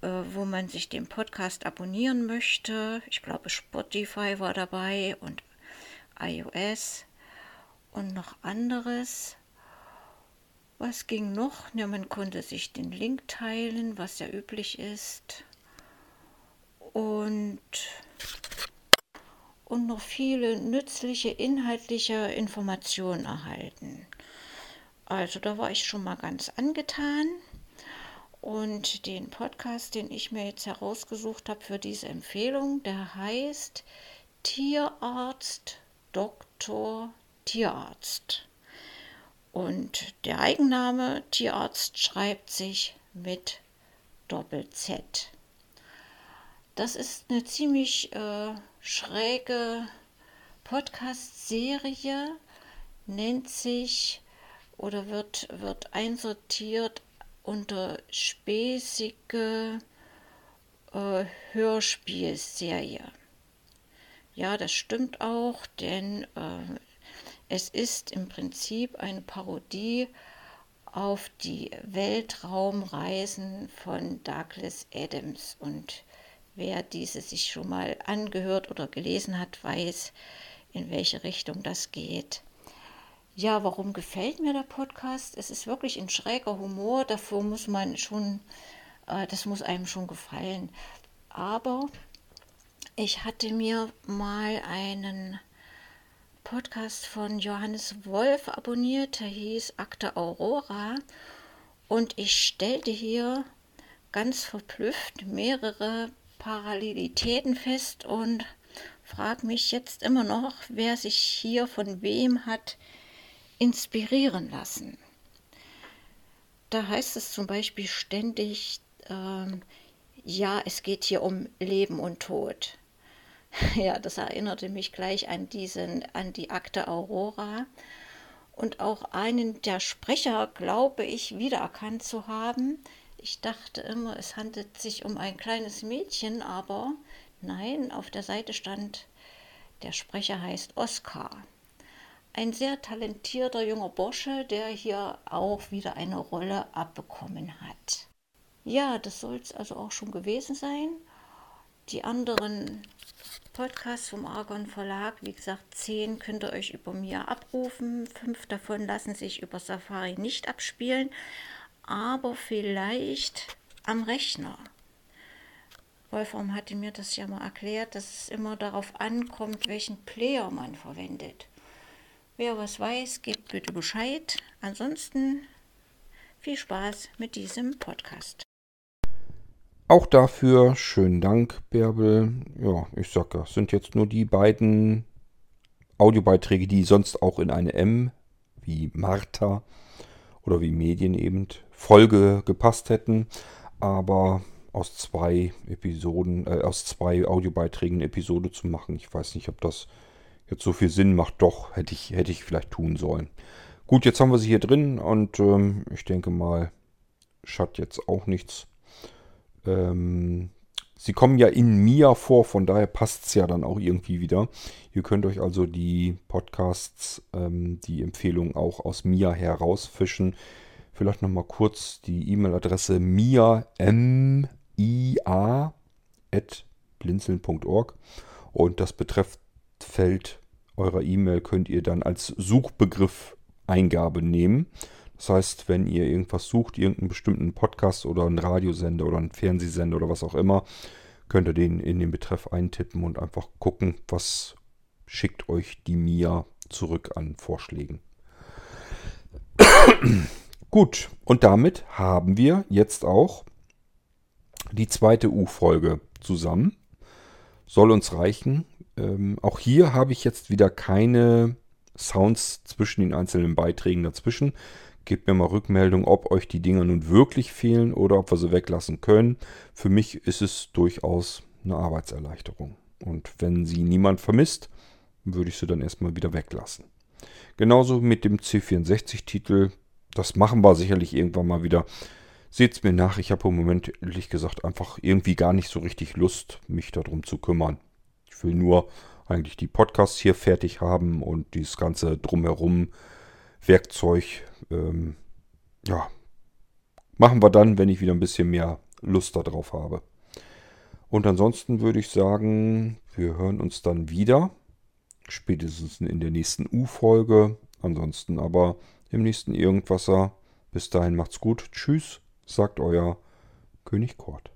wo man sich den Podcast abonnieren möchte. Ich glaube, Spotify war dabei und iOS und noch anderes. Was ging noch? Ja, man konnte sich den Link teilen, was ja üblich ist. Und, und noch viele nützliche inhaltliche Informationen erhalten. Also da war ich schon mal ganz angetan. Und den Podcast, den ich mir jetzt herausgesucht habe für diese Empfehlung, der heißt Tierarzt, Doktor, Tierarzt. Und der Eigenname Tierarzt schreibt sich mit Doppel-Z. Das ist eine ziemlich äh, schräge Podcast-Serie, nennt sich oder wird, wird einsortiert unter späßige äh, Hörspielserie. Ja, das stimmt auch, denn äh, es ist im Prinzip eine Parodie auf die Weltraumreisen von Douglas Adams. Und wer diese sich schon mal angehört oder gelesen hat, weiß, in welche Richtung das geht. Ja, warum gefällt mir der Podcast? Es ist wirklich ein schräger Humor, davor muss man schon, äh, das muss einem schon gefallen. Aber ich hatte mir mal einen Podcast von Johannes Wolf abonniert, der hieß Akte Aurora. Und ich stellte hier ganz verblüfft mehrere Parallelitäten fest und frage mich jetzt immer noch, wer sich hier von wem hat inspirieren lassen. Da heißt es zum Beispiel ständig, ähm, ja, es geht hier um Leben und Tod. [laughs] Ja, das erinnerte mich gleich an diesen, an die Akte Aurora. Und auch einen der Sprecher glaube ich wiedererkannt zu haben. Ich dachte immer, es handelt sich um ein kleines Mädchen, aber nein, auf der Seite stand, der Sprecher heißt Oskar ein sehr talentierter junger Bursche, der hier auch wieder eine Rolle abbekommen hat. Ja, das soll es also auch schon gewesen sein. Die anderen Podcasts vom Argon Verlag, wie gesagt, zehn könnt ihr euch über mir abrufen. Fünf davon lassen sich über Safari nicht abspielen, aber vielleicht am Rechner. Wolfram hatte mir das ja mal erklärt, dass es immer darauf ankommt, welchen Player man verwendet. Wer was weiß, gebt bitte Bescheid. Ansonsten viel Spaß mit diesem Podcast.
Auch dafür schönen Dank, Bärbel. Ja, ich sag ja, sind jetzt nur die beiden Audiobeiträge, die sonst auch in eine M, wie Martha oder wie Medien eben, Folge gepasst hätten. Aber aus zwei Episoden, äh, aus zwei Audiobeiträgen eine Episode zu machen, ich weiß nicht, ob das jetzt so viel Sinn macht, doch, hätte ich, hätte ich vielleicht tun sollen. Gut, jetzt haben wir sie hier drin und ähm, ich denke mal, schadet jetzt auch nichts. Ähm, sie kommen ja in Mia vor, von daher passt es ja dann auch irgendwie wieder. Ihr könnt euch also die Podcasts, ähm, die Empfehlungen auch aus Mia herausfischen. Vielleicht nochmal kurz die E-Mail-Adresse mia, m i blinzeln.org und das betrifft Feld eurer E-Mail könnt ihr dann als Suchbegriff Eingabe nehmen. Das heißt, wenn ihr irgendwas sucht, irgendeinen bestimmten Podcast oder einen Radiosender oder einen Fernsehsender oder was auch immer, könnt ihr den in den Betreff eintippen und einfach gucken, was schickt euch die Mia zurück an Vorschlägen. [coughs] Gut, und damit haben wir jetzt auch die zweite U-Folge zusammen. Soll uns reichen. Ähm, auch hier habe ich jetzt wieder keine Sounds zwischen den einzelnen Beiträgen dazwischen. Gebt mir mal Rückmeldung, ob euch die Dinger nun wirklich fehlen oder ob wir sie weglassen können. Für mich ist es durchaus eine Arbeitserleichterung. Und wenn sie niemand vermisst, würde ich sie dann erstmal wieder weglassen. Genauso mit dem C64-Titel. Das machen wir sicherlich irgendwann mal wieder. Seht's mir nach, ich habe im Moment ehrlich gesagt einfach irgendwie gar nicht so richtig Lust, mich darum zu kümmern. Ich will nur eigentlich die Podcasts hier fertig haben und dieses ganze drumherum Werkzeug, ähm, ja, machen wir dann, wenn ich wieder ein bisschen mehr Lust darauf habe. Und ansonsten würde ich sagen, wir hören uns dann wieder. Spätestens in der nächsten U-Folge. Ansonsten aber im nächsten Irgendwasser. Bis dahin macht's gut. Tschüss, sagt euer König Kort.